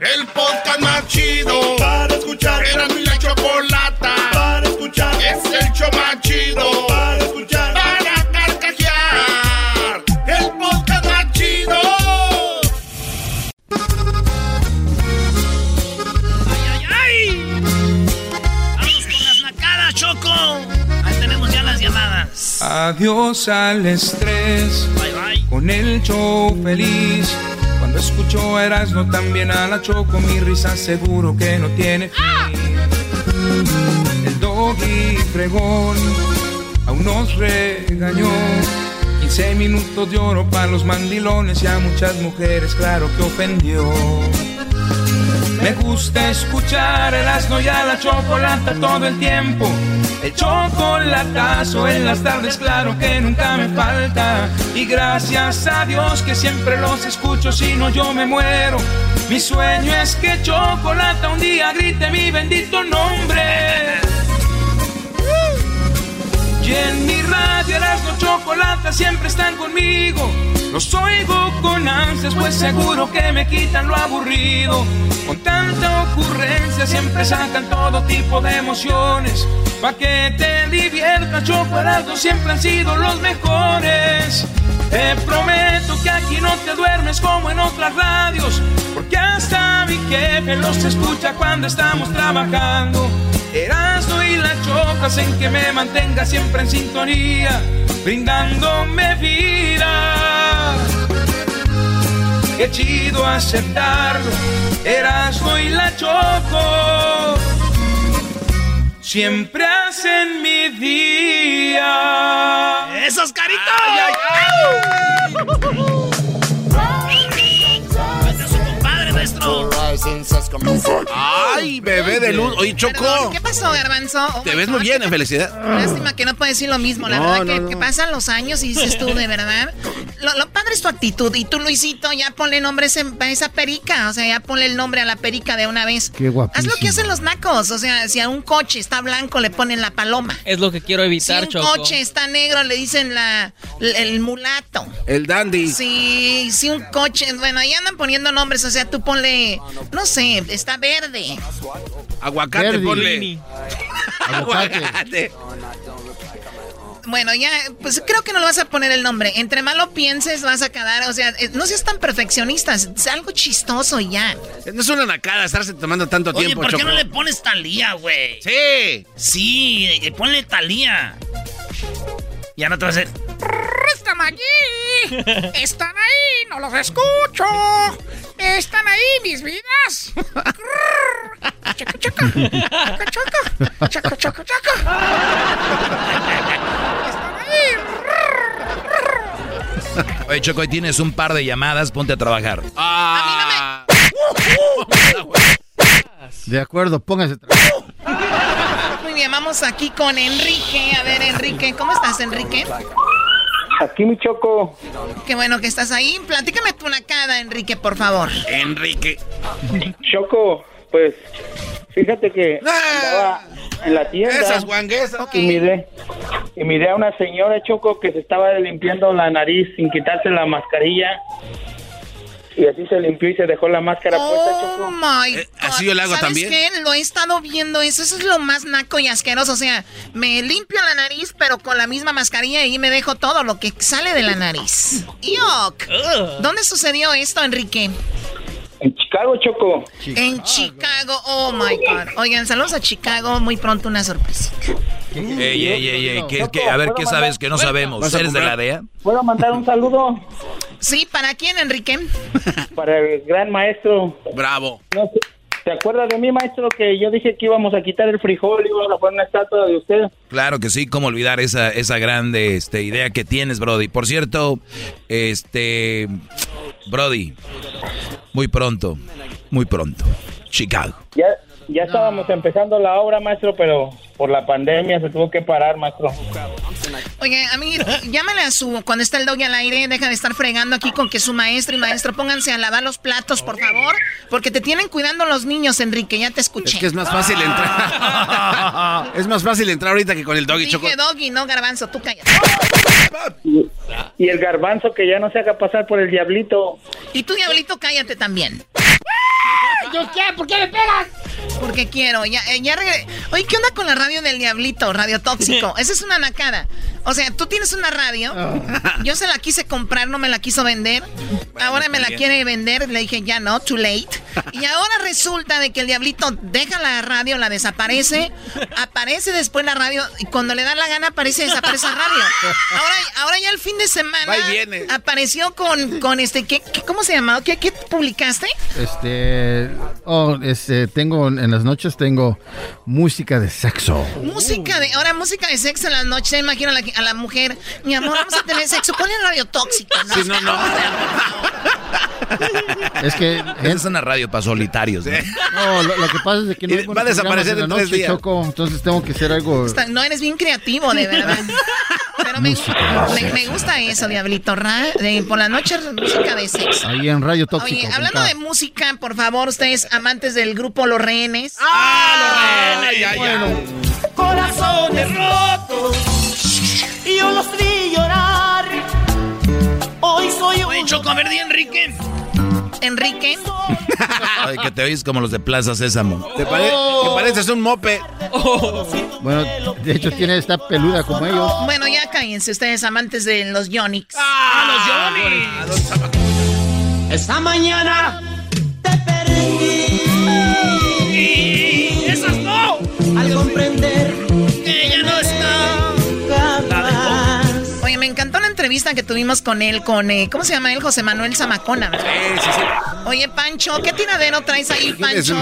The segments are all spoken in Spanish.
El podcast más chido para escuchar. Era mi la chocolata para escuchar. Es el show más chido para escuchar. Para carcajear. El podcast más chido. ¡Ay, ay, ay! ¡Vamos con las nacadas, Choco! Ahí tenemos ya las llamadas. Adiós al estrés. Bye, bye. Con el show feliz. Cuando escucho a Erasmo también a la Choco, mi risa seguro que no tiene fin. El doggy fregón aún nos regañó. 15 minutos de oro para los mandilones y a muchas mujeres, claro que ofendió. Me gusta escuchar el asno y a la chocolata todo el tiempo. El chocolatazo en las tardes, claro que nunca me falta. Y gracias a Dios que siempre los escucho, si no yo me muero. Mi sueño es que chocolata un día grite mi bendito nombre. Y en mi radio Erasmo Chocolata siempre están conmigo. Los oigo con ansias, pues seguro que me quitan lo aburrido. Con tanta ocurrencia siempre sacan todo tipo de emociones. Pa' que te diviertas, Choco Erasmo siempre han sido los mejores. Te prometo que aquí no te duermes como en otras radios. Porque hasta mi jefe los escucha cuando estamos trabajando. Erasmo y la choca hacen que me mantenga siempre en sintonía, brindándome vida. Qué chido aceptarlo, Erasmo y la choco. Siempre hacen mi día. ¡Esos caritos! Este Ay, bebé de luz. Oye, Choco. Perdón, ¿Qué pasó, Garbanzo? Oh Te ves muy bien, en felicidad. Lástima que no puedes decir lo mismo. La No, verdad no, que, no. que pasan los años y dices tú, de verdad. Lo, lo padre es tu actitud. Y tú, Luisito, ya ponle nombre a esa perica. O sea, ya ponle el nombre a la perica de una vez. Qué Haz guapísimo. lo que hacen los nacos. O sea, si a un coche está blanco, le ponen la paloma. Es lo que quiero Si evitar, un Choco. coche está negro, le dicen la, el mulato. El dandy. Si, si un coche, bueno, ahí andan poniendo nombres, o sea, tú ponle, no sé, está verde. Aguacate, Verdi. ponle. Aguacate. Bueno, ya, pues creo que no le vas a poner el nombre. Entre más lo pienses, vas a quedar, o sea, eh, no seas tan perfeccionistas, es algo chistoso y ya. No es una nacada estarse tomando tanto Oye, tiempo, ¿por qué Choco. no le pones Talía, güey? Sí. Sí, eh, ponle Talía. Ya no te vas a hacer. Están allí. Están ahí. No los escucho. Están ahí mis vidas. Chaca, chaca. Chaca, chaca. Chaca, chaca, chaca. Están ahí. Oye, Choco, ahí tienes un par de llamadas, ponte a trabajar. Ah. De acuerdo, póngase. Muy bien, vamos aquí con Enrique. A ver, Enrique, ¿cómo estás, Enrique? Aquí mi choco. Qué bueno que estás ahí. Platícame tu nacada, Enrique, por favor. Enrique. Choco, pues fíjate que andaba en la tienda Esas guanguesas. y miré y miré a una señora Choco que se estaba limpiando la nariz sin quitarse la mascarilla. Y así se limpió y se dejó la máscara puesta, Oh Choco. my Eh, God. así yo le hago ¿Sabes también. qué? Lo he estado viendo eso. Eso es lo más naco y asqueroso. O sea, me limpio la nariz, pero con la misma mascarilla y me dejo todo lo que sale de la nariz. ¡Yuck! ¿Dónde sucedió esto, Enrique? En Chicago, Choco. En Chicago, oh my God. Oigan, saludos a Chicago, muy pronto una sorpresa. Ey, ey, ey, ey, ¿qué- qué- a ver, ¿qué sabes que no sabemos? ¿Vas a ¿Eres de la? DEA? ¿Puedo mandar un saludo Sí, ¿para quién, Enrique? para el gran maestro? Bravo. No sé, ¿Te acuerdas de mí, maestro, que yo dije que íbamos a quitar el frijol y íbamos a poner una estatua de usted? Claro que sí, cómo olvidar esa, esa grande este, idea que tienes, Brody. Por cierto, este, Brody, muy pronto, muy pronto, Chicago. Ya, ya estábamos empezando la obra, maestro, pero por la pandemia se tuvo que parar, maestro. Oye, a mí, llámale a su, cuando está el doggy al aire, deja de estar fregando aquí con que su maestro y maestro pónganse a lavar los platos, por favor, porque te tienen cuidando los niños, Enrique, ya te escuché. Es que es más fácil entrar. es más fácil entrar ahorita que con el doggy choco. Doggy, no garbanzo, tú callas. Y, y el garbanzo que ya no se haga pasar por el diablito. Y tú, diablito, cállate también. ¿Yo qué? ¿Por qué me pegas? Porque quiero, ya, eh, ya regre- Oye, ¿qué onda con la radio del diablito? Radio tóxico. Esa es una nacada. O sea, tú tienes una radio. Yo se la quise comprar, no me la quiso vender. ahora me la bien. quiere vender. Le dije, ya no, too late. Y ahora resulta de que el diablito deja la radio, la desaparece. Aparece después la radio. Y cuando le da la gana, aparece y desaparece la radio. Ahora, ahora ya el fin de semana. Viene. Apareció con, con este. ¿qué, qué- cómo se llamaba? ¿Qué, ¿Qué publicaste? Este, oh, este, tengo, en las noches tengo música de sexo. Música de, ahora música de sexo en la noche, imagino la, a la mujer, mi amor, vamos a tener sexo, ponle radio tóxico, ¿no? Sí, no, no. Es que... Es una radio para solitarios. ¿no? No, lo, lo que pasa es que no va a desaparecer en tres días. Choco, entonces tengo que hacer algo... Está- no eres bien creativo, de verdad. Pero me, me, me gusta eso, Diablito. Ra- de- por la noche, música de sexo. Ahí en Radio Tóxico. Oye, hablando de música, por favor, ustedes amantes del grupo Los Rehenes. ¡Ah, los rehenes! Bueno. Corazones rotos yo los vi llorar. Hoy soy un. Oye, Choco, a ver, di Enrique. Enrique. Ay, que te oyes como los de Plaza Sésamo. Te, pare- te pareces un mope. Bueno, de hecho tiene esta peluda como ellos. Bueno, ya cállense ustedes, amantes de los Yonix. ¡Ah, los Johnny! Esta mañana te perdí. ¡Esas no! Al comprender que ya no está. Me encantó la entrevista que tuvimos con él, con, eh, ¿cómo se llama él? José Manuel Zamacona. ¿verdad? Sí, sí, sí. Oye, Pancho, ¿qué tiradero traes ahí, Pancho?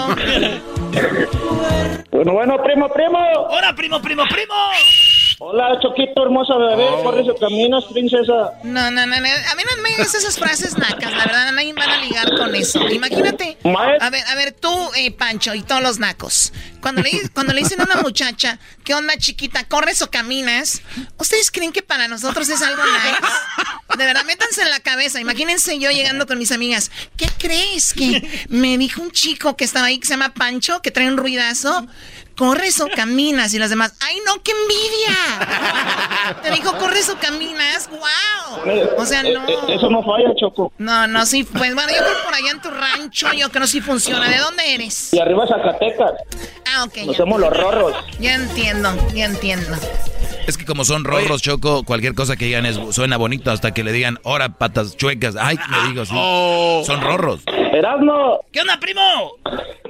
Bueno, bueno, primo, primo. ¡Hola, primo, primo, primo! Hola, Choquito, hermosa bebé. Oh. Corre su camino, princesa. No, no, no, no, a mí no me digas esas frases nacas, la verdad, nadie van a ligar con eso. Imagínate. A ver, a ver, tú, eh, Pancho, y todos los nacos. Cuando le, cuando le dicen a una muchacha, ¿qué onda, chiquita? ¿Corres o caminas? ¿Ustedes creen que para nosotros es algo nice? De verdad, métanse en la cabeza. Imagínense yo llegando con mis amigas. ¿Qué crees? Que me dijo un chico que estaba ahí que se llama Pancho, que trae un ruidazo. ¿Corres o caminas? Y las demás, ¡ay no, qué envidia! Te dijo, ¿corres o caminas? ¡Wow! O sea, no. Eh, eh, Eso no falla, Choco. No, no, sí, pues bueno, yo creo que por allá en tu rancho, yo creo que sí funciona. ¿De dónde eres? Y arriba Zacatecas. Ah, ok. Nos ya. somos los rorros. Ya entiendo, ya entiendo. Es que como son rorros, Choco, cualquier cosa que digan es, suena bonito hasta que le digan, ahora patas chuecas. Ay, me digo así. Son rorros. Erasmo, ¿Qué onda, primo?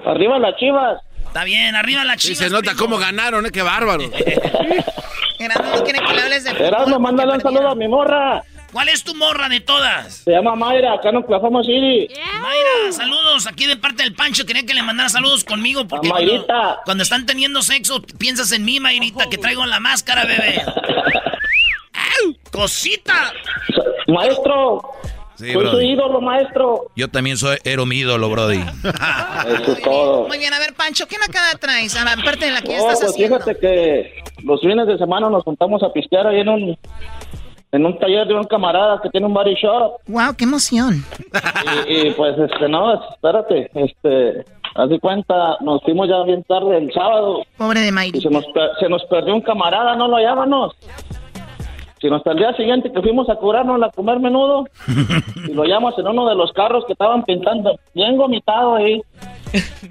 arriba las chivas. Está bien, arriba la Sí, chiva. se nota cómo ganaron, ¿eh? Qué bárbaro. Erasmo no quiere que le hables de Erasmo, mándale un saludo a mi morra. ¿Cuál es tu morra de todas? Se llama Mayra, acá en Oklahoma City. Mayra, saludos aquí de parte del Pancho. Quería que le mandara saludos conmigo porque cuando, Mayrita. cuando están teniendo sexo piensas en mí, Mayrita, que traigo la máscara, bebé. ¡Cosita! Maestro, Sí, soy su Brody. ídolo, maestro. Yo también soy, era mi ídolo, Brody. Eso es todo. Muy bien, a ver, Pancho, ¿qué nacada traes? A Aparte de la que ya Oh, estás pues haciendo. fíjate que los fines de semana nos juntamos a pistear ahí en un en un taller de un camarada que tiene un body shop Wow, qué emoción. y, y, pues este no, espérate, este haz de cuenta, nos fuimos ya bien tarde el sábado Pobre de y Mayri. se nos se nos perdió un camarada, no lo hallábamos. Si nos perdió al siguiente que fuimos a curarnos a comer menudo. Y lo hallamos en uno de los carros que estaban pintando, bien gomitado ahí,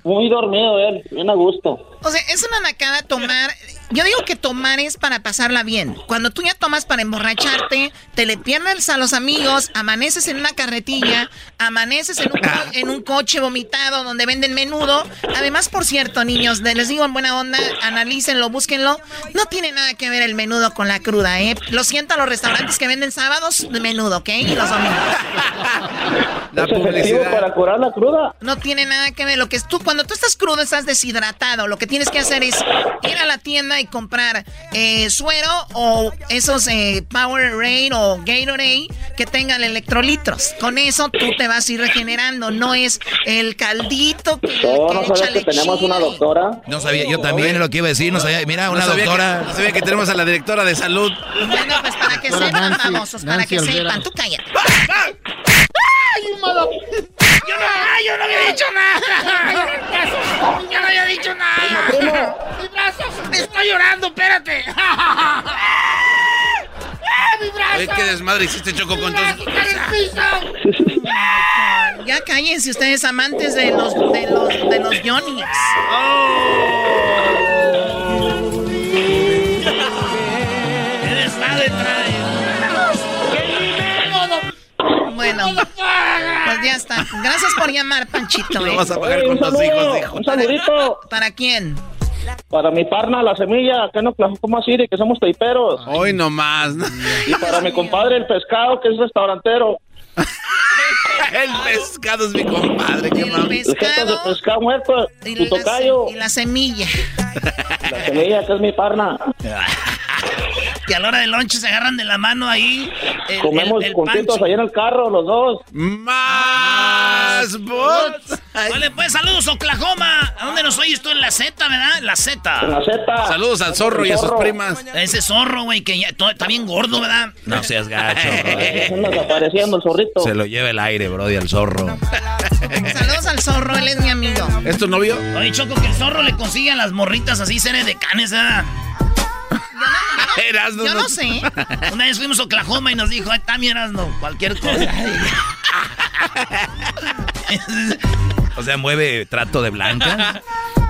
muy dormido él, bien a gusto. O sea, es una nacada tomar. Yo digo que tomar es para pasarla bien. Cuando tú ya tomas para emborracharte, te le pierdes a los amigos, amaneces en una carretilla, amaneces en un, en un coche vomitado donde venden menudo. Además, por cierto, niños, les digo en buena onda, analícenlo, búsquenlo. No tiene nada que ver el menudo con la cruda, ¿eh? Lo siento a los restaurantes que venden sábados de menudo, ¿ok? Y los domingos. La publicidad. para curar la cruda? No tiene nada que ver. Lo que es tú, cuando tú estás crudo, estás deshidratado. Lo que tienes que hacer es ir a la tienda y comprar eh, suero o esos eh, Power Rain o Gatorade que tengan electrolitos. Con eso tú te vas a ir regenerando. No es el caldito que, no, sabes que tenemos una doctora. No sabía, yo también lo que iba a decir. No sabía, mira, una doctora. no sabía que tenemos a la directora de salud. Bueno, pues para que sepan, famosos, para que sepan. Tú cállate. ¡Ay, Yo no, yo no había dicho nada. Yo no había dicho nada. Mi brazo, estoy llorando, espérate. ¡Mi brazo! Oye, qué desmadre hiciste, Choco, con todo. Ya cállense ustedes, amantes de los, de los, de los Johnny's. Oh. Bueno, pues ya está. Gracias por llamar, Panchito. Lo ¿eh? vas a pagar con tus hijos, hijo. Un saludito. ¿Para quién? Para mi parna, la semilla, que no como así, de que somos taiperos. Hoy nomás. Y para mi compadre, el pescado, que es restaurantero. el pescado es mi compadre, qué mami. El pescado, de pescado muerto, tu tocayo. Y la semilla. La semilla, que es mi parna. que a la hora del lunch se agarran de la mano ahí. Comemos contentos ahí en el carro, los dos. Más bots. Vale, pues saludos, Oklahoma. ¿A dónde nos oyes tú? En la Z, ¿verdad? En la Z. En la Z. Saludos al zorro y a sus primas. Ese zorro, güey, que ya está bien gordo, ¿verdad? No seas gacho, desapareciendo el zorrito. Se lo lleva el aire, bro, y al zorro. Saludos al zorro, él es mi amigo. ¿Es tu novio? Oye, Choco, que el zorro le consigue a las morritas así, seres de canes, ¿verdad? Yo no sé. Una vez fuimos a Oklahoma y nos dijo, ay, también no, cualquier cosa. o sea, mueve trato de blanca.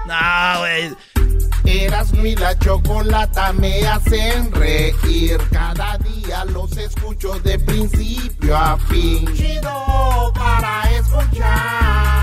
No, güey. Eras mi la chocolata me hacen reír. Cada día los escucho de principio a fin. Chido para escuchar.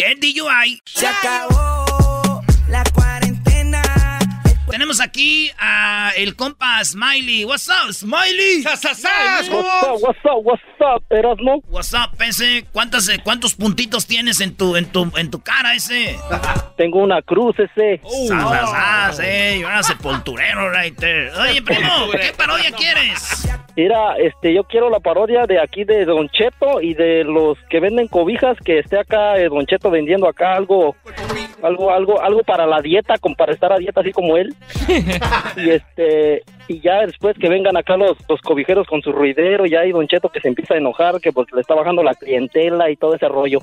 get. Se acabó la. Tenemos aquí a el compa Smiley. What's up, Smiley? What's up, what's up, what's up, Erasmo? What's up, ese? ¿Cuántos, eh, ¿Cuántos puntitos tienes en tu, en tu, en tu cara, ese? Tengo una cruz, ese. Sas, sas, eh, a sepulturero right there. Oye, primo, ¿qué parodia quieres? Mira, este, yo quiero la parodia de aquí de Don Cheto y de los que venden cobijas, que esté acá eh, Don Cheto vendiendo acá algo, algo, algo, algo para la dieta, como para estar a dieta así como él. Y este, y ya después que vengan acá los, los cobijeros con su ruidero, ya hay Don Cheto que se empieza a enojar, que porque le está bajando la clientela y todo ese rollo.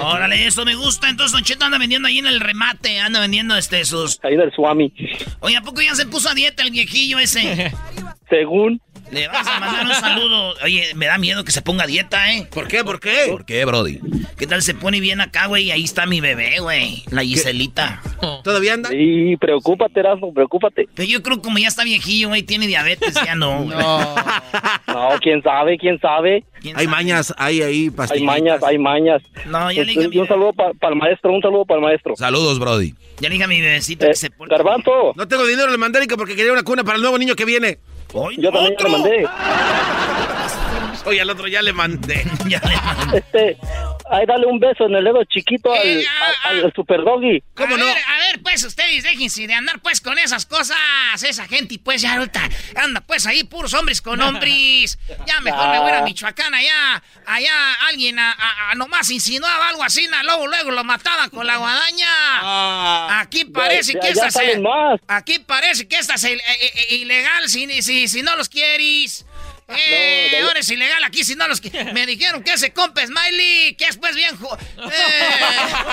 Órale, eso me gusta. Entonces Don Cheto anda vendiendo ahí en el remate, anda vendiendo este sus. Ahí del Swami. Oye, ¿a poco ya se puso a dieta el viejillo ese? Según. Le vas a mandar un saludo. Oye, me da miedo que se ponga dieta, ¿eh? ¿Por qué? ¿Por qué? ¿Por qué, Brody? ¿Qué tal se pone bien acá, güey? Ahí está mi bebé, güey. La Giselita. ¿Todavía anda? Sí, preocúpate, Erasmo, preocúpate. Pero yo creo como ya está viejillo, güey, tiene diabetes, ya no. güey. No, quién sabe, quién sabe. Hay mañas, hay ahí Hay mañas, hay mañas. No, ya le dije y un saludo para el maestro, un saludo para el maestro. Saludos, Brody. Ya le dije a mi bebecito Eh, que se pone. Garbanzo, No tengo dinero, le mandé porque quería una cuna para el nuevo niño que viene. ¡Ay, yo también otro! le mandé. Oye, al otro ya le mandé. Ya le mandé. Este, ahí dale un beso en el dedo chiquito al, Eh, ah, al super doggy. ¿Cómo a no? Ver, a ver, pues ustedes déjense de andar pues con esas cosas. Esa gente, pues ya ahorita anda pues ahí puros hombres con hombres. Ya mejor me voy a ir a Michoacán allá. Allá alguien a, a- a nomás insinuaba algo así, na, luego, luego lo mataban con la guadaña. Aquí parece ya- que esta se- salen más. Aquí parece que esta es eh, ilegal si, si, si no los quieres. Eh, no, ahora es ilegal aquí si no los qui- Me dijeron que ese compa Smiley, que es pues bien... ju- Eh,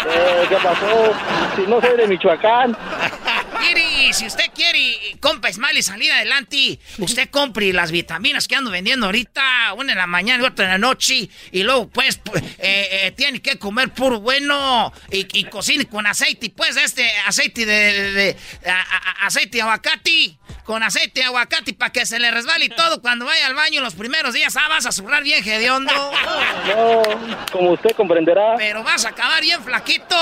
Eh, ¿Qué pasó? Si no soy de Michoacán. Mire, si usted quiere, compa Smiley, salir adelante, usted compre las vitaminas que ando vendiendo ahorita, una en la mañana y otra en la noche, y luego, pues, pu- eh, eh, tiene que comer puro bueno, y, y cocine con aceite, pues, este aceite de, de- de- a- a- aceite de aguacate, con aceite de aguacate, para que se le resbale y todo cuando vaya al baño los primeros días, ah, vas a zurrar bien hediondo. No, como usted comprenderá. Pero vas a acabar bien flaquito,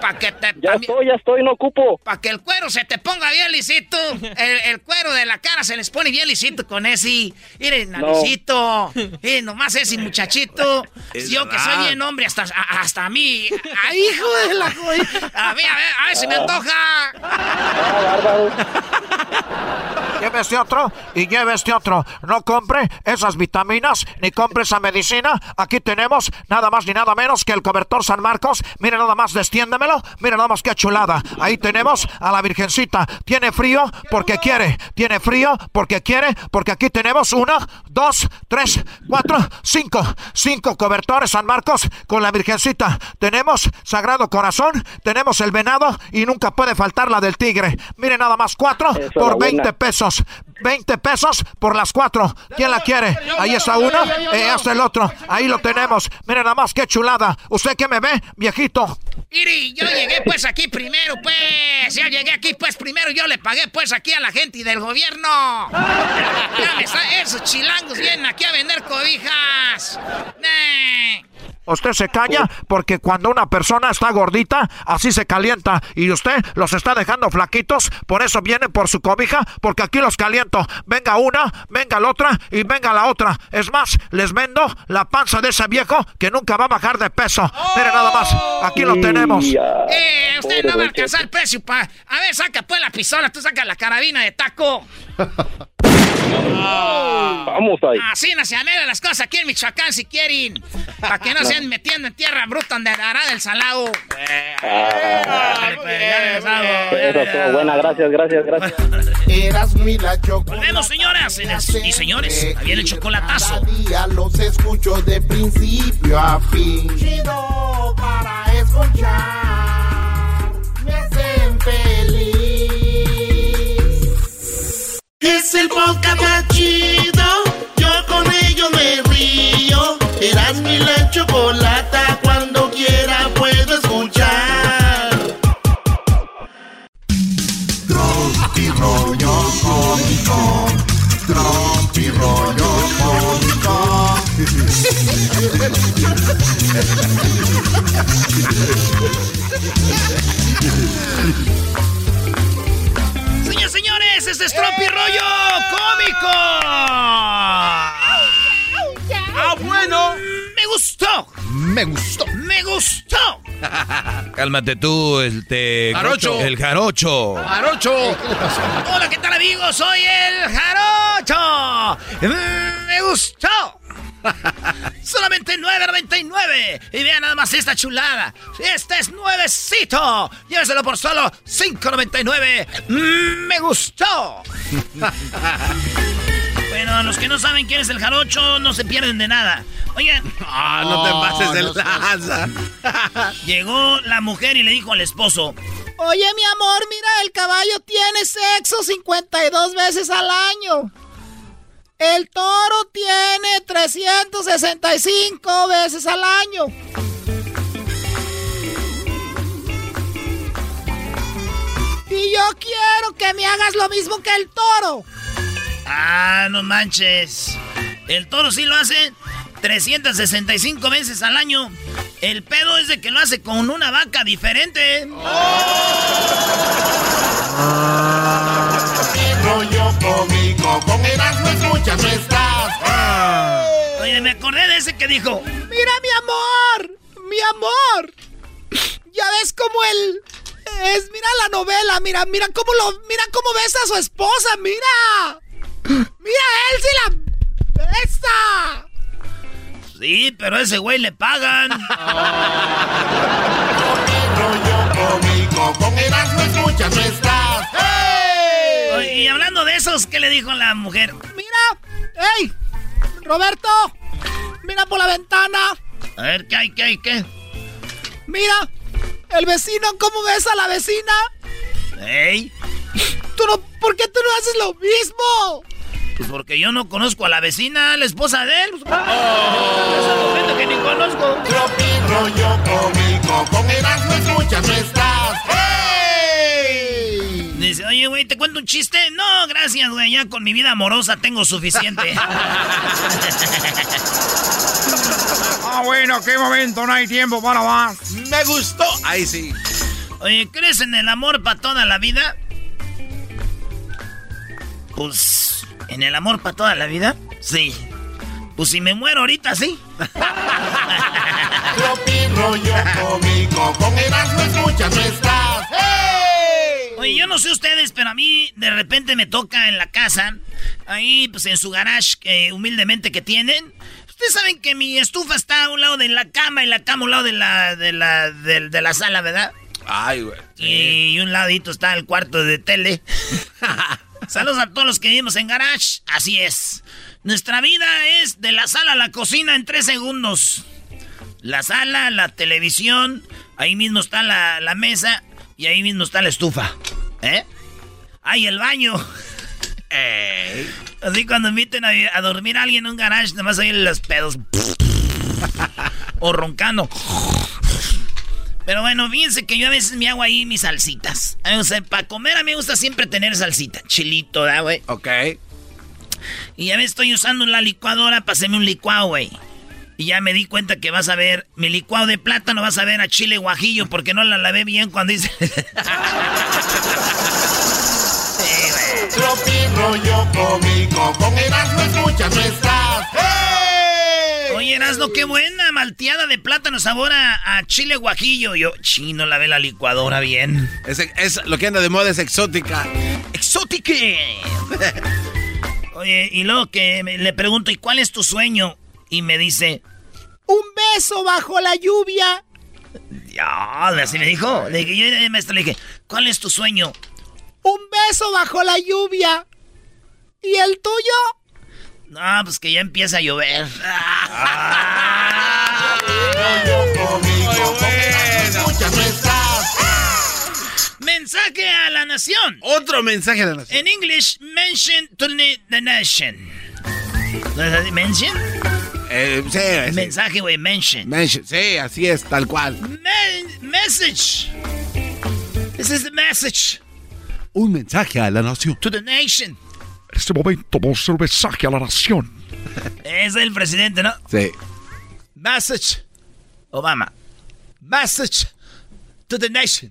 para que te... Ya estoy, ya estoy, no ocupo. Para que el cuero se te ponga bien lisito. El, el cuero de la cara se les pone bien lisito con ese. Miren, No. naricito. Miren, nomás ese muchachito. Es Yo que soy bien hombre, hasta, a- hasta a mí. ¡Ay, hijo de la joya! A ver, a ver, a ver si me antoja. Ah, bárbaro. Lleve este otro y lleve este otro. No compre esas vitaminas ni compre esa medicina. Aquí tenemos nada más ni nada menos que el cobertor San Marcos. Mire nada más, destiéndemelo. Mire nada más qué chulada. Ahí tenemos a la Virgencita. Tiene frío porque quiere. Tiene frío porque quiere. Porque aquí tenemos uno, dos, tres, cuatro, cinco. Cinco cobertores San Marcos con la Virgencita. Tenemos Sagrado Corazón. Tenemos el venado y nunca puede faltar la del tigre. Mire nada más, cuatro Eso, por la buena. 20 pesos. 20 pesos por las cuatro. ¿Quién la quiere? Ahí está uno, eh, hasta el otro. Ahí lo tenemos. Mire nada más, qué chulada. ¿Usted qué me ve, viejito? Mire, yo llegué pues aquí primero, pues. Ya llegué aquí pues primero. Yo le pagué pues aquí a la gente del gobierno. Ya me está- esos chilangos vienen aquí a vender cobijas. Nah. Usted se calla porque cuando una persona está gordita, así se calienta. Y usted los está dejando flaquitos, por eso viene por su cobija, porque aquí los caliento. Venga una, venga la otra y venga la otra. Es más, les vendo la panza de ese viejo que nunca va a bajar de peso. Mire nada más, aquí lo tenemos. Eh, usted no va a alcanzar el precio pa. A ver, saca pues la pistola, tú saca la carabina de taco. Vamos ahí. Así no se arreglan las cosas aquí en Michoacán si quieren. Para que no se anden metiendo en tierra bruta donde hará del salado. Ah, estuvo buena, gracias, gracias, gracias. Eras mi la chocolate. Volvemos, señoras y señores. Ahí viene el chocolatazo. Día los escucho de principio a fin. Chido para escuchar. Es el podcast más chido. Yo con ello me río. Eras mi la chocolata. Cuando quiera puedo escuchar. Tropi rollo cómico. Tropi rollo cómico. Señores, señores, este es Tropi Rollo Cómico. Ah, bueno. Me gustó. Me gustó. Me gustó. Cálmate tú, el te... Jarocho. El jarocho. ¡Jarocho! Hola, ¿qué tal, amigos? Soy el Jarocho. Me gustó. Solamente 9.99. Y vean nada más esta chulada. Este es nuevecito. Lléveselo por solo 5.99. Mm, Me gustó. Bueno, a los que no saben quién es el jarocho, no se pierden de nada. Oigan. Ah, no te pases de no lanza. Llegó la mujer y le dijo al esposo. Oye, mi amor, mira, el caballo tiene sexo 52 veces al año. El toro tiene 365 veces al año. Y yo quiero que me hagas lo mismo que el toro. Ah, no manches. El toro sí lo hace 365 veces al año. El pedo es de que lo hace con una vaca diferente. rollo cómico. Con Estás. Oye, me acordé de ese que dijo. Mira, mi amor, mi amor. Ya ves cómo él es, mira la novela, mira, mira cómo lo, mira cómo besa a su esposa, mira. Mira, él sí la besa. Sí, pero a ese güey le pagan. Rollo y hablando de esos, ¿qué le dijo la mujer? Mira, hey, Roberto, mira por la ventana. A ver, ¿qué hay, qué hay, qué? Mira, el vecino, cómo besa a la vecina. ¡Ey! Tú no, ¿por qué tú no haces lo mismo? Pues porque yo no conozco a la vecina, la esposa de él. Pues, esa gente que ni conozco. Tropi rollo cómico. Con escuchas, estás. Dice, oye, güey, ¿te cuento un chiste? No, gracias, güey, ya con mi vida amorosa tengo suficiente. Ah, bueno, qué momento, no hay tiempo para más. Me gustó. Ahí sí. Oye, ¿crees en el amor para toda la vida? Pues, ¿en el amor para toda la vida? Sí. Pues si me muero ahorita, sí. Tropi rollo cómico. Con Erasmo escuchas, no estás. Oye, yo no sé ustedes, pero a mí de repente me toca en la casa, ahí pues en su garage eh, humildemente que tienen. Ustedes saben que mi estufa está a un lado de la cama y la cama a un lado de la, de la, de, de la sala, ¿verdad? Ay, güey. Y un ladito está el cuarto de tele. Saludos a todos los que vivimos en garage. Así es. Nuestra vida es de la sala a la cocina en tres segundos. La sala, la televisión, ahí mismo está la, la mesa y ahí mismo está la estufa. ¿Eh? ¡Ay, el baño! Así cuando inviten a, a dormir a alguien en un garage, nada más oír los pedos. o roncando. Pero bueno, fíjense que yo a veces me hago ahí mis salsitas. O sea, para comer a mí me gusta siempre tener salsita. Chilito, ¿da, güey? Ok. Y ya me estoy usando la licuadora para hacerme un licuado, güey. Y ya me di cuenta que vas a ver mi licuado de plátano, vas a ver a chile guajillo porque no la lavé bien cuando hice... Tropi rollo cómico. Con Erasmo escuchas, no estás. Oye, Erasno, qué buena malteada de plátano sabor a, a chile guajillo. Yo, chino, lavé la licuadora bien. Es, es- lo que anda de moda es exótica. ¡Exótica! Oye, y luego que me- le pregunto, ¿y cuál es tu sueño? Y me dice, Un beso bajo la lluvia. ya, así me dijo. Le dije, yo maestro, le dije, ¿cuál es tu sueño? Un beso bajo la lluvia. ¿Y el tuyo? No, pues que ya empieza a llover. Mensaje a la nación. Otro mensaje a la nación. En English, mention to the the nation. ¿No es así? ¿Mention? Eh, sí, sí. Mensaje, güey, mention. Mention, Sí, así es, tal cual. Men- message. This is the message Un mensaje a la nación. to the nation. En este momento vamos a hacer un mensaje a la nación. Es el presidente, ¿no? Sí. Message. Obama. Message to the nation.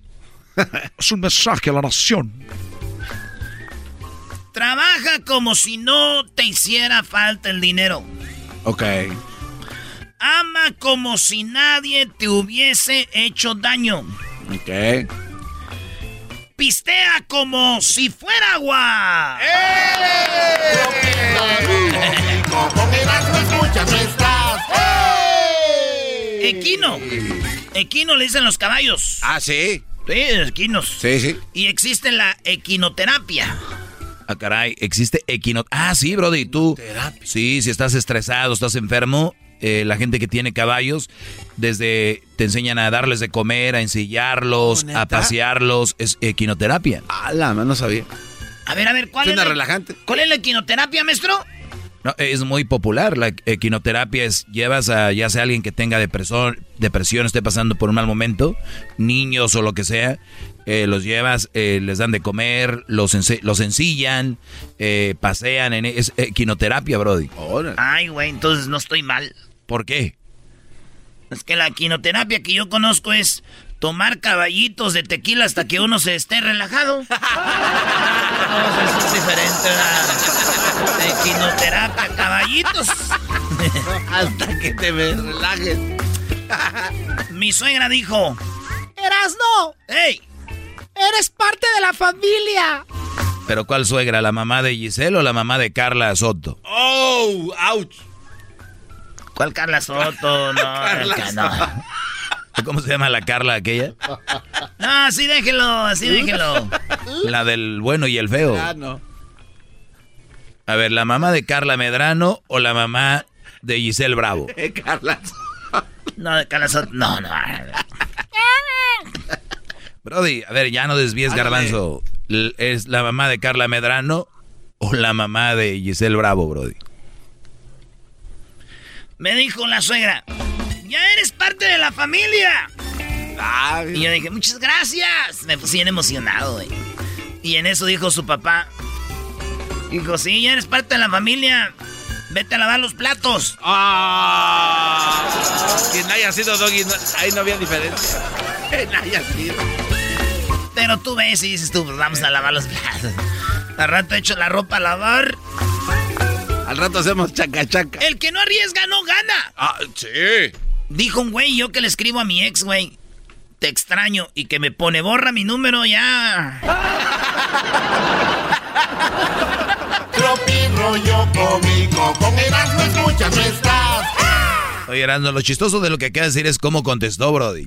Es un mensaje a la nación. Trabaja como si no te hiciera falta el dinero. Ok. Ama como si nadie te hubiese hecho daño. Ok. Pistea como si fuera agua. Equino. Equino le dicen los caballos. Ah, sí. Sí, equinos. Sí, sí. Y existe la equinoterapia. Ah, caray, existe equino... Ah, sí, Brody, tú... Sí, si estás estresado, estás enfermo, eh, la gente que tiene caballos, desde te enseñan a darles de comer, a ensillarlos, ¿neta? a pasearlos, es equinoterapia. Ah, la no sabía. A ver, a ver, ¿cuál Suena es la, relajante. ¿Cuál es la equinoterapia, maestro? No, es muy popular. La equinoterapia es llevas a ya sea alguien que tenga depresión, depresión, esté pasando por un mal momento, niños o lo que sea, eh, los llevas, eh, les dan de comer, los, los ensillan, eh, pasean. En, es equinoterapia, Brody. Ay, güey, entonces no estoy mal. ¿Por qué? Es que la equinoterapia que yo conozco es tomar caballitos de tequila hasta que uno se esté relajado. No, eso es diferente. ¿verdad? Equinoterapia, caballitos. Hasta que te me relajes. Mi suegra dijo, Erasno, ¡Ey! eres parte de la familia. ¿Pero cuál suegra? ¿La mamá de Giselle o la mamá de Carla Soto? ¡Oh! ¡Ouch! ¿Cuál Carla Soto? No, Carla no. ¿Cómo se llama la Carla aquella? No, así déjelo, así déjelo. La del bueno y el feo. Ah, no. A ver, ¿la mamá de Carla Medrano o la mamá de Giselle Bravo? Eh, Carla. No, de Carla Soto, no, no. Brody, a ver, ya no desvíes, Ándale. garbanzo. ¿Es la mamá de Carla Medrano o la mamá de Giselle Bravo, Brody? Me dijo la suegra, ya eres parte de la familia. Ah, Y yo dije, muchas gracias. Me puse bien emocionado, güey. Y en eso dijo su papá. Dijo, sí, ya eres parte de la familia. Vete a lavar los platos. Ah. Quien haya sido Doggy, no- ahí no había diferencia. Quien haya sido. Pero tú ves y dices tú, pues vamos a lavar los platos. Al rato echo la ropa a lavar. Al rato hacemos chaca chaca. El que no arriesga no gana. Ah, sí. Dijo un güey, yo que le escribo a mi ex, güey. Te extraño. Y que me pone, borra mi número ya. Tropi rollo cómico, con Erasmo escuchas no estás. Oye, Erasmo, lo chistoso de lo que acaba de decir es cómo contestó, Brody.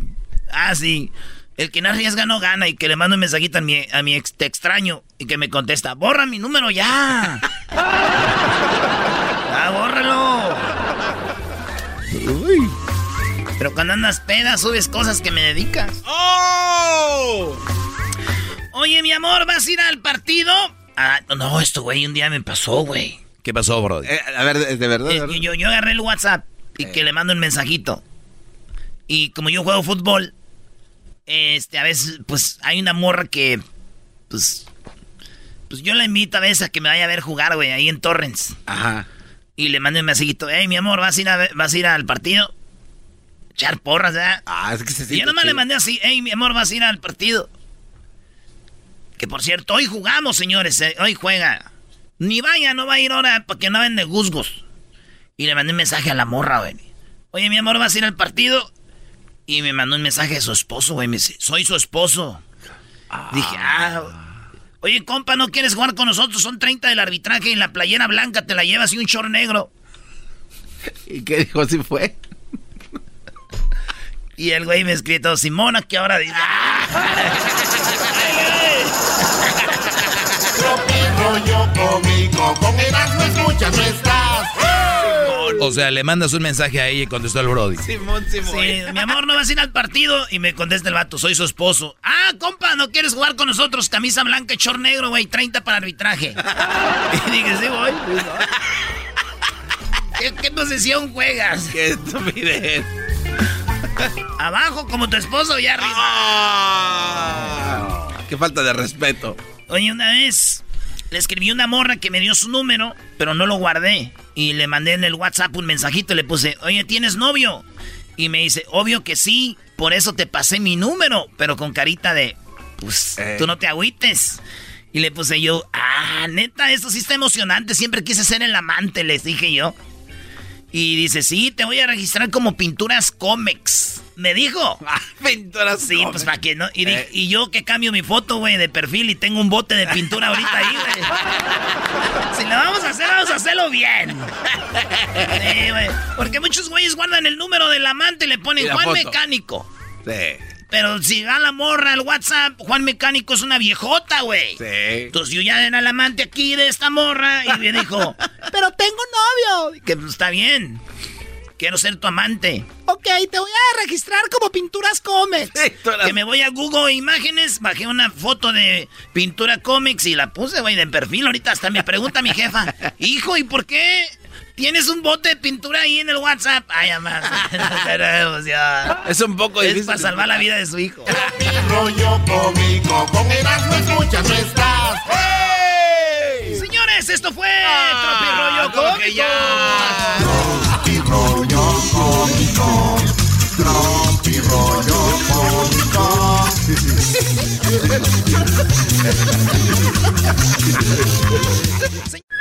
Ah, sí. El que no arriesga no gana. Y que le mando un mensajito a mi, a mi ex, te extraño. Y que me contesta, borra mi número ya. ah, bórralo. Pero cuando andas peda, subes cosas que me dedicas. ¡Oh! Oye, mi amor, ¿vas a ir al partido? Ah, no, esto, güey, un día me pasó, güey. ¿Qué pasó, Brody? Eh, a ver, de de verdad. de Eh, verdad? yo, yo agarré el WhatsApp y que le mando un mensajito. Y como yo juego fútbol, este, a veces, pues, hay una morra que, pues, pues yo la invito a veces a que me vaya a ver jugar, güey, ahí en Torrens. Ajá. Y le mando un mensajito, hey, mi amor, ¿vas a ir, a vas a ir al partido? Echar porras, ¿verdad? Ah, es que se Y yo siente nomás le chido. mandé así, hey, mi amor, vas a ir al partido. Que por cierto, hoy jugamos, señores, eh, hoy juega. Ni vaya, no va a ir ahora para que no vende guzgos. Y le mandé un mensaje a la morra, güey. Oye, mi amor, ¿vas a ir al partido? Y me mandó un mensaje de su esposo, güey. Me dice, soy su esposo. Dije, ah. Oye, compa, ¿no quieres jugar con nosotros? Son 30 del arbitraje y la playera blanca te la llevas y un short negro. ¿Y qué dijo si fue? Y el güey me escrito, Simona, que ahora dice. rollo cómico, con Erasmo escuchas no estás. O sea, le mandas un mensaje a ella y contestó el Brody. Simón, Simón. Sí, mi amor, ¿no vas a ir al partido? Y me contesta el vato, soy su esposo. Ah, compa, ¿no quieres jugar con nosotros? Camisa blanca y short negro, güey, 30 para arbitraje. y dije, sí, voy. ¿Qué, ¿Qué, posición juegas? Qué estupidez. Abajo como tu esposo y arriba. Ah, qué falta de respeto. Oye, una vez le escribí una morra que me dio su número, pero no lo guardé. Y le mandé en el WhatsApp un mensajito y le puse, oye, ¿tienes novio? Y me dice, obvio que sí, por eso te pasé mi número, pero con carita de, pues, Eh. tú no te agüites. Y le puse yo, ah, neta, esto sí está emocionante, siempre quise ser el amante, les dije yo. Y dice, sí, te voy a registrar como Pinturas Comex. Me dijo. Pinturas Sí, pues para que no. Y, di- y yo que cambio mi foto, güey, de perfil y tengo un bote de pintura ahorita ahí, güey. Si lo vamos a hacer, vamos a hacerlo bien. Sí, güey. Porque muchos güeyes guardan el número del amante y le ponen Juan foto. Mecánico. Sí. Pero si va la morra al WhatsApp, Juan Mecánico es una viejota, güey. Sí. Entonces yo ya era el amante aquí de esta morra y me dijo, pero tengo novio. Que pues, está bien. Quiero ser tu amante. Ok, te voy a registrar como Pinturas Comics. Que me voy a Google Imágenes, bajé una foto de Pintura Comics y la puse, güey, de perfil. Ahorita hasta me pregunta mi jefa, hijo, ¿y por qué tienes un bote de pintura ahí en el WhatsApp? Ay, además, tenemos ya. Es un poco Es difícil. para salvar la vida de su hijo. rollo cómico, con Erasmo escuchas no estás. Señores, esto fue Ah, Tropi Rollo Cómico. que ya. Tropi rollo cómico, tropi rollo cómico.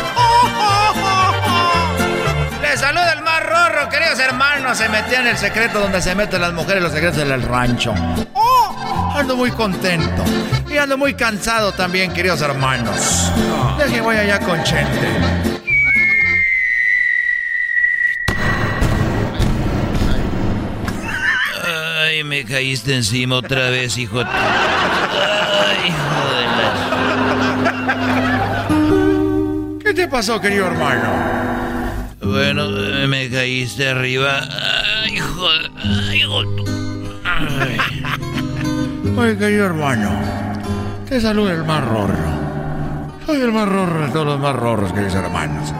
Hermanos. Se metió en el secreto donde se meten las mujeres, los secretos del rancho. Oh, ando muy contento. Y ando muy cansado también, queridos hermanos. Deje voy allá con Chente. Ay, me caíste encima otra vez, hijo. de- Ay, hijo de ¿Qué te pasó, querido hermano? Bueno, eh, me caíste arriba. Ay, hijo. Ay, hijo Ay. Oye, querido hermano, te saluda el más rorro. Soy el más rorro de todos los más rorros, queridos hermanos.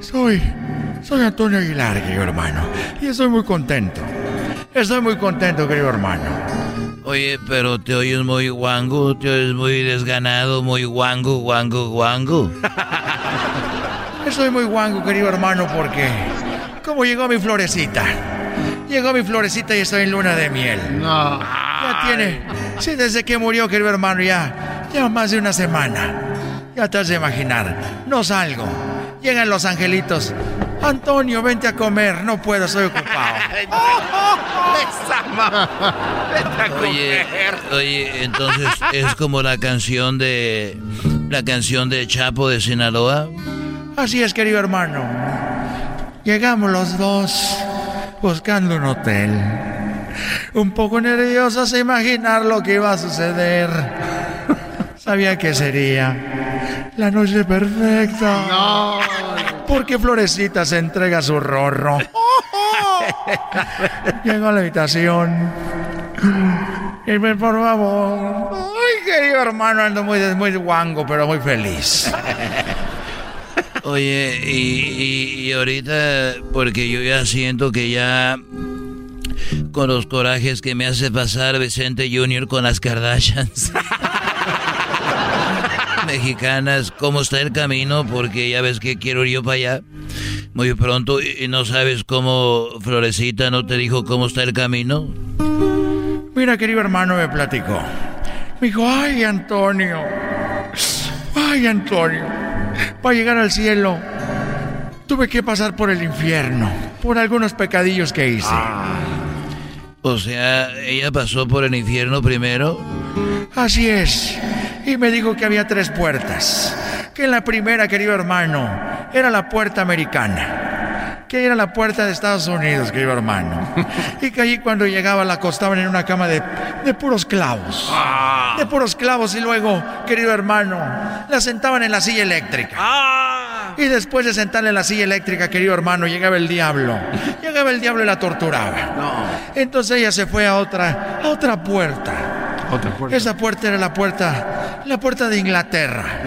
Soy, soy Antonio Aguilar, querido hermano, y estoy muy contento. Estoy muy contento, querido hermano. Oye, pero te oyes muy guango, te oyes muy desganado, muy guango, guango, guango. Estoy muy guango, querido hermano, porque como llegó mi florecita. Llegó mi florecita y estoy en luna de miel. Ya tiene. Sí, desde que murió, querido hermano, ya. Ya más de una semana. Ya te has de imaginar. No salgo. Llegan los angelitos. Antonio, vente a comer. No puedo, estoy ocupado. Oye, oye, entonces es como la canción de la canción de Chapo de Sinaloa. Así es, querido hermano. Llegamos los dos buscando un hotel. Un poco nerviosos a imaginar lo que iba a suceder. Sabía que sería la noche perfecta. No. Porque Florecita se entrega su rorro. Llego a la habitación. Y me, por favor. Ay, querido hermano, ando muy, muy guango, pero muy feliz. Oye, y, y- y ahorita, porque yo ya siento que ya con los corajes que me hace pasar Vicente Junior con las Kardashians. mexicanas, ¿cómo está el camino? Porque ya ves que quiero ir yo para allá muy pronto y no sabes cómo Florecita no te dijo cómo está el camino. Mira, querido hermano, me platicó. Me dijo, ay, Antonio. Ay, Antonio. Para llegar al cielo, tuve que pasar por el infierno, por algunos pecadillos que hice. O sea, ella pasó por el infierno primero. Así es. Y me dijo que había tres puertas. Que la primera, querido hermano, era la puerta americana. Que era la puerta de Estados Unidos, querido hermano. Y que allí cuando llegaba la acostaban en una cama de, de puros clavos. De puros clavos y luego, querido hermano, la sentaban en la silla eléctrica. Y después de sentarle en la silla eléctrica, querido hermano, llegaba el diablo. Llegaba el diablo y la torturaba. Entonces ella se fue a otra, a otra puerta. Esa puerta era la puerta, la puerta de Inglaterra.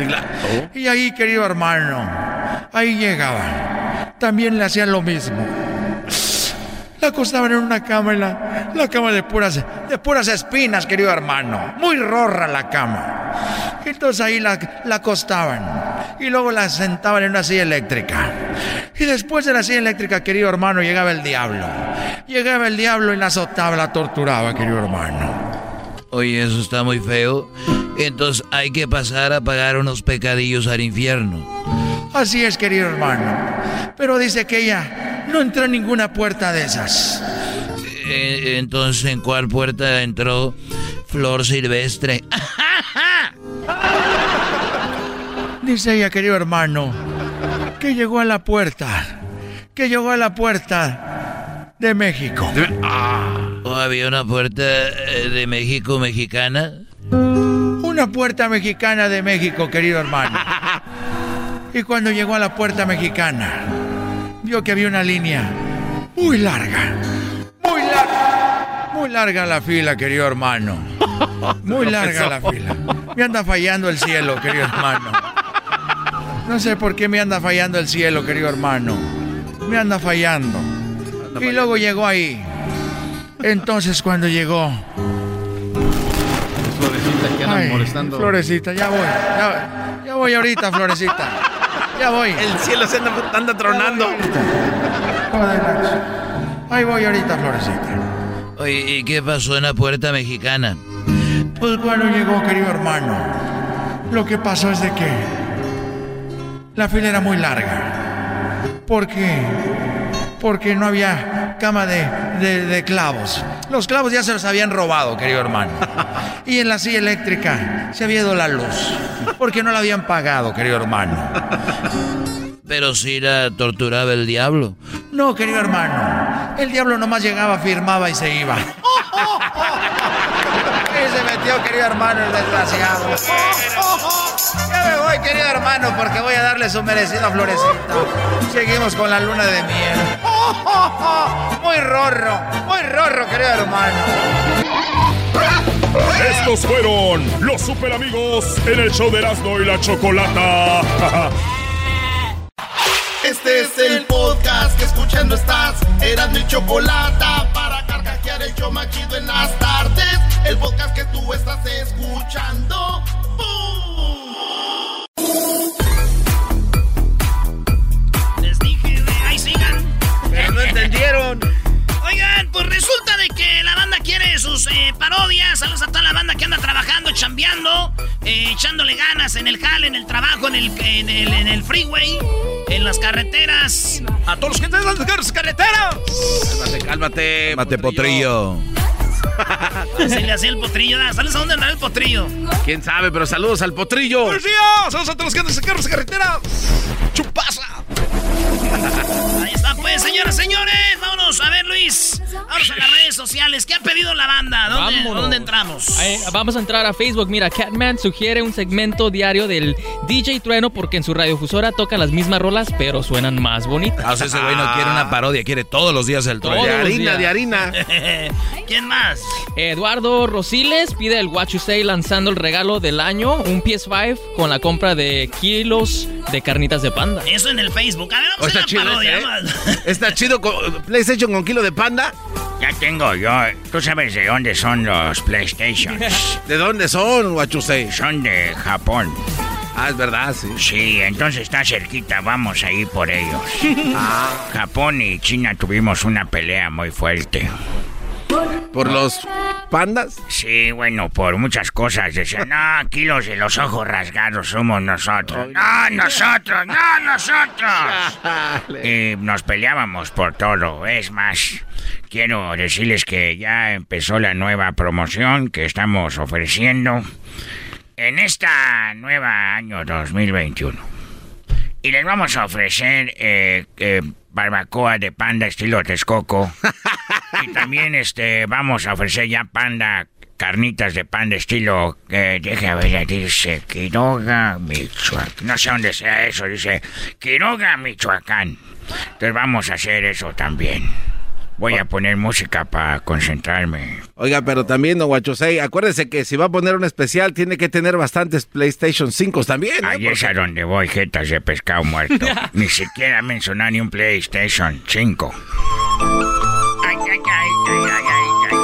Y ahí, querido hermano, ahí llegaba. También le hacían lo mismo. La acostaban en una cama, en la, la cama de puras, de puras espinas, querido hermano. Muy rorra la cama. Entonces ahí la, la acostaban. Y luego la sentaban en una silla eléctrica. Y después de la silla eléctrica, querido hermano, llegaba el diablo. Llegaba el diablo y la azotaba, la torturaba, querido hermano. Oye, eso está muy feo. Entonces hay que pasar a pagar unos pecadillos al infierno. Así es, querido hermano. Pero dice que ella no entró en ninguna puerta de esas. Eh, entonces, ¿en cuál puerta entró Flor Silvestre? Dice ella, querido hermano, que llegó a la puerta. Que llegó a la puerta de México. ¿O había una puerta eh, de México mexicana? Una puerta mexicana de México, querido hermano. Y cuando llegó a la puerta mexicana, vio que había una línea muy larga. Muy larga. Muy larga la fila, querido hermano. Muy larga la fila. Me anda fallando el cielo, querido hermano. No sé por qué me anda fallando el cielo, querido hermano. Me anda fallando. Y luego llegó ahí. Entonces cuando llegó... Florecita Ay, molestando. Florecita, ya voy. Ya, ya voy ahorita, Florecita. Ya voy. El cielo se anda, anda tronando. Ahí voy ahorita, Florecita. Oye, ¿y qué pasó en la puerta mexicana? Pues cuando llegó, querido hermano, lo que pasó es de que la fila era muy larga. ¿Por qué? Porque no había cama de, de- de clavos. Los clavos ya se los habían robado, querido hermano. Y en la silla eléctrica se había ido la luz. Porque no la habían pagado, querido hermano. Pero si la torturaba el diablo. No, querido hermano. El diablo nomás llegaba, firmaba y se iba. Y se metió, querido hermano, el desgraciado. Ya me voy, querido hermano, porque voy a darle su merecido Florecita. Seguimos con la luna de miel. Muy rorro, muy rorro, querido hermano. Estos fueron los super amigos en el show de Erasmo y la Chocolata. Este es el podcast que escuchando estás. Eran mi chocolate para carcajear el show más chido en las tardes. El podcast que tú estás escuchando. Les Oigan, pues resulta de que la banda quiere sus eh, parodias. Saludos a toda la banda que anda trabajando, chambeando, eh, echándole ganas en el jale, en el trabajo, en el, en el, en el freeway, en las carreteras. A todos los que están en las carreteras. Cálmate, cálmate. Mate potrillo. Se le hacía el potrillo. ¿Sabes a dónde andaba el potrillo? ¿Quién sabe? Pero saludos al potrillo. ¡Buenos días! ¡Saludos a todos los que andan en las carreteras! ¡Chupaza! Ahí está, pues, señoras, señores. Vámonos a ver, Luis. Vamos a las redes sociales. ¿Qué ha pedido la banda? ¿Dónde, Vámonos. ¿dónde entramos? Ahí, vamos a entrar a Facebook. Mira, Catman sugiere un segmento diario del DJ Trueno porque en su radiofusora tocan las mismas rolas, pero suenan más bonitas. Ah, o sea, ese güey no quiere una parodia, quiere todos los días el trueno. los días. ¿Quién más? Eduardo Rosiles pide el What You Say lanzando el regalo del año, un PS5 con la compra de kilos de carnitas de panda. Eso en el Facebook. A ver, está chido parodia. ¿eh? Está chido con PlayStation con kilo de panda. Ya tengo yo. ¿Tú sabes de dónde son los PlayStations? ¿De dónde son, Guachusei? Son de Japón. Ah, es verdad, sí. Sí, entonces está cerquita, vamos a ir por ellos. Ah. Japón y China tuvimos una pelea muy fuerte. ¿Por los pandas? Sí, bueno, por muchas cosas. Decían, no, aquí los de los ojos rasgados somos nosotros. No, nosotros, no, nosotros. y nos peleábamos por todo. Es más, quiero decirles que ya empezó la nueva promoción que estamos ofreciendo en esta nueva año 2021. Y les vamos a ofrecer eh, eh, barbacoa de panda estilo Texcoco. y también este vamos a ofrecer ya panda carnitas de panda estilo que deje ver dice Quiroga Michoacán. No sé dónde sea eso dice Quiroga Michoacán. Entonces vamos a hacer eso también Voy a poner música para concentrarme. Oiga, pero también, don Guachosei, acuérdese que si va a poner un especial, tiene que tener bastantes PlayStation 5 también. Ahí es a donde voy, jetas de pescado muerto. ni siquiera mencionar ni un PlayStation 5. Ay, ay, ay, ay, ay, ay, ay,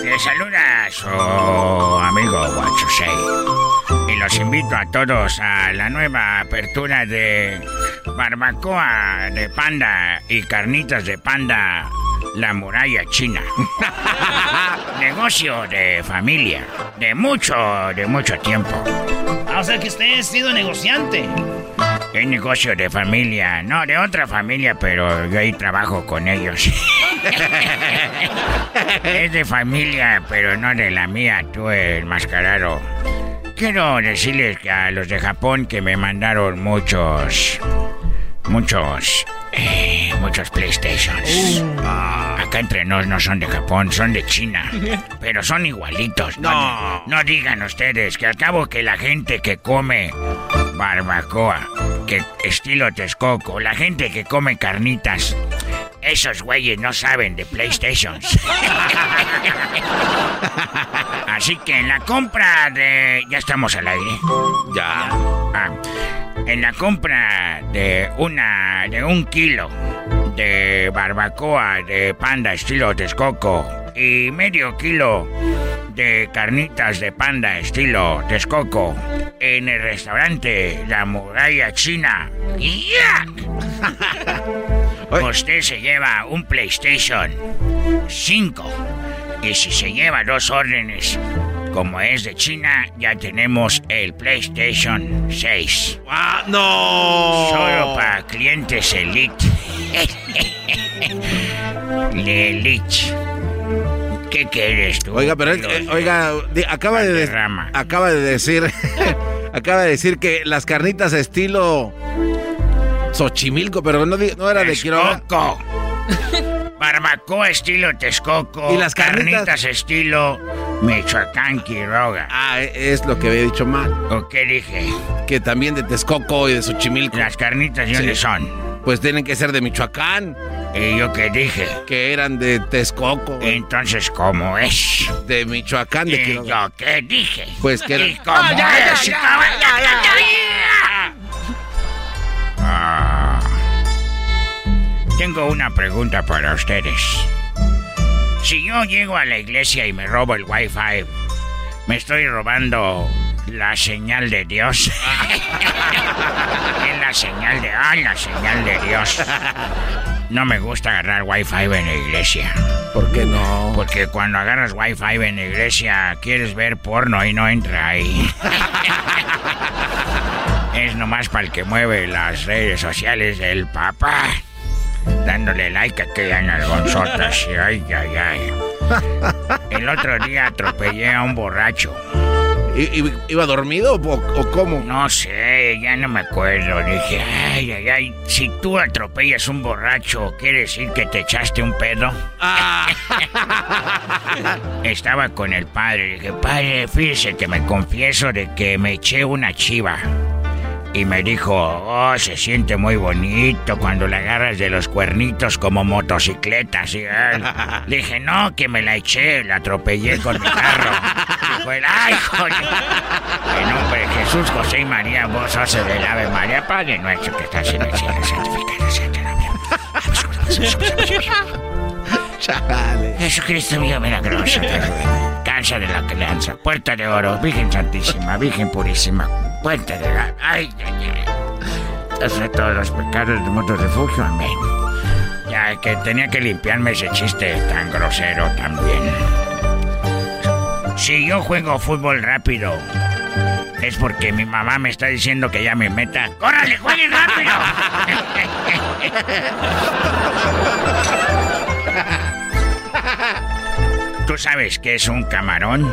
ay. Le saluda a su amigo Guachosei los invito a todos a la nueva apertura de barbacoa de panda y carnitas de panda La Muralla China. Negocio de familia, de mucho, de mucho tiempo. Ah, o sea que usted ha sido negociante. Es negocio de familia, no, de otra familia, pero yo ahí trabajo con ellos. es de familia, pero no de la mía, tú el mascarado. Quiero decirles que a los de Japón que me mandaron muchos, muchos, eh, muchos PlayStations. Ah, acá entre nos no son de Japón, son de China. Pero son igualitos. No. no digan ustedes que al cabo que la gente que come barbacoa, que estilo Texcoco, la gente que come carnitas, esos güeyes no saben de PlayStations. Así que en la compra de... Ya estamos al aire. Ya. Ah, en la compra de una... de un kilo de barbacoa de panda estilo Texcoco y medio kilo de carnitas de panda estilo Texcoco en el restaurante La Muralla China. Usted se lleva un PlayStation 5 y si se lleva dos órdenes como es de China, ya tenemos el PlayStation 6. ¡Ah, no! Solo para clientes Elite. Elite. ¿Qué quieres tú? Oiga, pero eh, oiga, acaba de acaba de decir acaba de decir que las carnitas estilo Xochimilco, pero no, no era de Quiroga. Barbacoa estilo Texcoco. Y las carnitas, estilo Michoacán Quiroga. Ah, es lo que había dicho mal. ¿O qué dije? Que también de Texcoco y de Xochimilco. Las carnitas, ¿de dónde son? Pues tienen que ser de Michoacán. ¿Y yo qué dije? Que eran de Texcoco. Entonces, ¿cómo es? De Michoacán, de ¿Y yo qué dije? Pues que ¿Y cómo es? Ah. Tengo una pregunta para ustedes. Si yo llego a la iglesia y me robo el wifi, ¿me estoy robando la señal de Dios? es la señal de... ¡Ah, la señal de Dios! No me gusta agarrar wifi en la iglesia. ¿Por qué no? Porque cuando agarras wifi en la iglesia quieres ver porno y no entra ahí. es nomás para el que mueve las redes sociales del papá dándole like a aquellas nalgonzotas. Ay, ay, ay. El otro día atropellé a un borracho. ¿I, ¿Iba dormido o, cómo? No sé, ya no me acuerdo. Dije, ay, ay, ay, si tú atropellas un borracho, ¿quiere decir que te echaste un pedo? Ah. Estaba con el padre. Dije, padre, fíjese que me confieso de que me eché una chiva y me dijo, oh, se siente muy bonito cuando la agarras de los cuernitos como motocicletas. Y le dije, no, que me la eché, la atropellé con mi carro. Dijo él, ay, joder. En nombre de Jesús, José y María, vos sos del Ave María, Padre nuestro que estás en el cielo, santificado sea tu nombre. Jesucristo mío milagroso, esperanza de la crianza. Puerta de oro, Virgen Santísima, Virgen Purísima. Puerta de la... Ay, ay, ay. de todos los pecados del mundo refugio. Amén. Ya que tenía que limpiarme ese chiste tan grosero también. Si yo juego fútbol rápido, es porque mi mamá me está diciendo que ya me meta. ¡Córrale, juegue rápido! ¿Tú sabes qué es un camarón?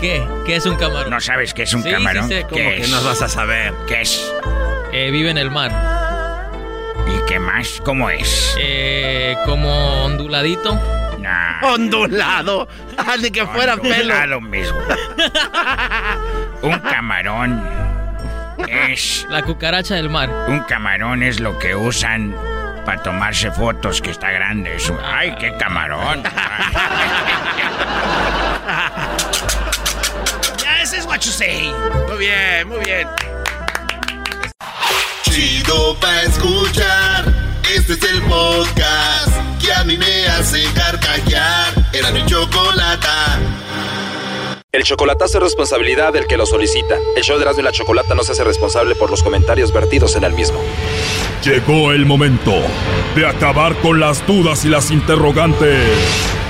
¿Qué? ¿Qué es un camarón? ¿No sabes qué es un camarón? Sí, ¿Cómo que no vas a saber? ¿Qué es? Eh, vive en el mar. ¿Y qué más? ¿Cómo es? Eh, como onduladito. Nah. Ondulado. Ah, de que fuera pelo. Ondulado mismo. un camarón es... La cucaracha del mar. Un camarón es lo que usan para tomarse fotos, que está grande. Eso. ¡Ay, qué camarón! ese es what you say. Muy bien, muy bien. Chido pa' escuchar. Este es el podcast que a mí me hace carcajear. Era mi chocolata. El chocolatazo es responsabilidad del que lo solicita. El show de Erasmo y la Chocolata no se hace responsable por los comentarios vertidos en el mismo. Llegó el momento de acabar con las dudas y las interrogantes.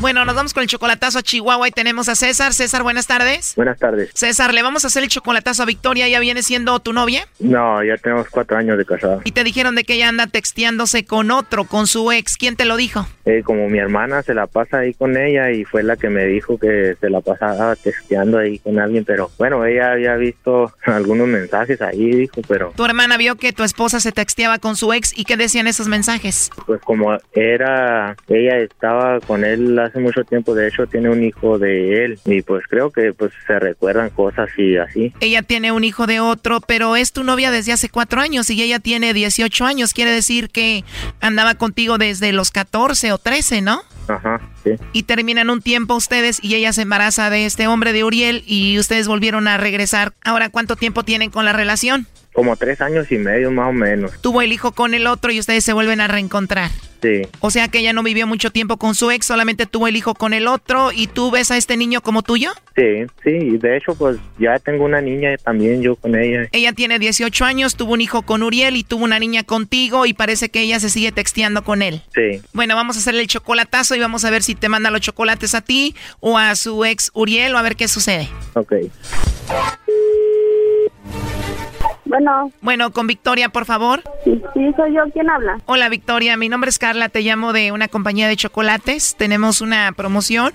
Bueno, nos vamos con el chocolatazo a Chihuahua y tenemos a César. César, buenas tardes. Buenas tardes. César, ¿le vamos a hacer el chocolatazo a Victoria? ¿Ya viene siendo tu novia? No, ya tenemos cuatro años de casada. Y te dijeron de que ella anda texteándose con otro, con su ex. ¿Quién te lo dijo? Eh, como mi hermana se la pasa ahí con ella y fue la que me dijo que se la pasaba texteando ahí con alguien, pero bueno, ella había visto algunos mensajes ahí, dijo, pero... Tu hermana vio que tu esposa se texteaba con su ex y qué decían esos mensajes? Pues como era, ella estaba con él hace mucho tiempo, de hecho tiene un hijo de él y pues creo que pues se recuerdan cosas y así. Ella tiene un hijo de otro, pero es tu novia desde hace cuatro años y ella tiene 18 años, quiere decir que andaba contigo desde los 14 o 13, ¿no? Ajá, sí. Y terminan un tiempo ustedes y ella se embaraza de este hombre de Uriel y ustedes volvieron a regresar. Ahora, ¿cuánto tiempo tienen con la relación? Como tres años y medio más o menos. Tuvo el hijo con el otro y ustedes se vuelven a reencontrar. Sí. O sea que ella no vivió mucho tiempo con su ex, solamente tuvo el hijo con el otro y tú ves a este niño como tuyo. Sí, sí, y de hecho pues ya tengo una niña también yo con ella. Ella tiene 18 años, tuvo un hijo con Uriel y tuvo una niña contigo y parece que ella se sigue texteando con él. Sí. Bueno, vamos a hacerle el chocolatazo y vamos a ver si te manda los chocolates a ti o a su ex Uriel o a ver qué sucede. Ok. Bueno. Bueno, con Victoria, por favor. Sí, sí, soy yo. ¿Quién habla? Hola, Victoria. Mi nombre es Carla. Te llamo de una compañía de chocolates. Tenemos una promoción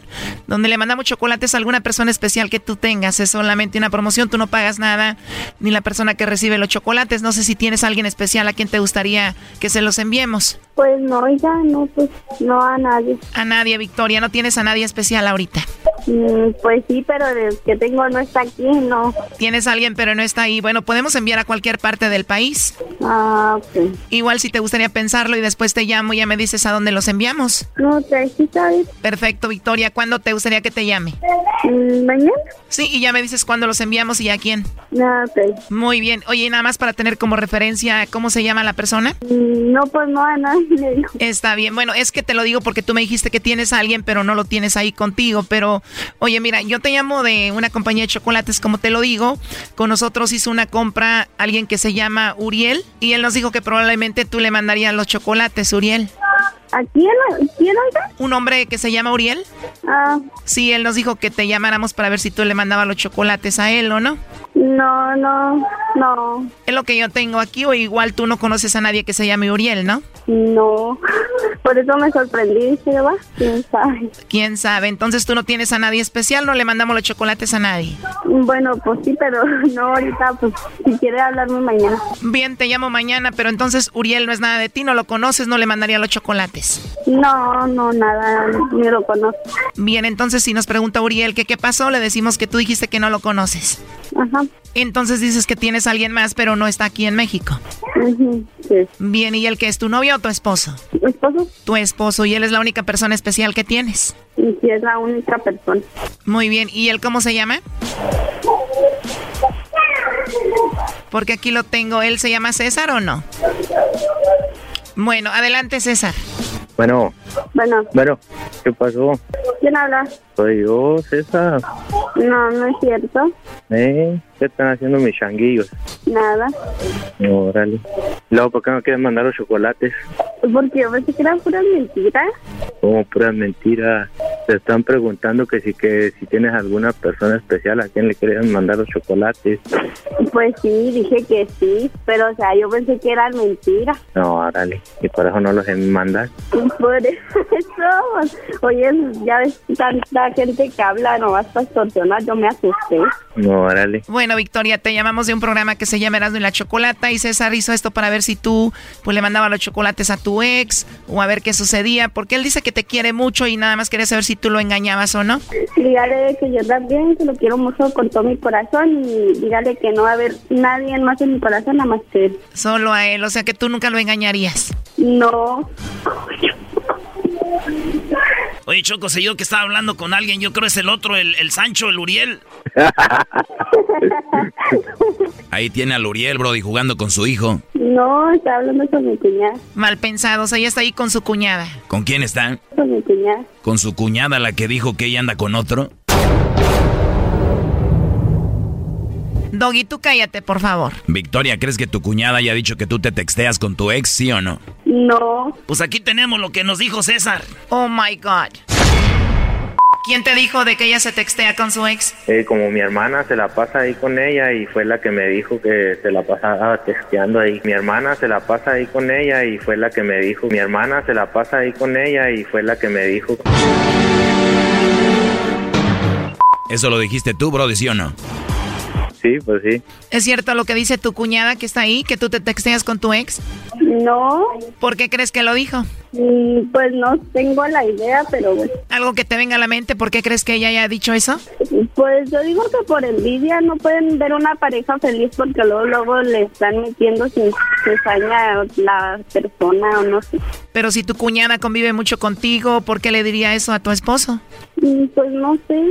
donde le mandamos chocolates a alguna persona especial que tú tengas. Es solamente una promoción. Tú no pagas nada, ni la persona que recibe los chocolates. No sé si tienes a alguien especial a quien te gustaría que se los enviemos. Pues no, ya no, pues no a nadie. A nadie, Victoria. ¿No tienes a nadie especial ahorita? Mm, pues sí, pero el que tengo no está aquí, no. Tienes a alguien, pero no está ahí. Bueno, podemos enviar a cualquier parte del país. Ah, ok. Igual si te gustaría pensarlo y después te llamo y ya me dices a dónde los enviamos. No, te sí, ¿sabes? Perfecto, Victoria. ¿Cuándo te gustaría que te llame? Mm, ¿Mañana? Sí, y ya me dices cuándo los enviamos y a quién. Ah, ok. Muy bien. Oye, nada más para tener como referencia, ¿cómo se llama la persona? Mm, no, pues no a nadie le digo. Está bien. Bueno, es que te lo digo porque tú me dijiste que tienes a alguien, pero no lo tienes ahí contigo. Pero, oye, mira, yo te llamo de una compañía de chocolates, como te lo digo. Con nosotros hizo una compra alguien que se llama Uriel y él nos dijo que probablemente tú le mandarías los chocolates, Uriel. ¿A quién? ¿Quién oiga? ¿Un hombre que se llama Uriel? Ah. Sí, él nos dijo que te llamáramos para ver si tú le mandabas los chocolates a él o no. No, no, no. Es lo que yo tengo aquí, o igual tú no conoces a nadie que se llame Uriel, ¿no? No. Por eso me sorprendí, ¿sí va? ¿Quién sabe? ¿Quién sabe? Entonces tú no tienes a nadie especial, no le mandamos los chocolates a nadie. Bueno, pues sí, pero no ahorita, pues si quiere hablarme mañana. Bien, te llamo mañana, pero entonces Uriel no es nada de ti, no lo conoces, no le mandaría los chocolates. No, no, nada, ni lo conozco. Bien, entonces si nos pregunta Uriel que qué pasó, le decimos que tú dijiste que no lo conoces. Ajá. Entonces dices que tienes a alguien más, pero no está aquí en México. sí. Bien, ¿y él que es tu novio o tu esposo? ¿Tu esposo? Tu esposo, y él es la única persona especial que tienes. Y sí, es la única persona. Muy bien, ¿y él cómo se llama? Porque aquí lo tengo, ¿él se llama César o no? Bueno, adelante César. Bueno. Bueno. Bueno, ¿qué pasó? ¿Quién habla? Soy yo, César. No, no es cierto. ¿Eh? ¿Qué están haciendo mis changuillos? Nada. Órale. Luego, ¿por qué no quieren mandar los chocolates? Porque yo pensé que eran puras mentiras. Como puras mentiras. Te están preguntando que si que si tienes alguna persona especial a quien le quieren mandar los chocolates. Pues sí, dije que sí, pero o sea, yo pensé que eran mentiras. No, órale. Y por eso no los mandan. Por eso, oye, ya ves tanta gente que habla nomás para extorsionar, yo me asusté. No, órale. Bueno, Victoria, te llamamos de un programa que se llama Erasmo y la Chocolata y César hizo esto para ver si tú pues le mandabas los chocolates a tu ex o a ver qué sucedía, porque él dice que te quiere mucho y nada más quería saber si tú lo engañabas o no. Dígale que yo también, que lo quiero mucho con todo mi corazón y dígale que no va a haber nadie más en mi corazón nada más que él. Solo a él, o sea que tú nunca lo engañarías. No. Oye, Choco, sé yo que estaba hablando con alguien, yo creo es el otro, el, el Sancho, el Uriel. Ahí tiene al Uriel, Brody, jugando con su hijo. No, está hablando con mi cuñada. Mal pensado, o sea, ella está ahí con su cuñada. ¿Con quién está? Con mi cuñada. ¿Con su cuñada, la que dijo que ella anda con otro? Doggy, tú cállate, por favor. Victoria, ¿crees que tu cuñada haya dicho que tú te texteas con tu ex, sí o no? No. Pues aquí tenemos lo que nos dijo César. Oh my God. ¿Quién te dijo de que ella se textea con su ex? Eh, como mi hermana se la pasa ahí con ella y fue la que me dijo que se la pasaba texteando ahí. Mi hermana se la pasa ahí con ella y fue la que me dijo. Mi hermana se la pasa ahí con ella y fue la que me dijo. ¿Eso lo dijiste tú, Brody, sí o no? Sí, pues sí. ¿Es cierto lo que dice tu cuñada que está ahí, que tú te texteas con tu ex? No. ¿Por qué crees que lo dijo? Mm, Pues no tengo la idea, pero bueno. ¿Algo que te venga a la mente? ¿Por qué crees que ella haya dicho eso? Pues yo digo que por envidia no pueden ver una pareja feliz porque luego luego le están metiendo sin cizaña la persona o no sé. Pero si tu cuñada convive mucho contigo, ¿por qué le diría eso a tu esposo? Mm, Pues no sé,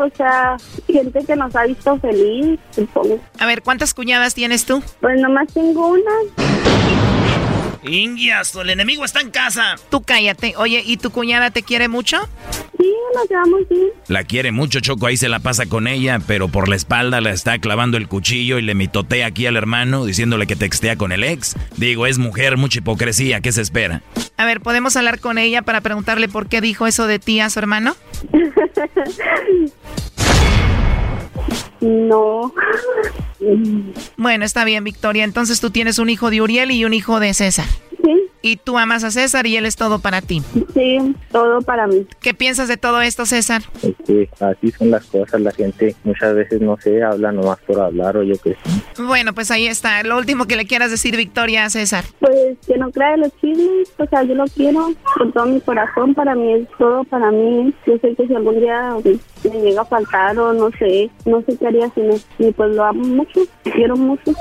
o sea, gente que nos ha visto feliz, supongo. A ver, ¿cuántas cuñadas tienes tú? Pues nomás tengo una. Ingias, el enemigo está en casa. Tú cállate. Oye, ¿y tu cuñada te quiere mucho? Sí, nos llevamos bien. La quiere mucho, Choco, ahí se la pasa con ella, pero por la espalda la está clavando el cuchillo y le mitotea aquí al hermano diciéndole que textea con el ex. Digo, es mujer, mucha hipocresía, ¿qué se espera? A ver, ¿podemos hablar con ella para preguntarle por qué dijo eso de ti a su hermano? No. Bueno, está bien, Victoria. Entonces tú tienes un hijo de Uriel y un hijo de César. Sí. Y tú amas a César y él es todo para ti. Sí, todo para mí. ¿Qué piensas de todo esto, César? Es que así son las cosas. La gente muchas veces no sé, habla nomás por hablar o yo qué sé. Bueno, pues ahí está. Lo último que le quieras decir, Victoria, a César. Pues que no crea los chismes, o sea, yo lo quiero con todo mi corazón, para mí es todo, para mí, yo sé que si algún día me llega a faltar o no sé, no sé qué haría sin él, y pues lo amo mucho, quiero mucho.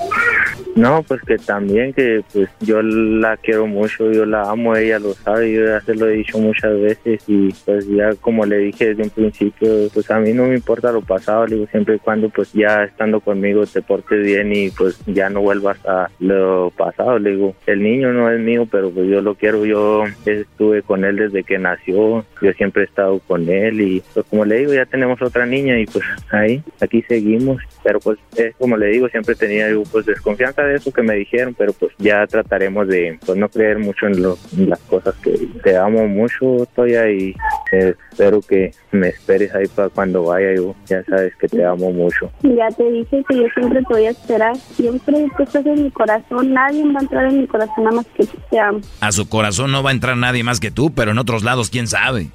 No, pues que también que pues yo la quiero mucho, yo la amo, ella lo sabe, yo ya se lo he dicho muchas veces y pues ya como le dije desde un principio, pues a mí no me importa lo pasado, le digo siempre y cuando pues ya estando conmigo te portes bien y pues ya no vuelvas a lo pasado, le digo, el niño no es mío, pero pues yo lo quiero, yo estuve con él desde que nació, yo siempre he estado con él y pues como le digo, ya tenemos otra niña y pues ahí, aquí seguimos, pero pues es como le digo, siempre tenía yo pues desconfianza de eso que me dijeron, pero pues ya trataremos de pues no creer mucho en, lo- en las cosas que te amo mucho, Toya, y eh, espero que me esperes ahí para cuando vaya yo, ya sabes que te amo mucho. Ya te dije que yo siempre te voy a esperar, siempre tú estás en mi corazón, nadie va a entrar en mi corazón nada más que te amo. A su corazón no va a entrar nadie más que tú, pero en otros lados, quién sabe.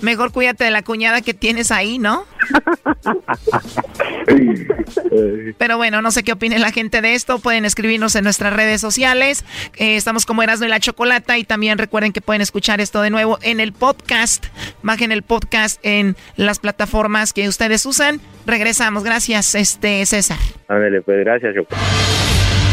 Mejor cuídate de la cuñada que tienes ahí, ¿no? Pero bueno, no sé qué opine la gente de esto. Pueden escribirnos en nuestras redes sociales. Eh, estamos como Erasmo y la Chocolata. Y también recuerden que pueden escuchar esto de nuevo en el podcast. Bajen el podcast en las plataformas que ustedes usan. Regresamos. Gracias, este César. Ándale, pues gracias, Choco.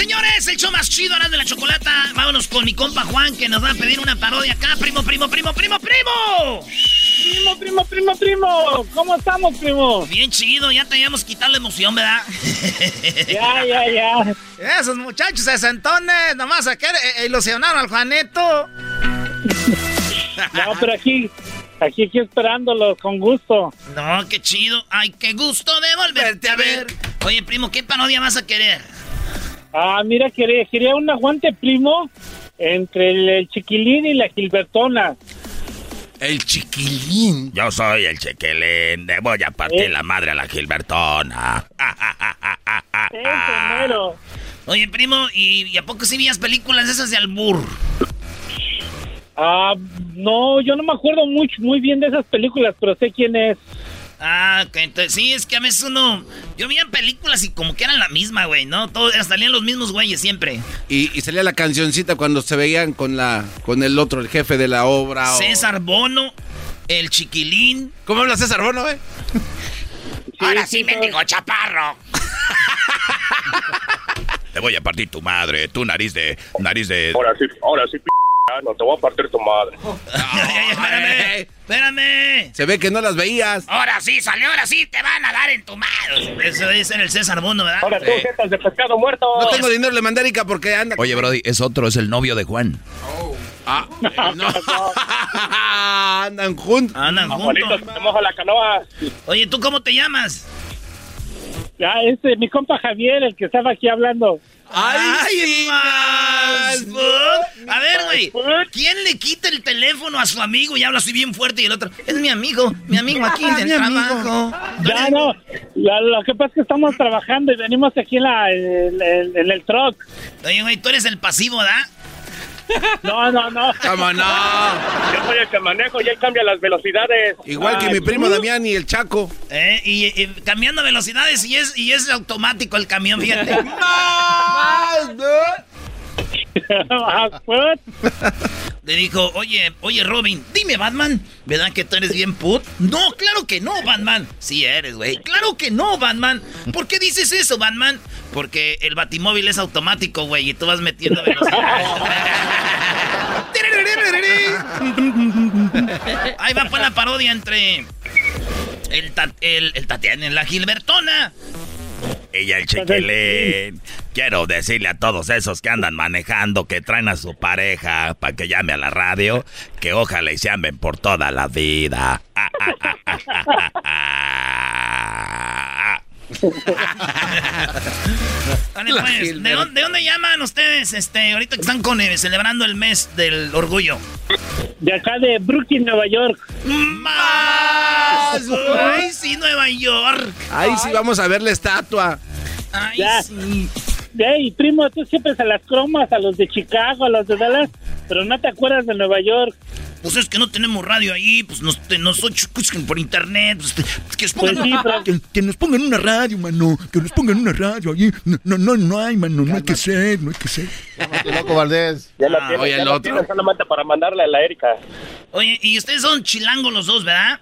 señores, el show más chido ahora de la chocolata. Vámonos con mi compa Juan que nos va a pedir una parodia acá. Primo, primo, primo, primo, primo. Primo, primo, primo, primo. ¿Cómo estamos, primo? Bien chido, ya teníamos quitado la emoción, ¿verdad? Ya, ya, ya. Esos muchachos sesentones, nomás a querer eh, ilusionar al Juanito. No, pero aquí, aquí, aquí esperándolos con gusto. No, qué chido. Ay, qué gusto de volverte a ver. Oye, primo, ¿qué parodia vas a querer? Ah, mira, quería, quería un aguante, primo, entre el, el chiquilín y la Gilbertona. El chiquilín. Yo soy el chiquilín. Le voy a partir la madre a la Gilbertona. Oye, primo, ¿y, y a poco sí vías películas esas de albur? Ah, no, yo no me acuerdo mucho, muy bien de esas películas, pero sé quién es. Ah, ok, entonces sí, es que a veces uno. Yo veía películas y como que eran la misma, güey, ¿no? Todos salían los mismos güeyes siempre. Y, y salía la cancioncita cuando se veían con la con el otro, el jefe de la obra. o- César Bono, el chiquilín. ¿Cómo habla César Bono, eh? Ahora sí, mendigo chaparro. Te voy a partir tu madre, tu nariz de. nariz de. Ahora sí, ahora sí, p no te voy a partir tu madre. espérame, espérame. Se ve que no las veías. Ahora sí, salió, ahora sí, te van a dar en tu madre. Eso debe ser el César Bono, ¿verdad? Ahora tú, jetas de pescado muerto. No tengo dinero, le mandé porque anda. Oye, Brody, es otro, es el novio de Juan. Ah, no. Andan juntos. Andan juntos. te la canoa. Oye, ¿tú cómo te llamas? Ya, este, mi compa Javier, el que estaba aquí hablando. ¡Ay, más! A ver, güey, ¿quién le quita el teléfono a su amigo y habla así bien fuerte y el otro? Es mi amigo, mi amigo aquí del trabajo. Ya, no, la- lo que pasa es que estamos trabajando y venimos aquí en, la, en, en- en el truck. Oye, güey, tú eres el pasivo, ¿verdad? No, no, no. ¿Cómo no? Yo soy el que manejo y él cambia las velocidades. Igual que mi primo Damián y el Chaco. Eh, y, y cambiando velocidades y es, y es automático el camión, fíjate. Le dijo, oye, oye Robin, dime Batman, ¿verdad que tú eres bien put? No, claro que no, Batman. Sí eres, güey. Claro que no, Batman. ¿Por qué dices eso, Batman? Porque el batimóvil es automático, güey, y tú vas metiendo velocidad. Ahí va pues la parodia entre el, ta- el, el Tatiana, la Gilbertona. Ella el chiquilín. Quiero decirle a todos esos que andan manejando, que traen a su pareja para que llame a la radio, que ojalá y se amen por toda la vida. Ah, ah, ah, pues, ¿de, dónde, de dónde llaman ustedes este, ahorita que están con, eh, celebrando el mes del orgullo? De acá de Brooklyn, Nueva York. ¡Más! ¡Ay, sí, Nueva York! Ahí sí vamos a ver la estatua. ¡Ay, Ya. sí! Hey, primo, tú siempre se las cromas a los de Chicago, a los de Dallas, pero no te acuerdas de Nueva York. Pues es que no tenemos radio ahí, pues nos, te- nos escuchan por internet. pues, te- que, nos pongan, Pues sí, pero- Que, que nos pongan una radio, mano. Que nos pongan una radio allí. No, no, no, no hay, mano. No hay que ser, no hay que ser. Loco Valdés. Ya la Ah, tiene, oye, ya el la otro. solamente para mandarle a la Erika. Oye, y ustedes son chilangos los dos, ¿verdad?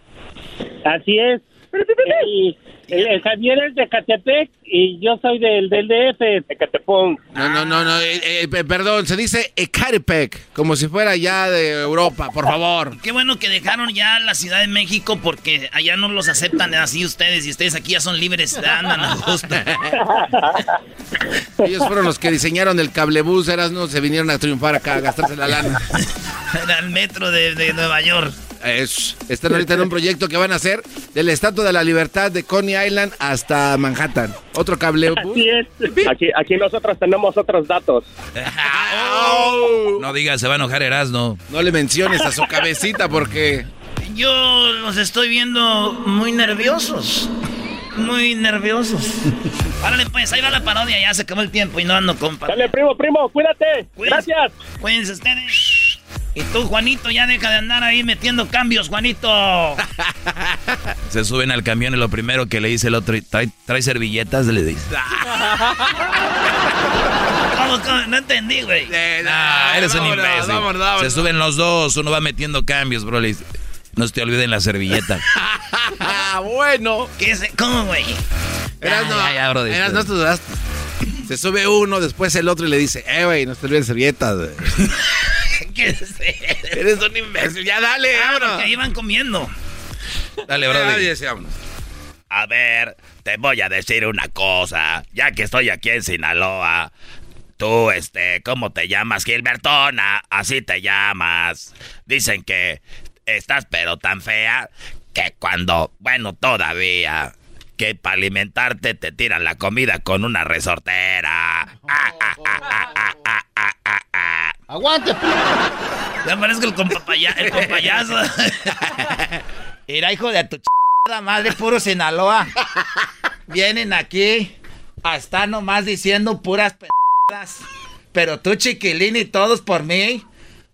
Así es. Y el, el Javier es de Catepec y yo soy del, del DF. Ecatepón. No, no, no, no. eh, eh, pe- perdón, se dice Ecatepec, como si fuera ya de Europa, por favor. Qué bueno que dejaron ya la Ciudad de México porque allá no los aceptan así ustedes y ustedes aquí ya son libres, andan a gusto. Ellos fueron los que diseñaron el cablebús, eras no se vinieron a triunfar acá, a gastarse la lana. Era el metro de, de Nueva York. Es- están ahorita en un proyecto que van a hacer de la Estatua de la Libertad de Coney Island hasta Manhattan. Otro cablebús. Así es. Aquí, aquí nosotros tenemos otros datos. No digas, se va a enojar Erasno. No le menciones a su cabecita porque... Yo los estoy viendo muy nerviosos. Muy nerviosos. Árale, pues, ahí va la parodia, ya se acabó el tiempo y no ando, compa. Dale, primo, primo, cuídate. Gracias. Cuídense ustedes. Y tú, Juanito, ya deja de andar ahí metiendo cambios, Juanito. Se suben al camión y lo primero que le dice el otro, trae, trae servilletas, le dice. ¿Cómo, cómo? No entendí, güey. Ah, eres un imbécil. vámonos, vámonos. Se suben los dos, uno va metiendo cambios, bro. le dice, no se te olviden la servilleta. Ah, bueno. ¿Qué es? ¿Cómo, güey? Eras no, ya, ya, bro, eras no te dudaste. Se sube uno, después el otro y le dice, eh, güey, no te olvides servilletas. güey". ¿Qué es Eres un imbécil, ya dale, Ah, vámonos. porque iban comiendo. Dale, bro. Ay, ese, vámonos. A ver, te voy a decir una cosa. Ya que estoy aquí en Sinaloa. Tú, este, ¿cómo te llamas? Gilbertona. Así te llamas. Dicen que estás pero tan fea que cuando, bueno, todavía, que para alimentarte te tiran la comida con una resortera. Ah, ah, ah, ¡Aguante! Ya parezco el compayazo. Mira, hijo de tu ch... madre, puro Sinaloa. Vienen aquí a estar nomás diciendo puras p***as. Pero tú, chiquilín, y todos por mí,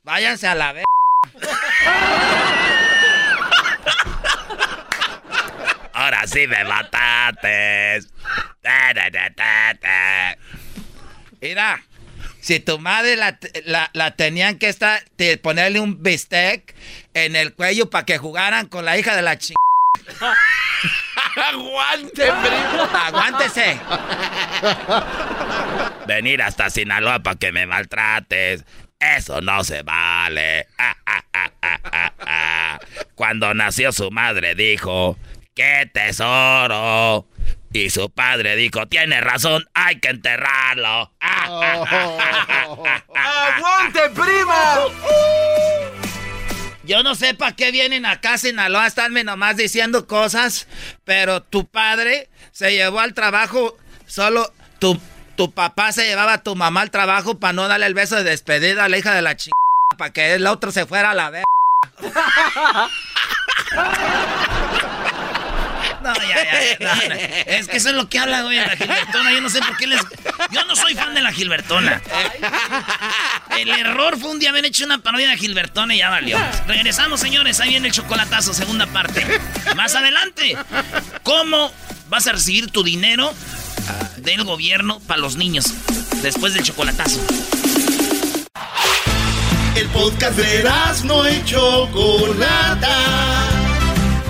váyanse a la vez. Ahora sí me ta. Mira, si tu madre la, la, la tenían que estar, te- ponerle un bistec en el cuello para que jugaran con la hija de la ch... Aguante, primo. Aguántese. Venir hasta Sinaloa para que me maltrates. Eso no se vale. Ah, ah, ah, ah, ah, ah. Cuando nació su madre dijo, ¡qué tesoro! Y su padre dijo, tiene razón, hay que enterrarlo. Ah. ¡Aguante, prima! Yo no sé para qué vienen acá a Sinaloa a estarme nomás diciendo cosas, pero tu padre se llevó al trabajo solo tu, tu papá se llevaba a tu mamá al trabajo para no darle el beso de despedida a la hija de la chingada, para que el otro se fuera a la vez. Es que eso es lo que habla, güey, la Gilbertona. Yo no sé por qué les. Yo no soy fan de la Gilbertona. El error fue un día haber hecho una parodia de Gilbertona y ya valió. Regresamos, señores. Ahí viene el chocolatazo, segunda parte. Más adelante. ¿Cómo vas a recibir tu dinero del gobierno para los niños después del chocolatazo? El podcast de no y Chocolata.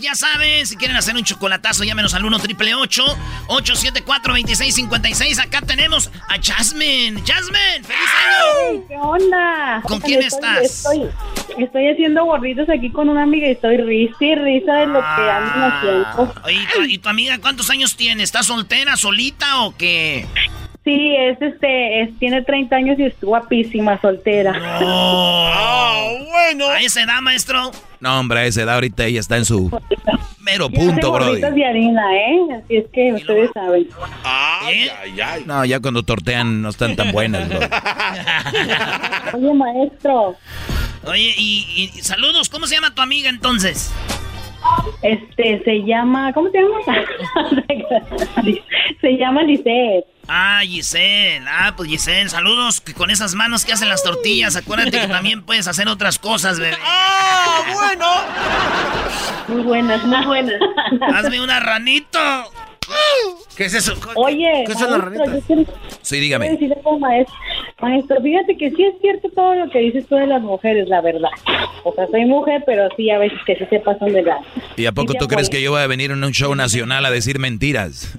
Ya saben, si quieren hacer un chocolatazo, llámenos al 1 triple 874 2656 Acá tenemos a Jasmine. Jasmine, feliz año. ¿Qué onda? ¿Con quién Estoy- estás? Estoy, estoy haciendo gorritos aquí con una amiga y estoy risa y risa de lo que andan haciendo. Oye, ¿y tu, y tu amiga cuántos años tiene? ¿Está soltera, solita o qué? Sí, es este, es, tiene 30 años y es guapísima, soltera. bueno. A esa edad, maestro. No, hombre, a esa edad ahorita ella está en su mero punto, bro. de harina, ¿eh? Así es que ustedes saben. ¿Eh? No, ya cuando tortean no están tan buenas, bro. Oye, maestro. Oye, y, y saludos, ¿cómo se llama tu amiga entonces? Este, se llama, ¿cómo se llama? se llama Lisette. Ah, Giselle. Ah, pues Giselle, saludos que con esas manos que hacen las tortillas. Acuérdate que también puedes hacer otras cosas, bebé. ¡Ah, bueno! Muy buenas, muy buenas. Hazme una ranito. ¿Qué es eso? Oye, ¿Qué son las maestro, yo quiero- Sí, dígame. maestro. Maestro, fíjate que sí es cierto todo lo que dices tú de las mujeres, la verdad. O sea, soy mujer, pero sí a veces que sí se pasan de la... ¿Y a poco Sí, tú crees que yo voy a venir en un show nacional a decir mentiras?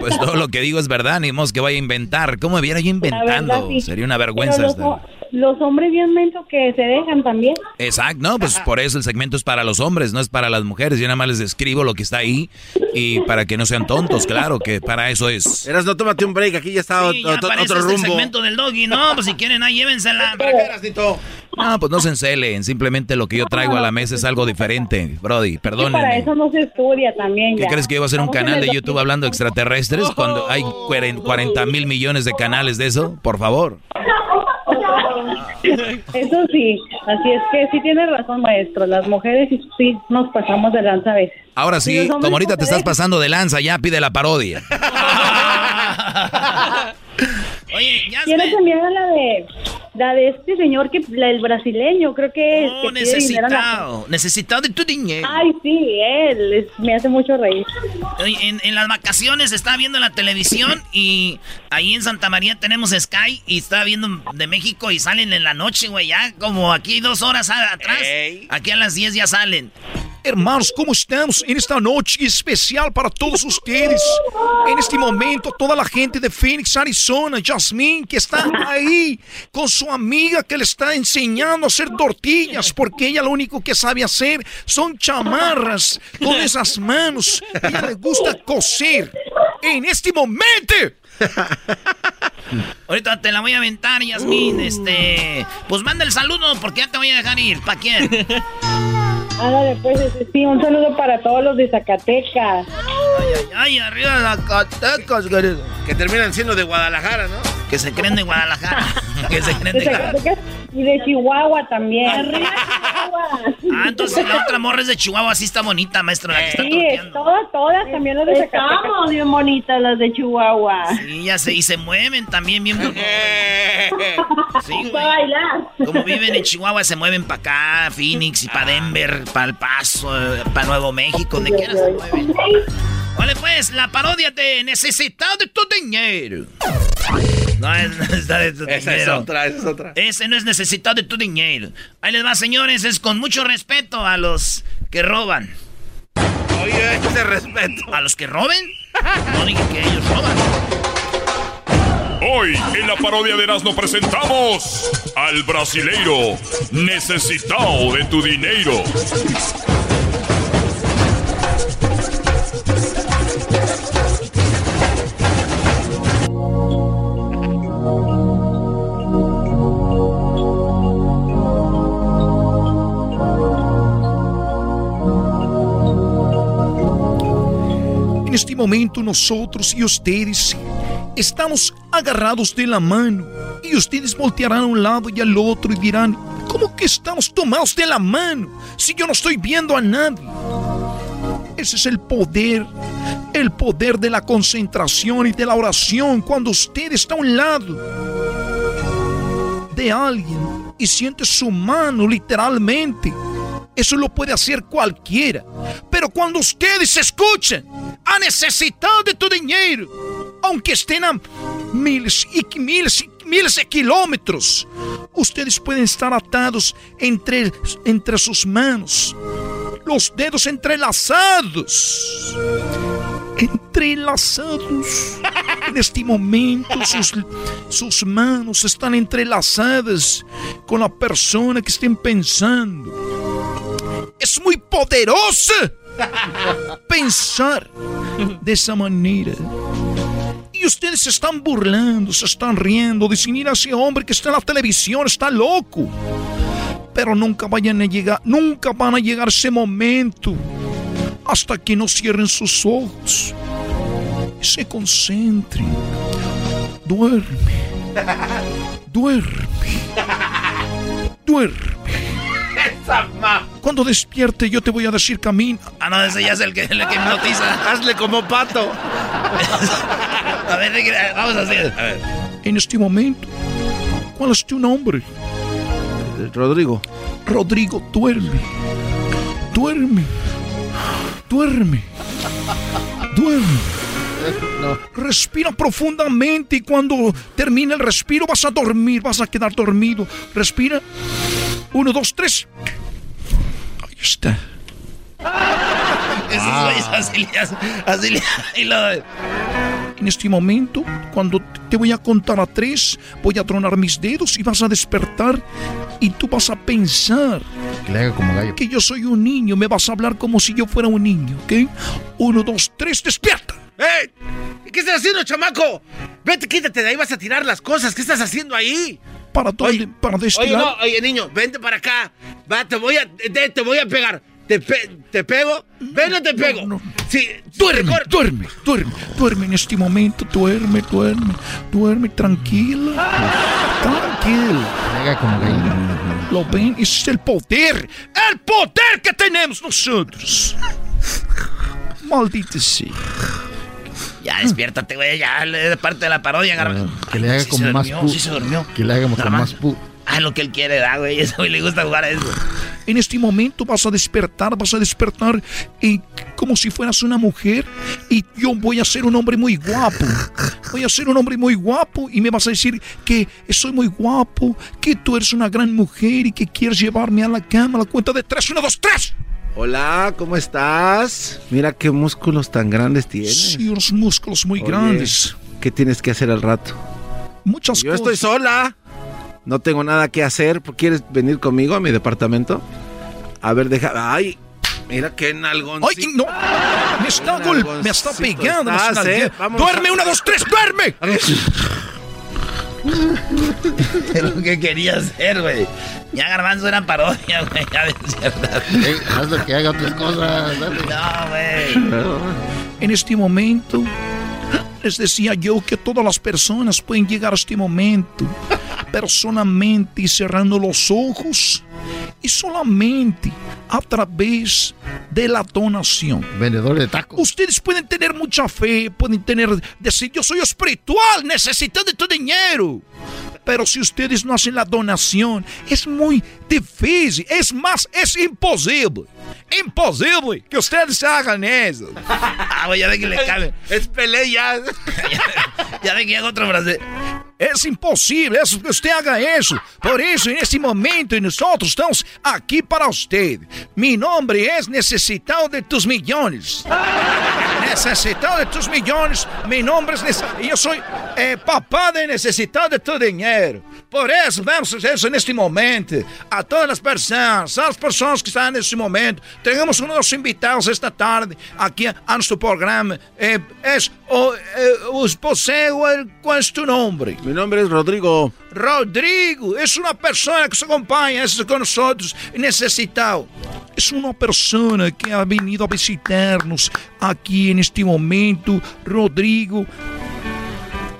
Pues todo lo que digo es verdad, ni modo que vaya a inventar. ¿Cómo viera yo inventando? sí. Sería una vergüenza. Pero los, hombres bien mensos que se dejan también. Exacto, no, pues por eso el segmento es para los hombres, no es para las mujeres. Yo nada más les describo lo que está ahí y para que no sean tontos, claro, que para eso es. Eras, no tómate un break, aquí ya está Sí, otro, ya aparece otro este rumbo. segmento del doggy, no, pues si quieren ahí llévensela. ¿Para qué, Erasnito? No, pues no se encelen, simplemente lo que yo traigo a la mesa es algo diferente, Brody, Y para eso no se estudia también. ¿Qué crees que iba a hacer un canal el de YouTube hablando de extraterrestres cuando hay 40 mil millones de canales de eso? Por favor. Eso sí, así es que sí tiene razón, maestro. Las mujeres sí, nos pasamos de lanza a veces. Ahora sí, como ahorita te estás pasando de lanza, ya pide la parodia. Oye, ya Quiero a la de la de este señor que la, el brasileño, creo que es Oh, a la- necesitado, necesitado de tu dinero. Ay, sí, él es- me hace mucho reír. Oye, En, en las vacaciones estaba viendo la televisión y ahí en Santa María tenemos Sky y estaba viendo de México y salen en la noche, güey, ya como aquí dos horas atrás. Aquí a las 10 ya salen. Hermanos, ¿cómo estamos en esta noche especial para todos ustedes? En este momento, toda la gente de Phoenix, Arizona, Jasmine, que está ahí con su amiga que le está enseñando a hacer tortillas, porque ella lo único que sabe hacer son chamarras con esas manos. Ella le gusta coser. En este momento. Ahorita te la voy a aventar, Yasmin. Este, pues manda el saludo porque ya te voy a dejar ir. ¿Para quién? Ándale, pues, sí, un saludo para todos los de Zacatecas. Ay, arriba Zacatecas, Que terminan siendo de Guadalajara, ¿no? Que se creen de Guadalajara. que se creen De de Guadalajara. Zacatecas y de Chihuahua también. Ah, entonces la otra morra es de Chihuahua, así está bonita, maestro, la que está Sí, es todas, todas, también las de Zacatecas. Estamos bien bonitas las de Chihuahua. Sí, ya sé, y se mueven también bien. Sí, güey. Como viven en Chihuahua, se mueven para acá, Phoenix y para Denver, para El Paso, para Nuevo México, donde quiera se mueven. Vale, pues, la parodia de Necesitado de tu dinero. No es necesitado de tu Esa es dinero. otra, esa es otra. Ese no es necesitado de tu dinero. Ahí les va, señores, es con mucho respeto a los que roban. Oye, ese respeto. ¿A los que roben? No dije que ellos roban. Hoy en la parodia de Erasmo presentamos al brasileiro necesitado de tu dinero. En este momento nosotros y ustedes estamos agarrados de la mano y ustedes voltearán a un lado y al otro y dirán, ¿cómo que estamos tomados de la mano si yo no estoy viendo a nadie? Ese es el poder, el poder de la concentración y de la oración cuando usted está a un lado de alguien y siente su mano literalmente. Eso lo puede hacer cualquiera. Pero cuando ustedes escuchan a necesitado de tu dinero, aunque estén a miles y miles y miles de kilómetros, ustedes pueden estar atados entre, entre sus manos, los dedos entrelazados. Entrelazados. En este momento sus, sus manos están entrelazadas con la persona que estén pensando. Es muy poderosa pensar de esa manera. Y ustedes se están burlando, se están riendo, dicen, mira ese hombre que está en la televisión, está loco. Pero nunca vayan a llegar, nunca van a llegar ese momento hasta que no cierren sus ojos se concentren. Duerme, duerme, duerme. Cuando despierte yo te voy a decir camino. Ah, no, ese ya es el que, el que hipnotiza. Hazle como pato. A ver, vamos a hacer. A ver. En este momento, ¿cuál es tu nombre? Rodrigo. Rodrigo, duerme. Duerme. Duerme. Duerme. Respira profundamente y cuando termine el respiro vas a dormir, vas a quedar dormido. Respira. Uno, dos, tres. Está. Esos güeyes así así le- y lo- En este momento, cuando te voy a contar a tres, voy a tronar mis dedos y vas a despertar y tú vas a pensar Que le haga como gallo. que yo soy un niño, me vas a hablar como si yo fuera un niño, ¿ok? Uno, dos, tres, despierta. ¡Ey! ¿Qué estás haciendo, chamaco? Vete, quítate de ahí, vas a tirar las cosas. ¿Qué estás haciendo ahí? ¿Para dónde? ¿Para de este Oye, no, oye, niño, vente para acá. Va, te voy a, te, te voy a pegar. ¿Te, pe- te pego? ¿Ven o te pego? Sí, Duerme, duerme, duerme, duerme en este momento, duerme, duerme, duerme, tranquilo, tranquilo. como Lo ven, ese es el poder, el poder que tenemos nosotros. Maldita sea. Ya, despiértate, güey. Ya, le parte de la parodia, Garbanzo. Que le haga Sí como se más durmió, pu. sí se durmió. Que le haga como más pu. Ah, lo que él quiere, da, güey. Ese güey le gusta jugar a eso. En este momento vas a despertar, vas a despertar y como si fueras una mujer y yo voy a ser un hombre muy guapo. Voy a ser un hombre muy guapo y me vas a decir que soy muy guapo, que tú eres una gran mujer y que quieres llevarme a la cama a la cuenta de tres. Uno, dos, tres. Hola, ¿cómo estás? Mira qué músculos tan grandes tienes. Sí, unos músculos muy Oye, grandes. ¿Qué tienes que hacer al rato? Muchas Yo estoy sola. No tengo nada que hacer. ¿Quieres venir conmigo a mi departamento? A ver, deja. Ay, mira qué nalgón. ¡Ay, no! Me está, gol me está pegando. estás, ¿eh? ¡Duerme! a- ¡Una, dos, tres! ¡Duerme! Es lo que quería hacer, güey. Ya Garbanzo era parodia, güey. Ya despiértate. haz lo que haga otras cosas. dale. No, güey. En este momento, les decía yo que todas las personas pueden llegar a este momento personalmente y cerrando los ojos y solamente a través de la donación. Vendedor de tacos. Ustedes pueden tener mucha fe, pueden tener, decir, yo soy espiritual, necesito de tu dinero. Pero si ustedes no hacen la donación, es muy difícil, es más, es imposible. Imposible que ustedes hagan eso. Ah, ya ve que le cabe. Es pelea ya. Ve que llega otro brasileño. Es imposible eso, que usted haga eso. Por eso, en este momento, nosotros estamos aquí para usted. Mi nombre es Necesitado de tus Millones. Necesitado de tus millones. Mi nombre es... Nece- Yo soy eh, papá de Necesitado de tu dinheiro. Por isso, vamos fazer isso neste momento. A todas as pessoas, as pessoas que estão neste momento. Temos nossos invitados esta tarde aqui a nosso programa. Eh, es, o, eh, os poseo el, ¿Cuál es tu nombre? Mi nombre es Rodrigo. Rodrigo, es una persona que se acompaña es con nosotros necesitado. Es una persona que ha venido a visitarnos aquí en este momento. Rodrigo.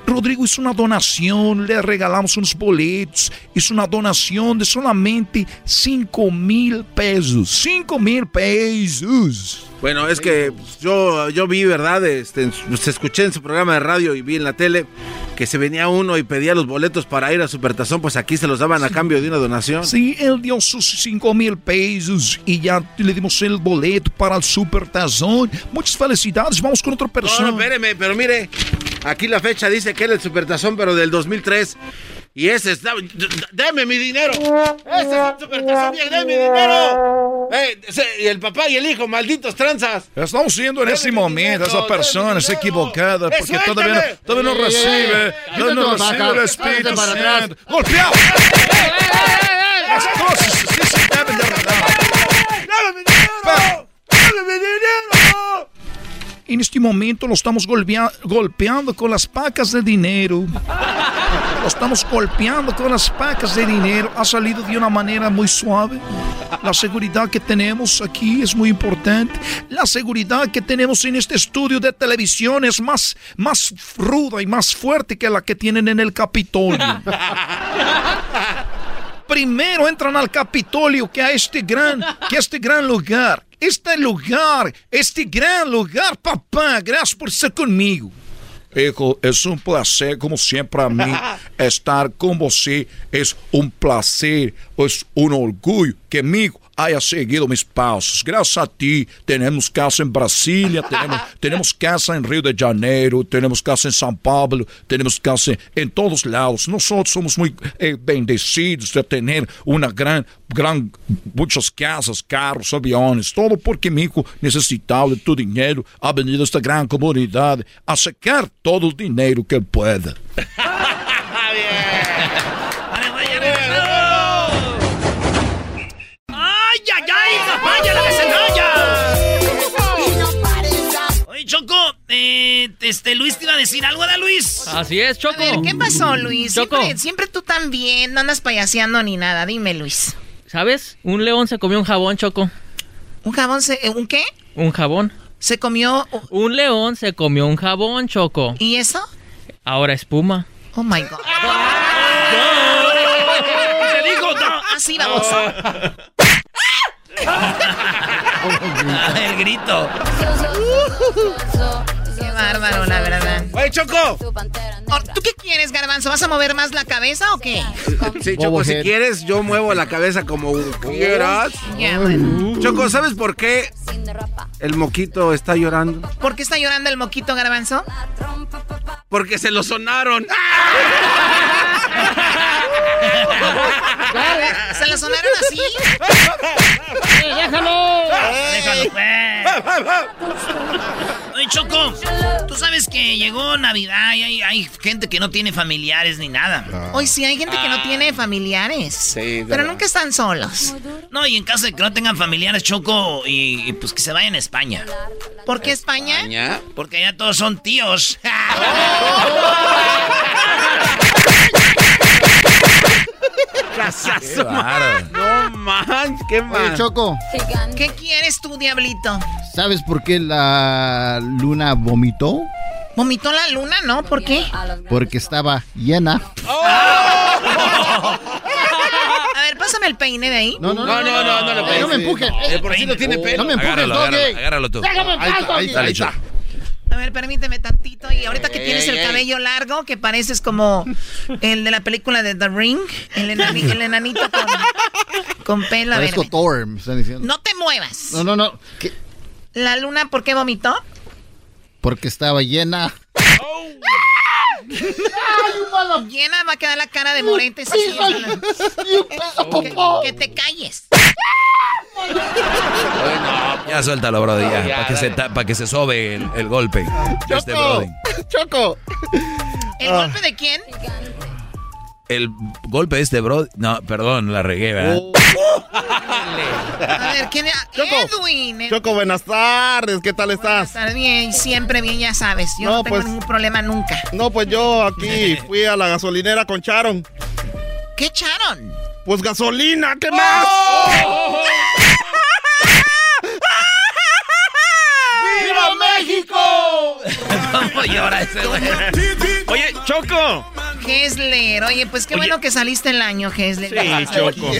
Rodrigo hizo una donación, le regalamos unos boletos. Hizo una donación de solamente 5 mil pesos. 5 mil pesos. Bueno, es que yo, yo vi, ¿verdad? Este, se escuché en su programa de radio y vi en la tele que se venía uno y pedía los boletos para ir a Supertazón, pues aquí se los daban a cambio de una donación. Sí, él dio sus 5 mil pesos y ya le dimos el boleto para el Super Tazón. Muchas felicidades, vamos con otra No, persona. no, espéreme, pero mire, aquí la fecha dice que era el Supertazón, pero del 2003. Y ese d- ¡Deme mi dinero! ¡Ese es un Supertazón, viejo! ¡Deme mi dinero! Ese- y el papá y el hijo, malditos tranzas. Estamos viendo en este momento a esa persona es equivocada Eh, porque todavía no, suéltame. todavía no Ey, ey, recibe, todavía no recibe el Espíritu. Santo. ¡Golpeado! Las cosas sí se deben de En este momento lo estamos golpea- golpeando con las pacas de dinero. Lo estamos golpeando con las pacas de dinero. Ha salido de una manera muy suave. La seguridad que tenemos aquí es muy importante. La seguridad que tenemos en este estudio de televisión es más, más ruda y más fuerte que la que tienen en el Capitolio. Primero entran al Capitolio que a este gran, que a este gran lugar. Este lugar, este gran lugar, papá, gracias por estar conmigo. Hijo, es un placer, como siempre a mí, estar con você. Es un placer, es un orgullo que amigo, haya seguido mis pasos. Gracias a ti tenemos casa en Brasilia, tenemos, tenemos casa en Río de Janeiro, tenemos casa en São Paulo, tenemos casa en todos lados. Nosotros somos muy eh, bendecidos de tener una gran, gran, muchas casas, carros, aviones, todo porque mi hijo necesitaba de tu dinero, ha venido a esta gran comunidad a sacar todo el dinero que él ¡Ay, ay, ay! ¡Papaya la Oye, Choco, eh, este, Luis te iba a decir algo, ¿da, Luis? Así es, Choco. A ver, ¿qué pasó, Luis? Choco. Siempre, siempre tú tan bien, no andas payaseando ni nada. Dime, Luis. ¿Sabes? Un león se comió un jabón, Choco. ¿Un jabón se... eh, ¿Un qué? Un jabón. Se comió... Un león se comió un jabón, Choco. ¿Y eso? Ahora espuma. Oh, my God. ¡Te digo no! Así vamos. El grito. Qué bárbaro, la verdad. ¡Oye, Choco! Oh, ¿Tú qué quieres, Garbanzo? ¿Vas a mover más la cabeza o qué? Sí, Choco, si quieres, yo muevo la cabeza como quieras. Bueno. Choco, ¿sabes por qué el moquito está llorando? ¿Por qué está llorando el moquito, Garbanzo? Porque se lo sonaron. ¿Se lo sonaron así? ¡Déjalo! ¡Déjalo, pues! Oye, Choco, tú sabes que llegó Navidad y hay, hay gente que no tiene familiares ni nada. Hoy sí hay gente que no tiene familiares. Sí, Pero nunca están solos. No, y en caso de que no tengan familiares, Choco, y, y pues que se vayan a España. ¿Por qué España? Porque allá todos son tíos. ¡Casazo! No man, qué Oye, mal. Choco, ¿Qué quieres tú, diablito? ¿sabes por qué la luna vomitó? ¿Vomitó la luna, no? ¿Por qué? Porque estaba llena. A ver, pásame el peine de ahí. No, no, No, no, no, no, lo Eh, no me empujes. No tiene pelo. No me empujes, Agárralo, Doggy. agárralo, tú. Ahí está, ahí está, ver, permíteme tantito. Y ahorita que Ey, tienes ey, el ey. cabello largo, que pareces como el de la película de The Ring, el, enani- el enanito con, con pelo. Parezco ven. Thor, me están diciendo. no te muevas. No, no, no. ¿Qué? ¿La luna por qué vomitó? Porque estaba llena. Llena va a quedar la cara de morente. que, que te calles. Ya suéltalo, Brody, ya. Ya, Para que, se, ta- que se sobe el, el golpe este Brody. Choco. ¿El golpe de quién? El golpe de este Brody. No, perdón, la regué, ¿verdad? A ver, ¿quién es? Edwin. Edwin. Choco, buenas tardes, ¿qué tal estás? Estar bien, siempre bien, ya sabes. Yo no, No, tengo pues- ningún problema nunca. No, pues yo aquí fui a la gasolinera con Charon. ¿Qué echaron? Pues gasolina, ¿qué más? ¡Viva México! ¿Cómo llora ese güey? Oye, Choco. Hesler, oye, pues qué Oye. bueno que saliste el año, Hesler. Sí, Choco.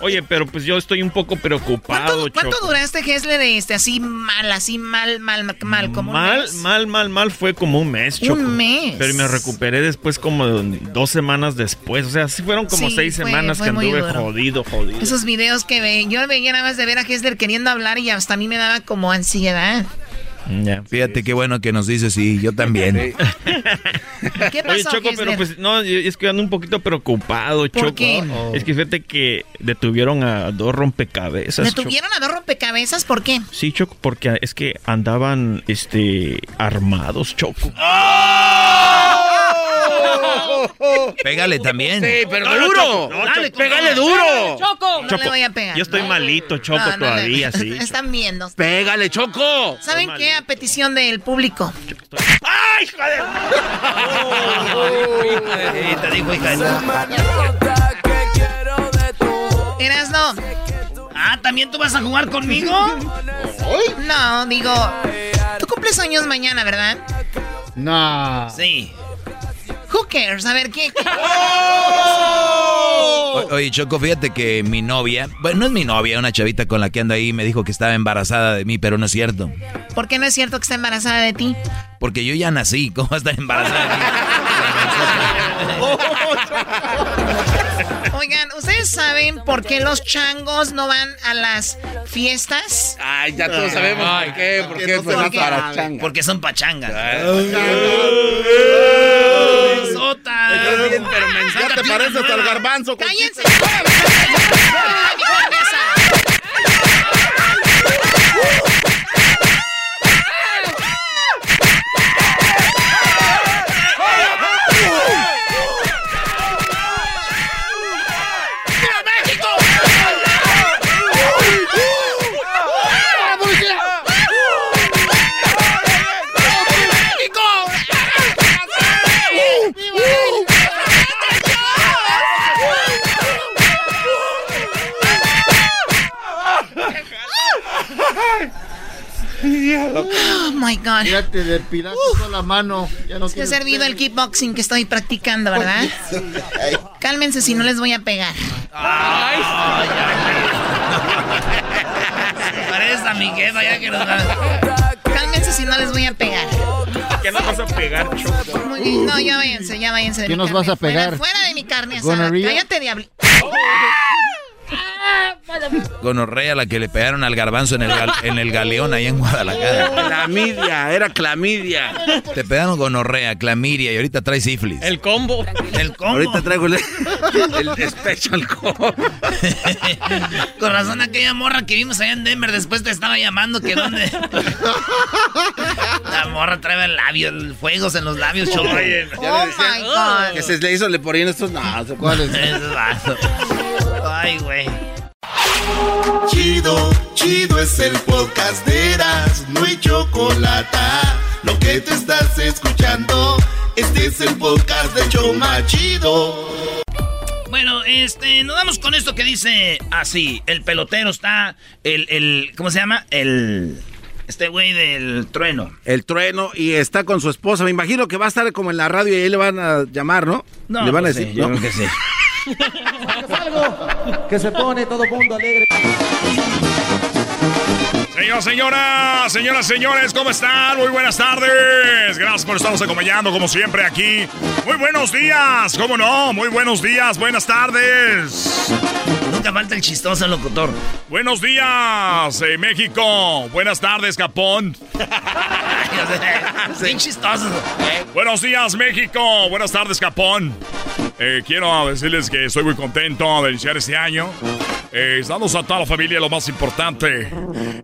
Oye, pero pues yo estoy un poco preocupado, ¿Cuánto, cuánto duraste, Hesler, este, así mal, así mal, mal, mal, como un Mal, mes? mal, mal, mal fue como un mes, Un Choco. mes. Pero me recuperé después como dos semanas después. O sea, sí fueron como Sí, seis fue- semanas fue que anduve duro. jodido, jodido. Esos videos que ve, yo veía nada más de ver a Hesler queriendo hablar y hasta a mí me daba como ansiedad. Fíjate qué bueno que nos dices, sí, yo también. ¿Qué Oye, pasó, Choco, Hesler? pero pues no, es que ando un poquito preocupado, ¿Por Choco. qué? Es que fíjate que detuvieron a dos rompecabezas. Choco. ¿Detuvieron a dos rompecabezas? ¿Por qué? Sí, Choco, porque es que andaban este armados, Choco. Pégale también. Sí, pero No, no, duro. Choco, no, Dale, Choco. pégale duro. Choco, no Choco, le voy a pegar. Yo estoy malito, Choco, No, no le- todavía, sí. Están viendo. Pégale, Choco. ¿Saben qué? A petición del público. ¡Ay, hijo de... te dijo, hija de... Erasno. Ah, ¿también tú vas a jugar conmigo? No, digo. Tú cumples años mañana, ¿verdad? No. Sí. Who cares? A ver, ¿qué? qué- O- Oye, Choco, fíjate que mi novia, bueno, no es mi novia, una chavita con la que ando ahí, me dijo que estaba embarazada de mí, pero no es cierto. ¿Por qué no es cierto que está embarazada de ti? Porque yo ya nací, ¿cómo va a estar embarazada de mí? Oigan, ¿ustedes saben por qué los changos no van a las fiestas? Ay, ya todos sabemos por qué. ¿Por qué? No para changa. Porque son pachangas. Sota. Ya te pareces al garbanzo. ¡Cállense! Oh my God. Ya te depilaste toda la mano. Ya no Es que ha servido el kickboxing que estoy practicando, ¿verdad? Cálmense si no les voy a pegar. Parece a mi jefa ya que nos Cálmense si no les voy a pegar. ¿Qué nos vas a pegar, Choco? No, ya váyanse, ya váyanse de ¿Qué mi nos carne. vas a pegar? Fuera, fuera de mi carne asada. Cállate, diablo. Gonorrea la que le pegaron al garbanzo en el, gal- en el galeón ahí en Guadalajara. Clamidia, era clamidia. Te pegaron gonorrea, clamidia y ahorita traes sífilis. El combo. El combo. Ahorita traigo el, el special combo. Con razón aquella morra que vimos allá en Denver después te estaba llamando que dónde. La morra trae el labio, el fuegos en los labios, Choco. Oye, ya le decían que se le hizo, le ponían estos. No, ¿cuáles? Ay, güey. Chido, chido es el podcast de Eras, no hay chocolate. Lo que te estás escuchando, este es el podcast de Choma Chido. Bueno, este, nos vamos con esto que dice así, el pelotero está, el, el, ¿cómo se llama? El, este güey del trueno. El trueno y está con su esposa. Me imagino que va a estar como en la radio y ahí le van a llamar, ¿no? No, le van pues a decir. sí, yo ¿no? creo que sí. que se pone todo mundo alegre. Señor, señoras, señoras, señores, ¿cómo están? Muy buenas tardes. Gracias por estarnos acompañando como siempre aquí. Muy buenos días, ¿cómo no? Muy buenos días, buenas tardes. Nunca falta el chistoso locutor. Buenos días, eh, México. Buenas tardes, Japón. Bien chistoso. Buenos días, México. Buenas tardes, Japón. Eh, quiero decirles que estoy muy contento de iniciar este año. Eh, damos a toda la familia lo más importante.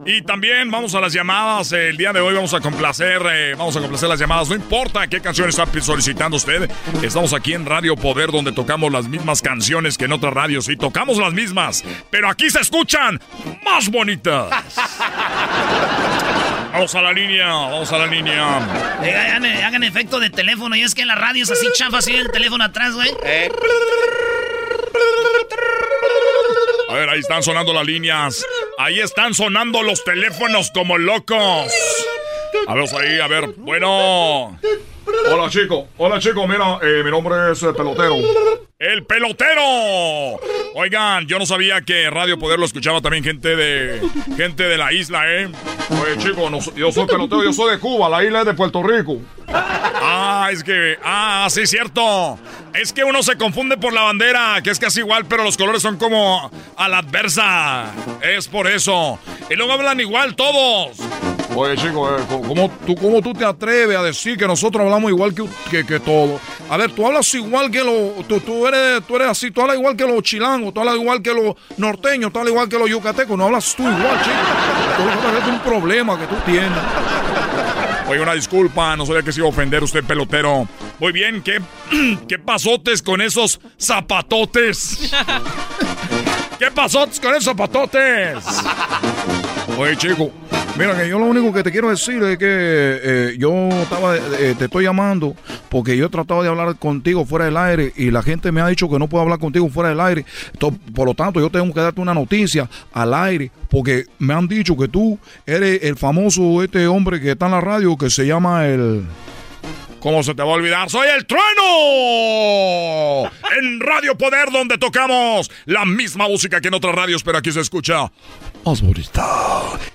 Y también vamos a las llamadas. El día de hoy vamos a complacer, eh, vamos a complacer las llamadas. No importa qué canción está solicitando usted. Estamos aquí en Radio Poder donde tocamos las mismas canciones que en otras radios. Y tocamos las mismas. Pero aquí se escuchan más bonitas. Vamos a la línea, vamos a la línea. Oiga, hagan, hagan efecto de teléfono. Y es que en la radio es así chafa, así el teléfono atrás, güey. A ver, ahí están sonando las líneas. Ahí están sonando los teléfonos como locos. A ver, ahí, a ver. Bueno. Hola, chico. Hola, chico. Mira, eh, mi nombre es eh, Pelotero. ¡El pelotero! Oigan, yo no sabía que Radio Poder lo escuchaba también gente de gente de la isla, ¿eh? Oye, chico, no yo soy pelotero, yo soy de Cuba, la isla es de Puerto Rico. Ah, es que. Ah, sí, cierto. Es que uno se confunde por la bandera, que es casi igual, pero los colores son como a la adversa. Es por eso. Y luego hablan igual todos. Oye, chico, eh, ¿cómo, tú, ¿cómo tú te atreves a decir que nosotros hablamos igual que, que, que todos? A ver, tú hablas igual que. Tú, tú, eres, tú eres así, tú hablas igual que los chilangos, tú hablas igual que los norteños, tú hablas igual que los yucatecos, no hablas tú igual, chico. Es un problema que tú tienes. Oye, una disculpa, no sabía que se iba a ofender usted, pelotero. Muy bien, ¿qué, qué pasotes con esos zapatotes? ¿Qué pasotes con esos zapatotes? Oye, chico, mira que yo lo único que te quiero decir es que eh, yo estaba, eh, te estoy llamando porque yo he tratado de hablar contigo fuera del aire y la gente me ha dicho que no puedo hablar contigo fuera del aire. To- Por lo tanto, yo tengo que darte una noticia al aire porque me han dicho que tú eres el famoso este hombre que está en la radio que se llama el... ¿Cómo se te va a olvidar? ¡Soy el trueno! En Radio Poder, donde tocamos la misma música que en otras radios, pero aquí se escucha más bonita.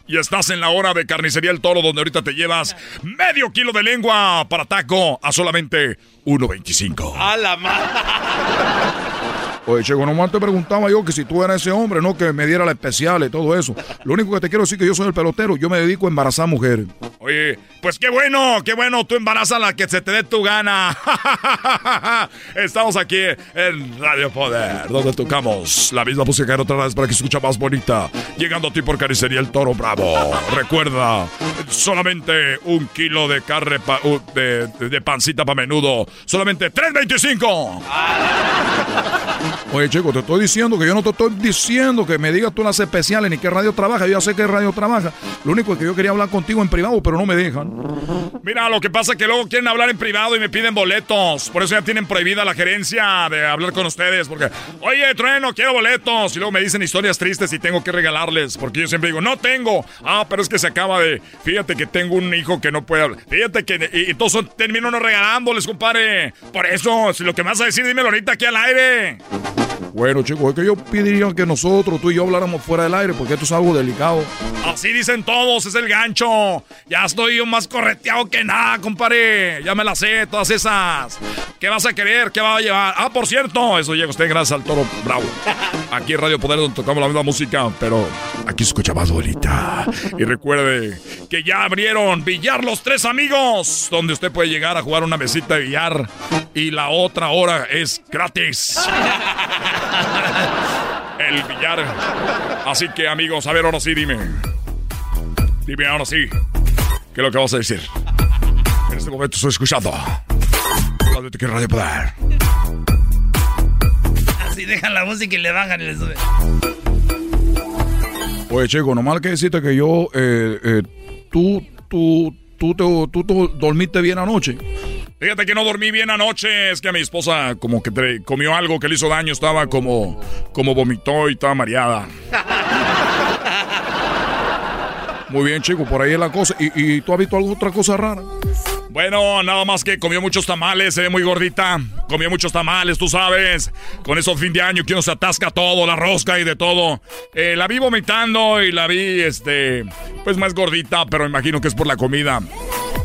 Y estás en la hora de Carnicería El Toro, donde ahorita te llevas medio kilo de lengua para taco a solamente 1.25. A la Oye, Checo, nomás te preguntaba yo que si tú eras ese hombre, no que me diera la especial y todo eso. Lo único que te quiero decir es que yo soy el pelotero, yo me dedico a embarazar mujeres. Oye, pues qué bueno, qué bueno, tú embarazas la que se te dé tu gana. Estamos aquí en Radio Poder, donde tocamos la misma música en otra vez para que se escucha más bonita. Llegando a ti por Caricería El Toro Bravo. Recuerda, solamente un kilo de carne de, de, pancita para menudo. Solamente 3.25. Oye, chico, te estoy diciendo que yo no te estoy diciendo que me digas tú las especiales ni qué radio trabaja. Yo ya sé qué radio trabaja. Lo único es que yo quería hablar contigo en privado, pero no me dejan. Mira, lo que pasa es que luego quieren hablar en privado y me piden boletos. Por eso ya tienen prohibida la gerencia de hablar con ustedes. Porque, oye, trueno, quiero boletos. Y luego me dicen historias tristes y tengo que regalarles. Porque yo siempre digo, no tengo. Ah, pero es que se acaba de. Fíjate que tengo un hijo que no puede hablar. Fíjate que. Y, entonces termino no regalándoles, compadre. Por eso, si lo que me vas a decir, dímelo ahorita aquí al aire. Bueno, chicos, es que yo pediría que nosotros, tú y yo, habláramos fuera del aire, porque esto es algo delicado. Así dicen todos, es el gancho. Ya estoy yo más correteado que nada, compadre. Ya me la sé, todas esas. ¿Qué vas a querer? ¿Qué va a llevar? Ah, por cierto, eso llega usted gracias al toro bravo. Aquí en Radio Poder, donde tocamos la misma música, pero aquí escucha más bonita. Y recuerde que ya abrieron Billar Los Tres Amigos, donde usted puede llegar a jugar una mesita de billar y la otra hora es gratis. El billar. Así que, amigos, a ver, ahora sí, dime. Dime ahora sí. ¿Qué es lo que vas a decir? En este momento estoy escuchando. Radio que Radio Poder. Así dejan la música y le bajan y le suben. Oye, chico, nomás que decirte que yo, eh, eh, tú, tú, tú, tú, tú, tú dormiste bien anoche. Fíjate que no dormí bien anoche, es que mi esposa como que comió algo que le hizo daño, estaba como, como vomitó y estaba mareada. Muy bien, chico, por ahí es la cosa. ¿Y, y tú has visto alguna otra cosa rara? Bueno, nada más que comió muchos tamales, se ve muy gordita. Comió muchos tamales, tú sabes. Con eso fin de año que uno se atasca todo, la rosca y de todo. Eh, la vi vomitando y la vi, este, pues más gordita, pero imagino que es por la comida.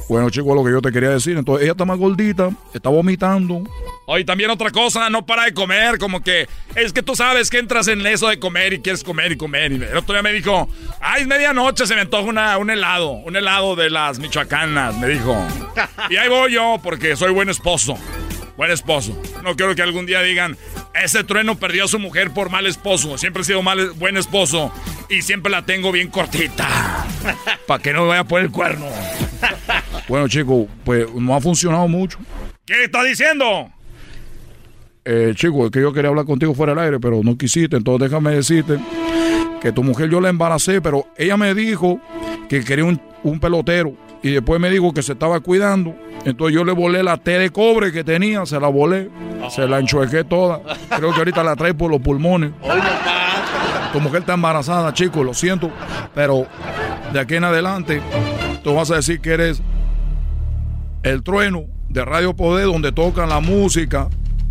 Bueno, chicos, lo que yo te quería decir. Entonces, ella está más gordita, está vomitando. Oye, también otra cosa, no para de comer, como que es que tú sabes que entras en eso de comer y quieres comer y comer. Y el otro día me dijo, ay, medianoche se me antoja una, un helado, un helado de las michoacanas, me dijo. Y ahí voy yo, porque soy buen esposo. Buen esposo. No quiero que algún día digan, ese trueno perdió a su mujer por mal esposo. Siempre he sido mal, buen esposo y siempre la tengo bien cortita. Para que no me vaya a poner el cuerno. Bueno, chicos, pues no ha funcionado mucho. ¿Qué está diciendo? Eh, chico, es que yo quería hablar contigo fuera del aire, pero no quisiste. Entonces déjame decirte que tu mujer yo la embaracé, pero ella me dijo que quería un, un pelotero. Y después me dijo que se estaba cuidando. Entonces yo le volé la T de cobre que tenía, se la volé, se la enchuequé toda. Creo que ahorita la trae por los pulmones. Tu mujer está embarazada, chicos, lo siento. Pero de aquí en adelante, tú vas a decir que eres el trueno de Radio Poder, donde tocan la música,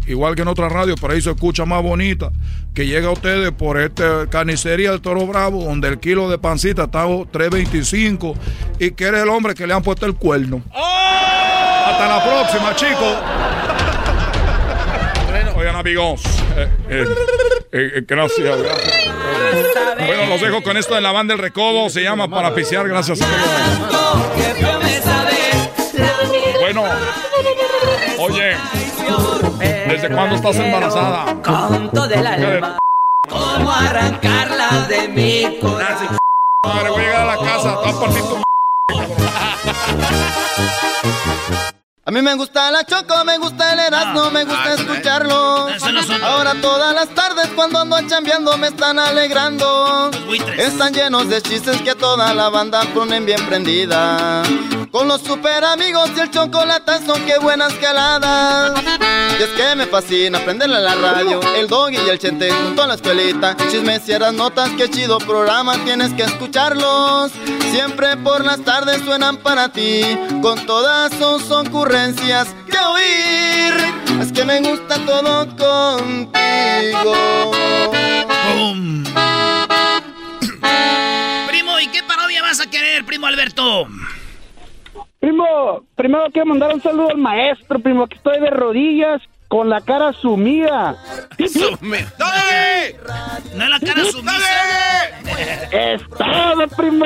igual que en otras radios, pero ahí se escucha más bonita, que llega a ustedes por esta carnicería del Toro Bravo, donde el kilo de pancita está 3.25 y que eres el hombre que le han puesto el cuerno. ¡Oh! Hasta la próxima, chicos. Oigan, amigos, eh, eh, eh, gracias, Bueno, los dejo con esto de la banda del recodo, se llama Para Pisear, gracias a bueno, oye, ¿desde cuándo estás embarazada? Con todo el alma. ¿Cómo arrancarla de mi corazón? Madre, voy a llegar a la casa, te vas a tu A mí me gusta la choco, me gusta el erasmo, me gusta escucharlo. Ahora todas las tardes cuando ando chambeando me están alegrando. Están llenos de chistes que toda la banda ponen bien prendida. Con los super amigos y el son qué buenas caladas. Y es que me fascina aprenderle a la radio, el doggy y el chente junto a la escuelita. Chismes y notas, qué chido programa, tienes que escucharlos. Siempre por las tardes suenan para ti, con todas sus ocurrencias que oír. Es que me gusta todo contigo. primo Alberto? Primo, primero quiero mandar un saludo al maestro, primo, que estoy de rodillas con la cara sumida. ¡Sumida! ¡Dale! No es la cara sumida. Es todo, primo.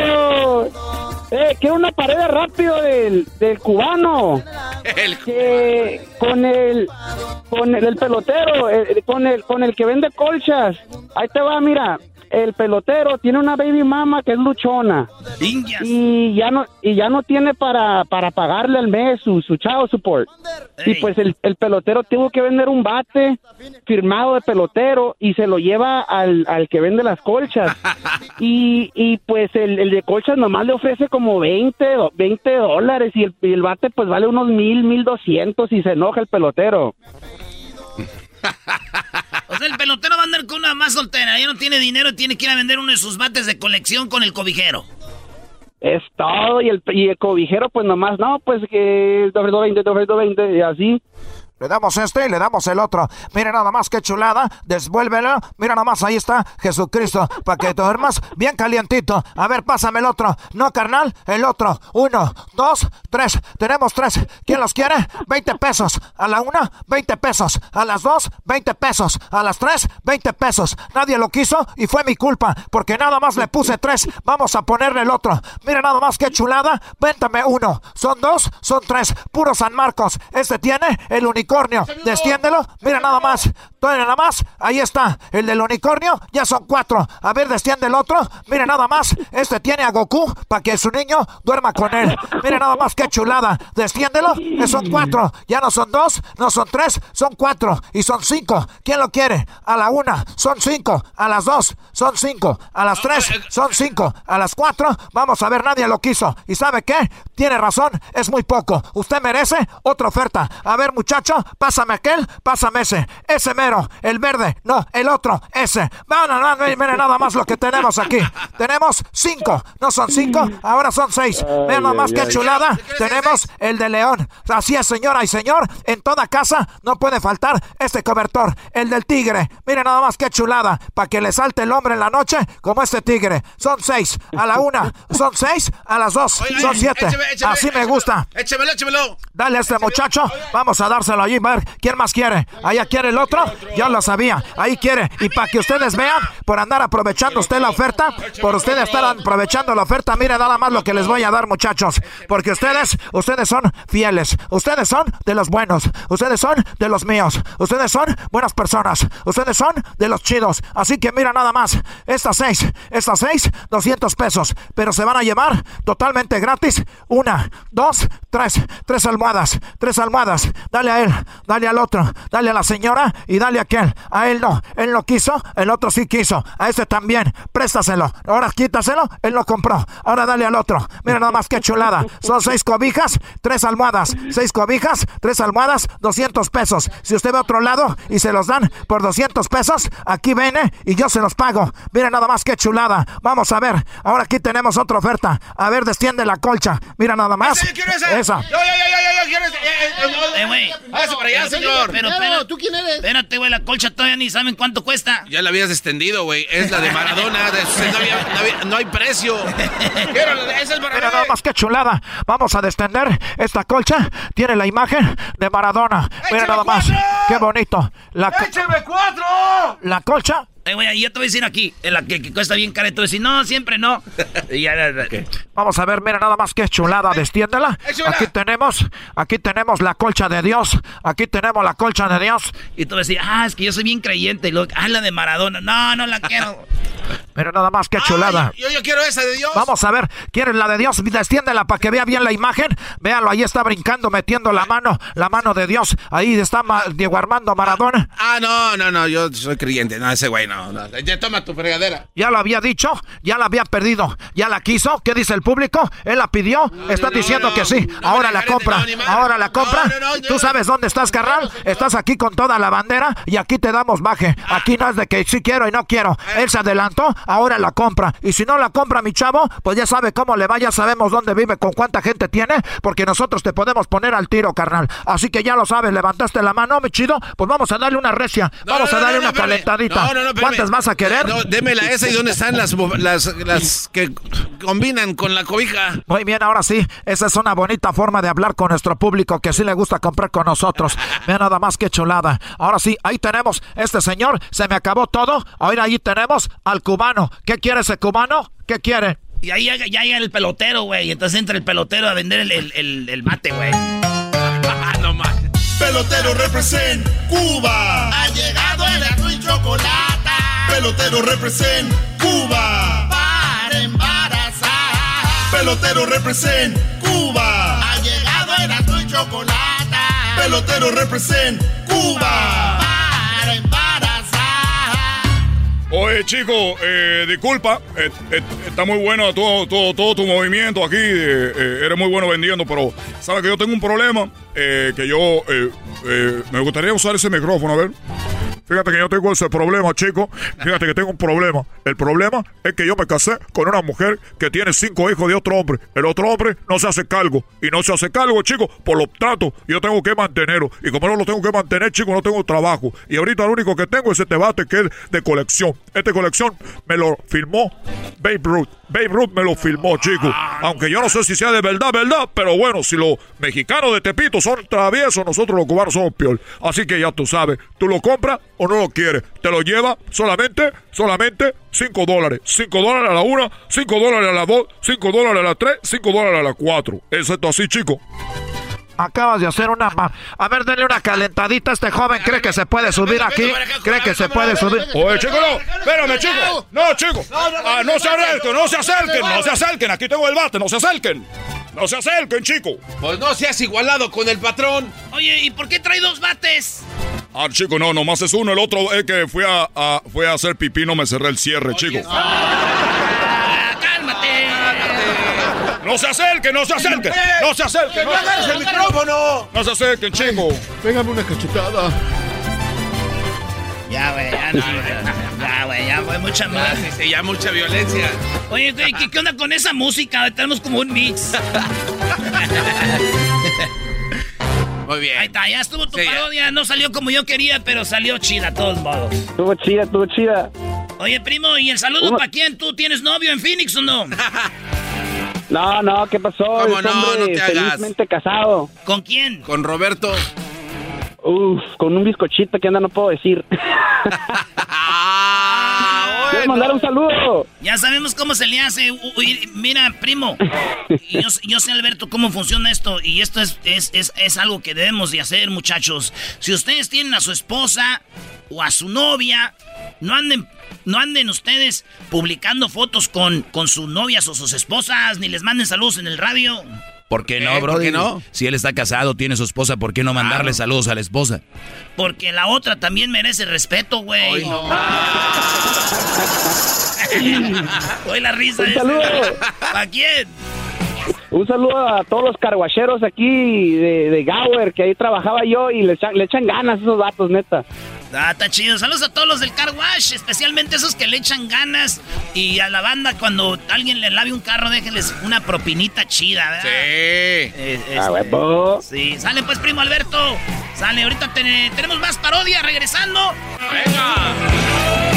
Eh, quiero una pared rápido del, del cubano. Que con el con el, el pelotero, eh, con el con el que vende colchas. Ahí te va, mira. El pelotero tiene una baby mama que es luchona. Y ya no y ya no tiene para, para pagarle al mes su, su chavo support. Y pues el, el pelotero tuvo que vender un bate firmado de pelotero y se lo lleva al, al que vende las colchas. y, y pues el, el de colchas nomás le ofrece como 20, do- 20 dólares y el, y el bate pues vale unos mil, mil doscientos y se enoja el pelotero. El pelotero va a andar con una más soltera. Ya no tiene dinero y tiene que ir a vender uno de sus bates de colección con el cobijero. Es todo, y el, y el cobijero, pues nomás, no, pues que 220, 220, y así. Le damos este y le damos el otro. Mira nada más qué chulada. Desvuélvelo. Mira nada más, ahí está Jesucristo. Para que duermas bien calientito. A ver, pásame el otro. No, carnal, el otro. Uno, dos, tres. Tenemos tres. ¿Quién los quiere? 20 pesos. A la una, 20 pesos. A las dos, 20 pesos. A las tres, 20 pesos. Nadie lo quiso y fue mi culpa. Porque nada más le puse tres. Vamos a ponerle el otro. Mira nada más qué chulada. Véntame uno. Son dos, son tres. Puro San Marcos. Este tiene el unicornio. Destiéndelo. Mira nada más. Todavía nada más. Ahí está. El del unicornio. Ya son cuatro. A ver, destiende el otro. Mira nada más. Este tiene a Goku para que su niño duerma con él. Mira nada más qué chulada. Destiéndelo. Eh, Son cuatro. Ya no son dos. No son tres. Son cuatro. Y son cinco. ¿Quién lo quiere? A la una. Son cinco. A las dos. Son cinco. A las tres. Son cinco. A las cuatro. Vamos a ver. Nadie lo quiso. ¿Y sabe qué? Tiene razón. Es muy poco. Usted merece otra oferta. A ver, muchacho. Pásame aquel. Pásame ese. Ese mero. El verde. No, el otro. Ese. Van mire nada más lo que tenemos aquí. Tenemos cinco. No son cinco. Ahora son seis. Vean nada más qué chulada. Tenemos el de león. Así es, señora y señor. En toda casa no puede faltar este cobertor. El del tigre. Mire nada más qué chulada. Para que le salte el hombre en la noche como este tigre. Son seis. A la una. Son seis. A las dos. Son siete. Así me gusta. Échemelo, échemelo. Dale a este muchacho. Vamos a dárselo allí. A ver, ¿quién más quiere? ¿Allá quiere el otro? Ya lo sabía. Ahí quiere. Y para que ustedes vean, por andar aprovechando usted la oferta, por ustedes estar aprovechando la oferta, mire nada más lo que les voy a dar, muchachos. Porque ustedes, ustedes son fieles. Ustedes son de los buenos. Ustedes son de los míos. Ustedes son buenas personas. Ustedes son de los chidos. Así que mira nada más. Estas seis, estas seis, 200 pesos. Pero se van a llevar totalmente gratis. Una, dos, tres. Tres almohadas. Tres almohadas. Dale a él. Dale al otro. Dale a la señora y dale a aquel. A él no. Él no quiso. El otro sí quiso. A este también. Préstaselo. Ahora quítaselo. Él lo compró. Ahora dale al otro. Mira nada más que chulada. Son seis cobijas, tres almohadas. Seis cobijas, tres almohadas, 200 pesos. Si usted ve a otro lado y se los dan por 200 pesos, aquí viene y yo se los pago. Mira nada más que chulada. Vamos a ver. Ahora aquí tenemos otra oferta. A ver, desciende la colcha. Mira nada más. Esa. Yo, yo, yo, yo, yo, quiero ese. Hágase para allá, señor. Pero, pero, ¿tú quién eres? Espérate, güey, la colcha todavía ni saben cuánto cuesta. Ya la habías extendido, güey. Es la de Maradona. de- no, había- no había- no hay precio. Quiero esa es Mira Maradona. nada más que chulada. Vamos a descender. Esta colcha tiene la imagen de Maradona. Mira nada más. Qué bonito. La, ¡Écheme cuatro! la colcha Eh, güey, y yo te voy a decir aquí, en la que, que cuesta bien cara, y tú vas a decir, no, siempre no. Y ya. Vamos a ver, mira nada más que chulada, destiéndela. Aquí tenemos, aquí tenemos la colcha de Dios. Aquí tenemos la colcha de Dios. Y tú vas a decir, ah, es que yo soy bien creyente. Y luego, ah, la de Maradona. No, no la quiero. Mira nada más que chulada. Yo, yo quiero esa de Dios. Vamos a ver, ¿quieres la de Dios? Desciéndela para que vea bien la imagen. Véalo, ahí está brincando, metiendo la mano, la mano de Dios. Ahí está Diego Armando Maradona. Ah, no, no, no. Yo soy creyente. No, ese güey no. No. Ya toma tu fregadera. Ya lo había dicho, ya la había perdido, ya la quiso. ¿Qué dice el público? Él la pidió. Está diciendo que sí. ahora la compra. ahora la compra. ¿Tú sabes dónde estás, carnal? Estás aquí con toda la bandera y aquí te damos baje. Aquí no es de que sí quiero y no quiero. Él se adelantó ahora la compra. Y si no la compra, mi chavo, pues ya sabe cómo le va, ya sabemos dónde vive, con cuánta gente tiene, porque nosotros te podemos poner al tiro, carnal. Así que ya lo sabes, levantaste la mano, mi chido, pues vamos a darle una recia, vamos a darle una calentadita. ¿Cuántas vas a querer? démela esa y dónde están las, las, las que combinan con la cobija. Muy bien, ahora sí, esa es una bonita forma de hablar con nuestro público que sí le gusta comprar con nosotros. Vea nada más que chulada. Ahora sí, ahí tenemos este señor, se me acabó todo. Ahora ahí tenemos al cubano. ¿Qué quiere ese cubano? ¿Qué quiere? Y ahí ya llega el pelotero, güey. Entonces entra el pelotero a vender el, el, el, mate, güey. no más. Pelotero represent Cuba. Ha llegado el azul y chocolate. Pelotero represent Cuba. Para embarazar. Pelotero represent Cuba. Ha llegado el azul y chocolate. Pelotero represent Cuba. Para embarazar. Oye, chico, eh, disculpa, eh, eh, está muy bueno todo, todo, todo tu movimiento aquí, eres muy bueno vendiendo, pero sabes que yo tengo un problema, que yo me gustaría usar ese micrófono, a ver. Fíjate que yo tengo ese problema, chico. Fíjate que tengo un problema. El problema es que yo me casé con una mujer que tiene cinco hijos de otro hombre. El otro hombre no se hace cargo. Y no se hace cargo, chico. Por lo tanto, yo tengo que mantenerlo. Y como no lo tengo que mantener, chico, no tengo trabajo. Y ahorita lo único que tengo es este bate que es de colección. Este colección me lo filmó Babe Ruth. Babe Ruth me lo filmó, chico. Aunque yo no sé si sea de verdad, verdad. Pero bueno, si los mexicanos de Tepito son traviesos, nosotros los cubanos somos peor. Así que ya tú sabes. Tú lo compras o no lo quieres. Te lo lleva solamente, solamente 5 dólares. 5 dólares a la una, 5 dólares a la dos, 5 dólares a la tres, 5 dólares a la cuatro. ¿Es esto así, chico? Acabas de hacer una... A ver, denle una calentadita a este joven. ¿Cree que se puede subir aquí? ¿Cree que se puede subir? Oye, chico, no. Espérame, chico. No, chico. Ah, no se acerquen, no se acerquen, no se acerquen. Aquí tengo el bate, no se acerquen. No se acerquen, chico. Pues no seas igualado con el patrón. Oye, ¿y por qué trae dos bates? Ah, chico, no, nomás es uno. El otro es que fui a, fui a hacer pipí, no me cerré el cierre, chico. Ah, cálmate. No se acerquen, no se acerquen. No se acerquen. No agarres el micrófono. No se acerquen, chico. Pégame una cachetada. Ya, güey, ya no, Ya, güey, ya fue mucha más. Sí, ya mucha violencia. Oye, güey, ¿qué, ¿qué, onda con esa música? Tenemos como un mix. Muy bien. Ahí está, ya estuvo tu parodia. No salió como yo quería, pero salió chida, a todos modos. Estuvo chida, estuvo chida. Oye, primo, ¿y el saludo para quién? ¿Tú tienes novio en Phoenix o no? no, no, ¿qué pasó? ¿Cómo no? No te hagas. Felizmente casado. ¿Con quién? Con Roberto. Uf, con un bizcochito que anda no puedo decir. mandar un saludo? Ya sabemos cómo se le hace. Uy, mira, primo, yo, yo, sé, Alberto, cómo funciona esto. Y esto es, es, es, es algo que debemos de hacer, muchachos. Si ustedes tienen a su esposa o a su novia, no anden no anden ustedes publicando fotos con, con sus novias o sus esposas, ni les manden saludos en el radio. ¿Por qué no, bro? ¿Por qué no? Si él está casado, tiene su esposa, ¿por qué no mandarle saludos a la esposa? Porque la otra también merece respeto, güey. No. Hoy la risa. Un saludo. ¿A quién? Un saludo a todos los carguacheros aquí de, de Gower, que ahí trabajaba yo y le echan, le echan ganas esos vatos, neta. Ah, está chido. Saludos a todos los del car wash, especialmente esos que le echan ganas. Y a la banda, cuando alguien le lave un carro, déjenles una propinita chida, ¿verdad? Sí. ah, Sí, sale pues, primo Alberto. Sale, ahorita tenemos más parodia regresando. ¡Venga!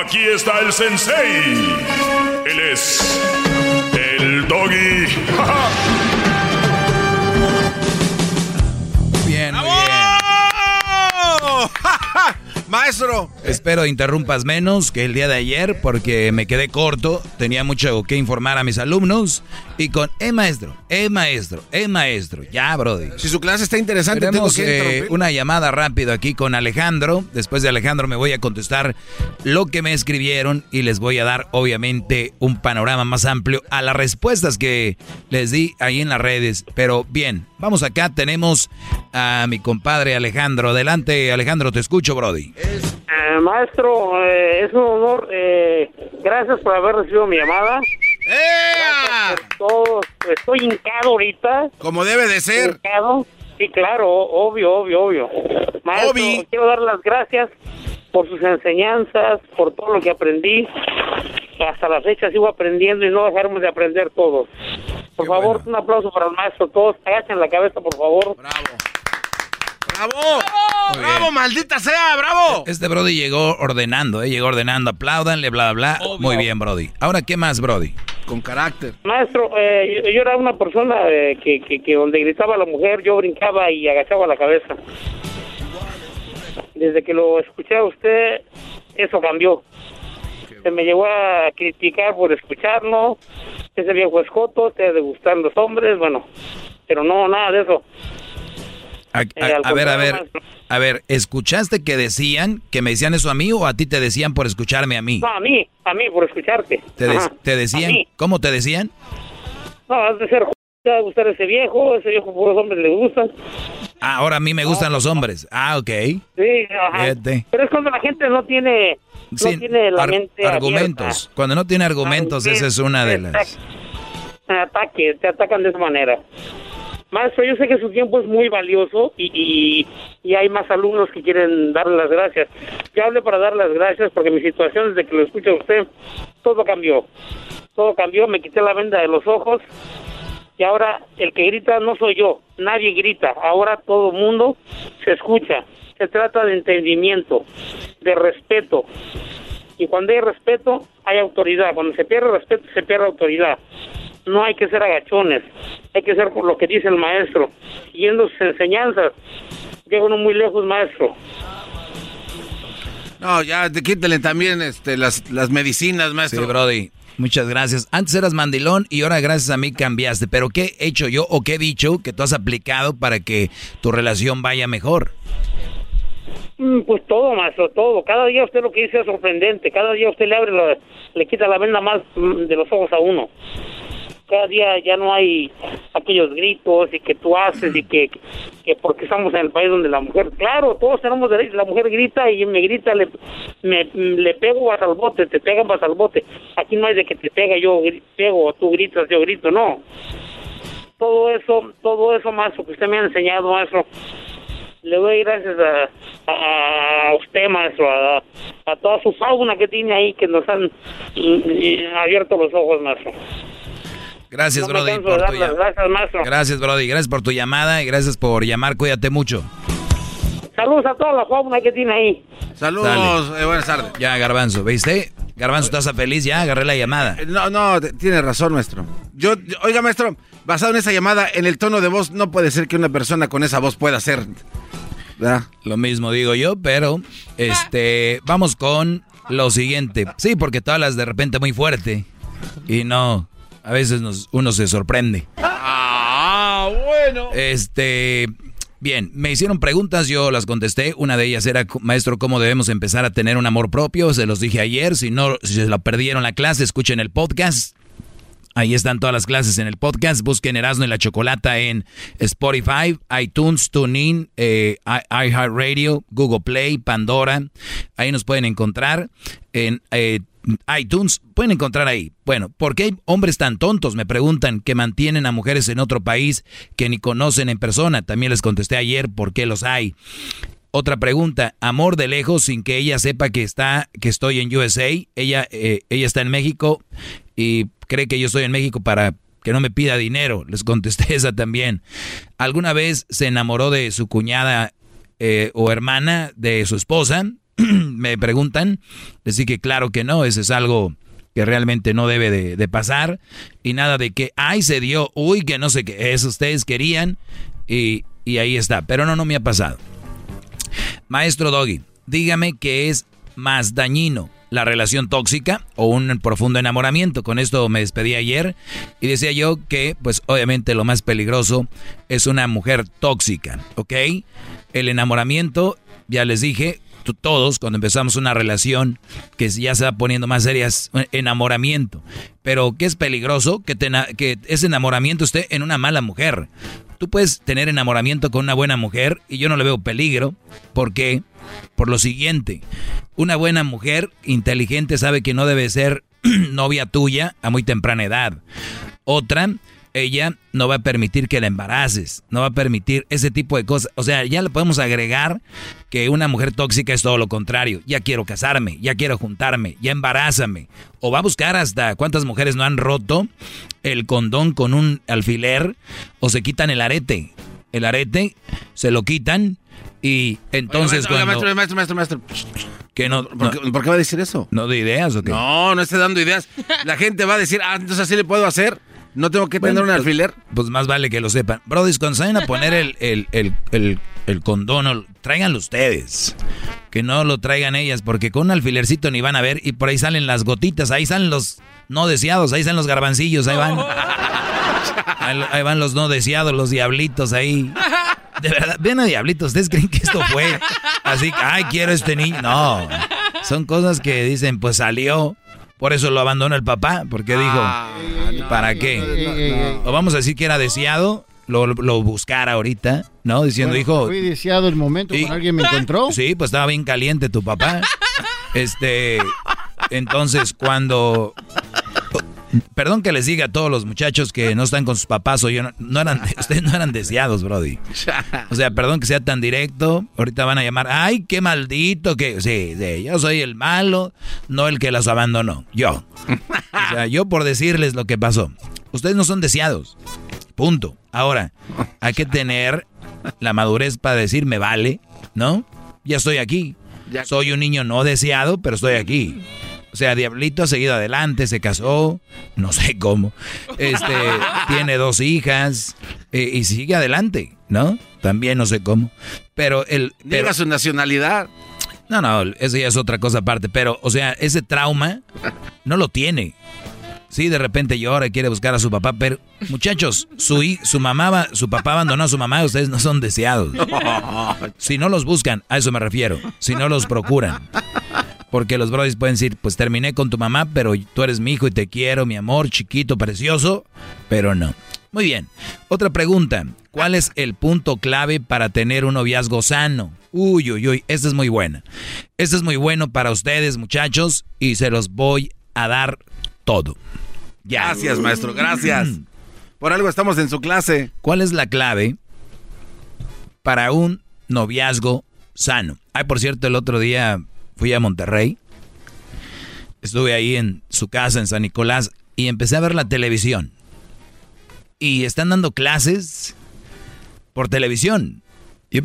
Aquí está el sensei. Él es el doggy. bien, muy bien. Maestro. Espero interrumpas menos que el día de ayer porque me quedé corto. Tenía mucho que informar a mis alumnos. Y con, eh, maestro, eh, maestro, eh, maestro. Ya, Brody. Si su clase está interesante, Tenemos eh, una llamada rápido aquí con Alejandro. Después de Alejandro me voy a contestar lo que me escribieron y les voy a dar, obviamente, un panorama más amplio a las respuestas que les di ahí en las redes. Pero bien, vamos acá. Tenemos a mi compadre Alejandro. Adelante, Alejandro, te escucho, Brody. Eh, maestro, eh, es un honor. Eh, gracias por haber recibido mi llamada. Por todo. Estoy hincado ahorita. Como debe de ser. Hincado. Sí, claro, obvio, obvio, obvio. Maestro, quiero dar las gracias por sus enseñanzas, por todo lo que aprendí. Hasta la fecha sigo aprendiendo y no dejaremos de aprender todos. Por favor, un aplauso para el maestro. Todos agachen la cabeza, por favor. Bravo. ¡Bravo! ¡Bravo, maldita sea! ¡Bravo! Este Brody llegó ordenando, ¿eh? Llegó ordenando. Apláudanle, bla, bla, bla. Muy bien, Brody. Ahora, ¿qué más, Brody? Con carácter. Maestro, eh, yo, era una persona eh, que, que, que donde gritaba la mujer, yo brincaba y agachaba la cabeza. Desde que lo escuché a usted, eso cambió. Se me llegó a criticar por escucharlo. Ese viejo escoto, te gustar los hombres, bueno, pero no, nada de eso. A, a- al a ver, a ver, a ver, ¿escuchaste que decían, que me decían eso a mí o a ti te decían por escucharme a mí? No, a mí, a mí, por escucharte. ¿Te, de- te decían? ¿Cómo te decían? No, has de ser j- te va a gustar ese viejo, ese viejo puros hombres le gustan. Ah, ahora a mí me gustan los hombres. Ah, ok. Sí, ajá. Fíjate. Pero es cuando la gente no tiene, no Sí, tiene la ar- mente argumentos. Cuando no tiene argumentos, esa es una de las... Ataque, te atacan de esa manera. Maestro, yo sé que su tiempo es muy valioso y, y, y hay más alumnos que quieren darle las gracias. Yo hablé para dar las gracias porque mi situación desde que lo escucha usted, todo cambió. Todo cambió, me quité la venda de los ojos y ahora el que grita no soy yo, nadie grita, ahora todo mundo se escucha. Se trata de entendimiento, de respeto. Y cuando hay respeto, hay autoridad. Cuando se pierde respeto, se pierde autoridad. No hay que ser agachones, hay que ser por lo que dice el maestro. Siguiendo sus enseñanzas, llega uno muy lejos, maestro. No, ya, te- quítale también este, las, las medicinas, maestro. Sí, Brody. Muchas gracias. Antes eras mandilón y ahora gracias a mí cambiaste. Pero ¿qué he hecho yo o qué he dicho que tú has aplicado para que tu relación vaya mejor? Mm, Pues todo, maestro, todo. Cada día usted lo que dice es sorprendente. Cada día usted le abre, la- le quita la venda más mm, de los ojos a uno. Cada día ya no hay aquellos gritos y que tú haces y que, que porque estamos en el país donde la mujer, claro, todos tenemos derecho, la mujer grita y me grita, le, me, le pego vas al bote, te pegan vas al bote. Aquí no hay de que te pega, yo pego, tú gritas, yo grito, no. Todo eso, todo eso, maestro, que usted me ha enseñado, maestro, le doy gracias a, a, usted, maestro, a, a toda su fauna que tiene ahí, que nos han mm, abierto los ojos, maestro. Gracias, No Brody. Por tu las gracias, maestro. Gracias, Brody. Gracias por tu llamada y gracias por llamar. Cuídate mucho. Saludos a toda la fauna que tiene ahí. Saludos, eh, buenas tardes. Ya, Garbanzo, ¿viste? Garbanzo, ¿estás feliz? Ya, agarré la llamada. Eh, No, no, tiene razón, maestro. Yo, yo- oiga, maestro, basado en esa llamada, en el tono de voz, no puede ser que una persona con esa voz pueda ser. ¿verdad? Lo mismo digo yo, pero este, vamos con lo siguiente. Sí, porque tú hablas de repente muy fuerte y no, a veces nos, uno se sorprende. Ah, bueno. Este, bien, me hicieron preguntas, yo las contesté. Una de ellas era, maestro, ¿cómo debemos empezar a tener un amor propio? Se los dije ayer. Si no, si se lo perdieron la clase, escuchen el podcast. Ahí están todas las clases en el podcast. Busquen Erasmo y la Chocolata en Spotify, iTunes, TuneIn, eh, iHeartRadio, Google Play, Pandora. Ahí nos pueden encontrar. En eh, iTunes pueden encontrar ahí. Bueno, ¿por qué hay hombres tan tontos? Me preguntan que mantienen a mujeres en otro país que ni conocen en persona. También les contesté ayer por qué los hay. Otra pregunta, amor de lejos sin que ella sepa que está, que estoy en USA. Ella, eh, ella está en México y cree que yo estoy en México para que no me pida dinero. Les contesté esa también. ¿Alguna vez se enamoró de su cuñada eh, o hermana de su esposa? me preguntan. Dije que claro que no, eso es algo que realmente no debe de, de pasar. Y nada de que, ay, se dio, uy, que no sé qué, eso ustedes querían y, y ahí está. Pero no, no me ha pasado. Maestro Doggy, dígame qué es más dañino, la relación tóxica o un profundo enamoramiento. Con esto me despedí ayer y decía yo que, pues obviamente lo más peligroso es una mujer tóxica, ¿ok? El enamoramiento, ya les dije, todos cuando empezamos una relación que ya se va poniendo más seria enamoramiento. Pero que es peligroso que, que ese enamoramiento esté en una mala mujer. Tú puedes tener enamoramiento con una buena mujer y yo no le veo peligro. ¿Por qué? Por lo siguiente, una buena mujer inteligente sabe que no debe ser novia tuya a muy temprana edad. Otra ella no va a permitir que la embaraces, no va a permitir ese tipo de cosas. O sea, ya le podemos agregar que una mujer tóxica es todo lo contrario. Ya quiero casarme, ya quiero juntarme, ya embarázame. O va a buscar hasta cuántas mujeres no han roto el condón con un alfiler o se quitan el arete. El arete se lo quitan y entonces Oye, cuando... maestro, maestro, maestro, maestro. Que no, ¿Por, qué, por qué va a decir eso? ¿No de ideas o qué? No, no esté dando ideas. La gente va a decir, ah, entonces así le puedo hacer. No tengo que tener un pues, alfiler. Pues más vale que lo sepan. Brody, cuando se vayan a poner el, el, el, el, el condón, tráiganlo ustedes. Que no lo traigan ellas, porque con un alfilercito ni van a ver. Y por ahí salen las gotitas, ahí salen los no deseados, ahí salen los garbancillos, ahí van. Ahí, ahí van los no deseados, los diablitos ahí. De verdad, ven a diablitos, ¿ustedes creen que esto fue así? Ay, quiero este niño. No, son cosas que dicen, pues salió. Por eso lo abandonó el papá, porque dijo, Ah, ¿para qué? O vamos a decir que era deseado, lo, lo buscara ahorita, ¿no? Diciendo, Bueno, hijo... Fui deseado el momento cuando alguien me encontró. Sí, pues estaba bien caliente tu papá. Este, entonces cuando... Perdón que les diga a todos los muchachos que no están con sus papás o yo no, no eran, ustedes no eran deseados, Brody. O sea, perdón que sea tan directo. Ahorita van a llamar, ay, qué maldito que. Sí, sí, yo soy el malo, no el que las abandonó. Yo. O sea, yo por decirles lo que pasó. Ustedes no son deseados. Punto. Ahora, hay que tener la madurez para decir, me vale, ¿no? Ya estoy aquí. Soy un niño no deseado, pero estoy aquí. O sea, Diablito ha seguido adelante, se casó, no sé cómo. Este, tiene dos hijas eh, y sigue adelante, ¿no? También no sé cómo. Pero el. Pero, su nacionalidad. no, no, eso ya es otra cosa aparte. Pero, o sea, ese trauma no lo tiene. Sí, de repente llora y quiere buscar a su papá, pero muchachos, su, su mamá, va- su papá abandonó a su mamá, ustedes no son deseados. Si no los buscan, a eso me refiero. Si no los procuran. Porque los brothers pueden decir, pues terminé con tu mamá, pero tú eres mi hijo y te quiero, mi amor, chiquito, precioso, pero no. Muy bien. Otra pregunta. ¿Cuál es el punto clave para tener un noviazgo sano? Uy, uy, uy, esta es muy buena. Este es muy bueno para ustedes, muchachos, y se los voy a dar todo. Ya. Gracias, maestro, gracias. Por algo estamos en su clase. ¿Cuál es la clave para un noviazgo sano? Ay, por cierto, el otro día fui a Monterrey. Estuve ahí en su casa en San Nicolás y empecé a ver la televisión. Y están dando clases por televisión. Yo,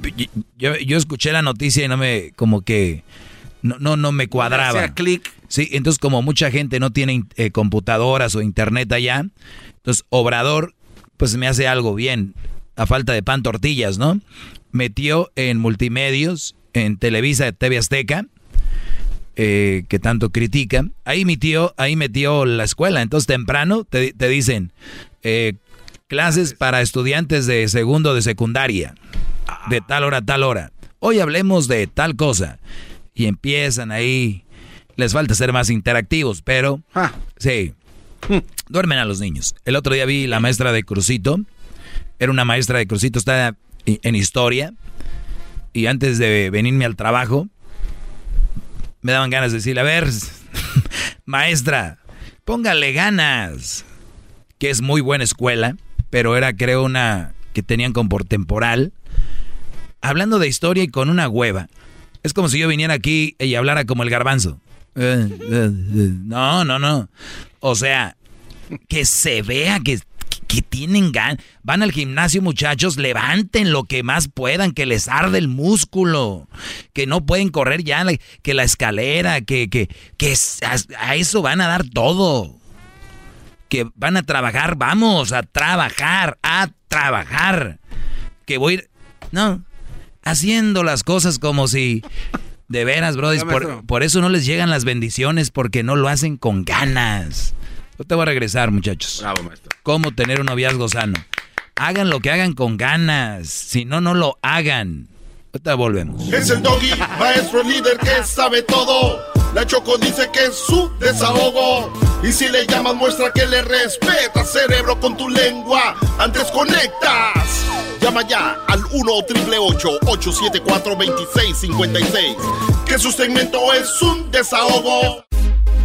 yo- yo escuché la noticia y no me, como que, no, no, no me cuadraba. Hacía clic. Sí, entonces como mucha gente no tiene eh, computadoras o internet allá, entonces Obrador, pues me hace algo bien, a falta de pan tortillas, ¿no? Metió en multimedios, en Televisa, TV Azteca, eh, que tanto critica, ahí metió, ahí metió la escuela, entonces temprano te, te dicen, eh, clases para estudiantes de segundo de secundaria, de tal hora a tal hora. Hoy hablemos de tal cosa. Y empiezan ahí, les falta ser más interactivos, pero sí, duermen a los niños. El otro día vi la maestra de Crucito, era una maestra de Crucito, está en historia, y antes de venirme al trabajo, me daban ganas de decirle, a ver, maestra, póngale ganas, que es muy buena escuela, pero era creo una que tenían por temporal, hablando de historia y con una hueva. Es como si yo viniera aquí y hablara como el garbanzo. Eh, eh, eh, No, no, no. O sea, que se vea que, que tienen ganas. Van al gimnasio, muchachos, levanten lo que más puedan, que les arde el músculo, que no pueden correr ya, que la escalera, que, que, que a, eso van a dar todo. Que van a trabajar, vamos a trabajar, a trabajar. Que voy a ir, no, haciendo las cosas como si De veras, bro, por, por, eso no les llegan las bendiciones, porque no lo hacen con ganas. Yo te voy a regresar, muchachos. Bravo, maestro. ¿Cómo tener un noviazgo sano? Hagan lo que hagan con ganas. Si no, no lo hagan. Ahorita volvemos. Es el doggy, maestro líder que sabe todo. La Choco dice que es su desahogo. Y si le llamas, muestra que le respeta, cerebro, con tu lengua. Antes conectas. Llama ya al 1-888-874-2656. Que su segmento es un desahogo.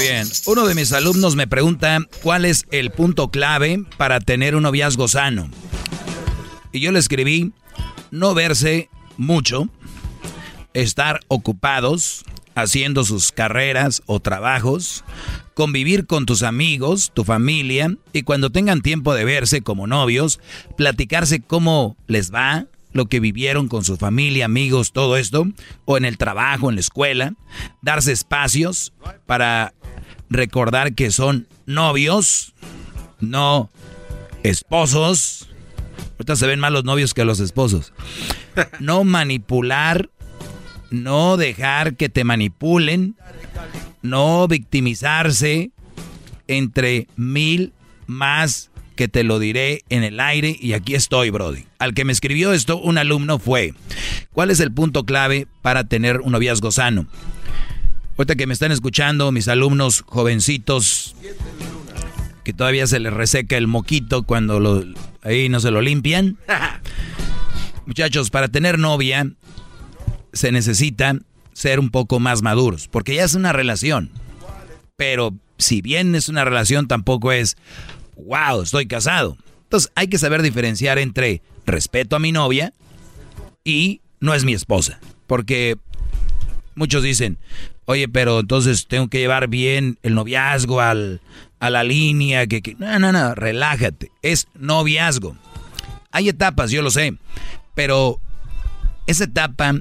Bien. Uno de mis alumnos me pregunta cuál es el punto clave para tener un noviazgo sano. Y yo le escribí, no verse mucho, estar ocupados haciendo sus carreras o trabajos, convivir con tus amigos, tu familia, y cuando tengan tiempo de verse como novios, platicarse cómo les va, lo que vivieron con su familia, amigos, todo esto, o en el trabajo, en la escuela, darse espacios para recordar que son novios, no esposos. Ahorita se ven más los novios que los esposos. No manipular, no dejar que te manipulen, no victimizarse entre mil más que te lo diré en el aire y aquí estoy, Brody. Al que me escribió esto, un alumno fue, ¿cuál es el punto clave para tener un noviazgo sano? Ahorita que me están escuchando, mis alumnos jovencitos, que todavía se les reseca el moquito cuando lo, ahí no se lo limpian. Muchachos, para tener novia se necesita ser un poco más maduros, porque ya es una relación. Pero si bien es una relación, tampoco es, wow, estoy casado. Entonces hay que saber diferenciar entre respeto a mi novia y no es mi esposa. Porque muchos dicen, oye, pero entonces tengo que llevar bien el noviazgo al, a la línea. Que, que, No, no, no, relájate. Es noviazgo. Hay etapas, yo lo sé. Pero esa etapa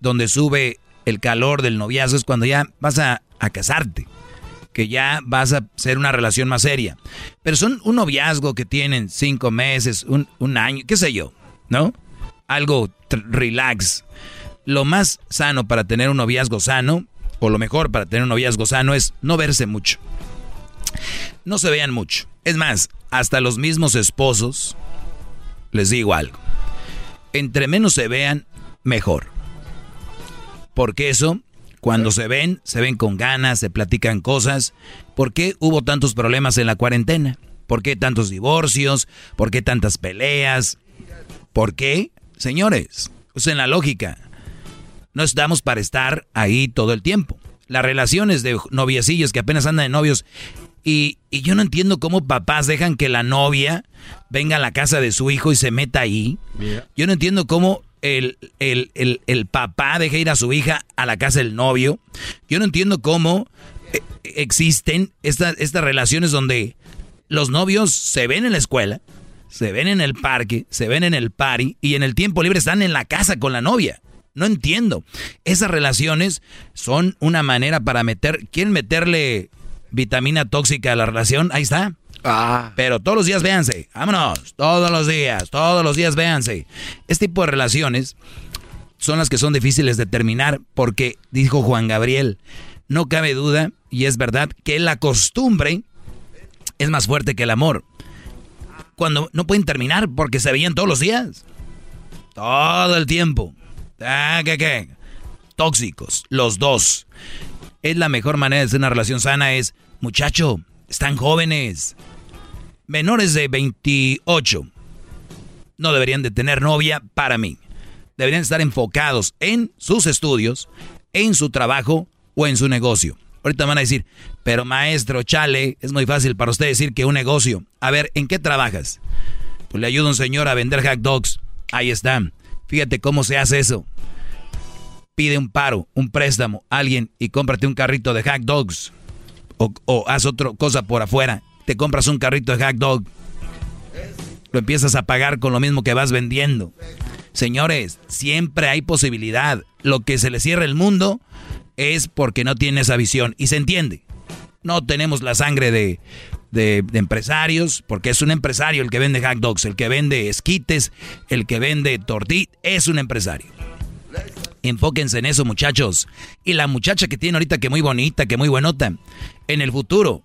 donde sube el calor del noviazgo es cuando ya vas a, a casarte que ya vas a ser una relación más seria. Pero son un noviazgo que tienen cinco meses, un, un año, qué sé yo, ¿no? Algo relax. Lo más sano para tener un noviazgo sano, o lo mejor para tener un noviazgo sano, es no verse mucho. No se vean mucho. Es más, hasta los mismos esposos, les digo algo. Entre menos se vean, mejor. Porque eso cuando se ven, se ven con ganas, se platican cosas. ¿Por qué hubo tantos problemas en la cuarentena? ¿Por qué tantos divorcios? ¿Por qué tantas peleas? ¿Por qué? Señores, usen la lógica. No estamos para estar ahí todo el tiempo. Las relaciones de noviecillos que apenas andan de novios. Y, y yo no entiendo cómo papás dejan que la novia venga a la casa de su hijo y se meta ahí. Yo no entiendo cómo el, el, el, el papá deja ir a su hija a la casa del novio. Yo no entiendo cómo eh, existen estas, estas relaciones donde los novios se ven en la escuela, se ven en el parque, se ven en el party y en el tiempo libre están en la casa con la novia. No entiendo. Esas relaciones son una manera para meter. ¿Quieren meterle vitamina tóxica a la relación? Ahí está. Ah. Pero todos los días véanse. Vámonos. Todos los días. Todos los días véanse. Este tipo de relaciones son las que son difíciles de terminar porque, dijo Juan Gabriel, no cabe duda, y es verdad, que la costumbre es más fuerte que el amor. Cuando no pueden terminar porque se veían todos los días. Todo el tiempo. ¿qué, qué? Tóxicos, los dos. Es la mejor manera de hacer una relación sana es, muchacho, están jóvenes. Menores de 28. No deberían de tener novia para mí. Deberían estar enfocados en sus estudios, en su trabajo o en su negocio. Ahorita van a decir, pero maestro, chale, es muy fácil para usted decir que un negocio. A ver, ¿en qué trabajas? Pues le ayuda a un señor a vender hot dogs. Ahí está. Fíjate cómo se hace eso. Pide un paro, un préstamo, alguien y cómprate un carrito de hot dogs. O, haz otra cosa por afuera. Te compras un carrito de hot dog. Lo empiezas a pagar con lo mismo que vas vendiendo. Señores, siempre hay posibilidad. Lo que se le cierra el mundo es porque no tiene esa visión. Y se entiende. No tenemos la sangre de, de, empresarios, porque es un empresario el que vende hot dogs, el que vende esquites, el que vende tortillas, es un empresario. Enfóquense en eso, muchachos. Y la muchacha que tiene ahorita que muy bonita, que muy buenota, en el futuro,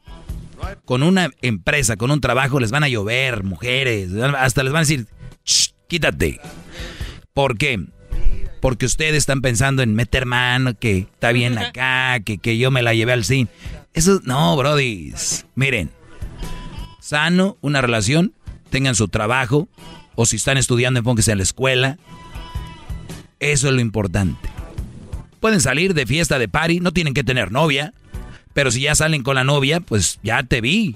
con una empresa, con un trabajo, les van a llover mujeres, hasta les van a decir, quítate. ¿Por qué? Porque ustedes están pensando en meter mano, que está bien acá, que, que yo me la llevé al cine. Eso, no, brodis. Miren, sano, una relación, tengan su trabajo, o si están estudiando, enfóquense en la escuela. Eso es lo importante. Pueden salir de fiesta, de party, no tienen que tener novia, pero si ya salen con la novia, pues ya te vi.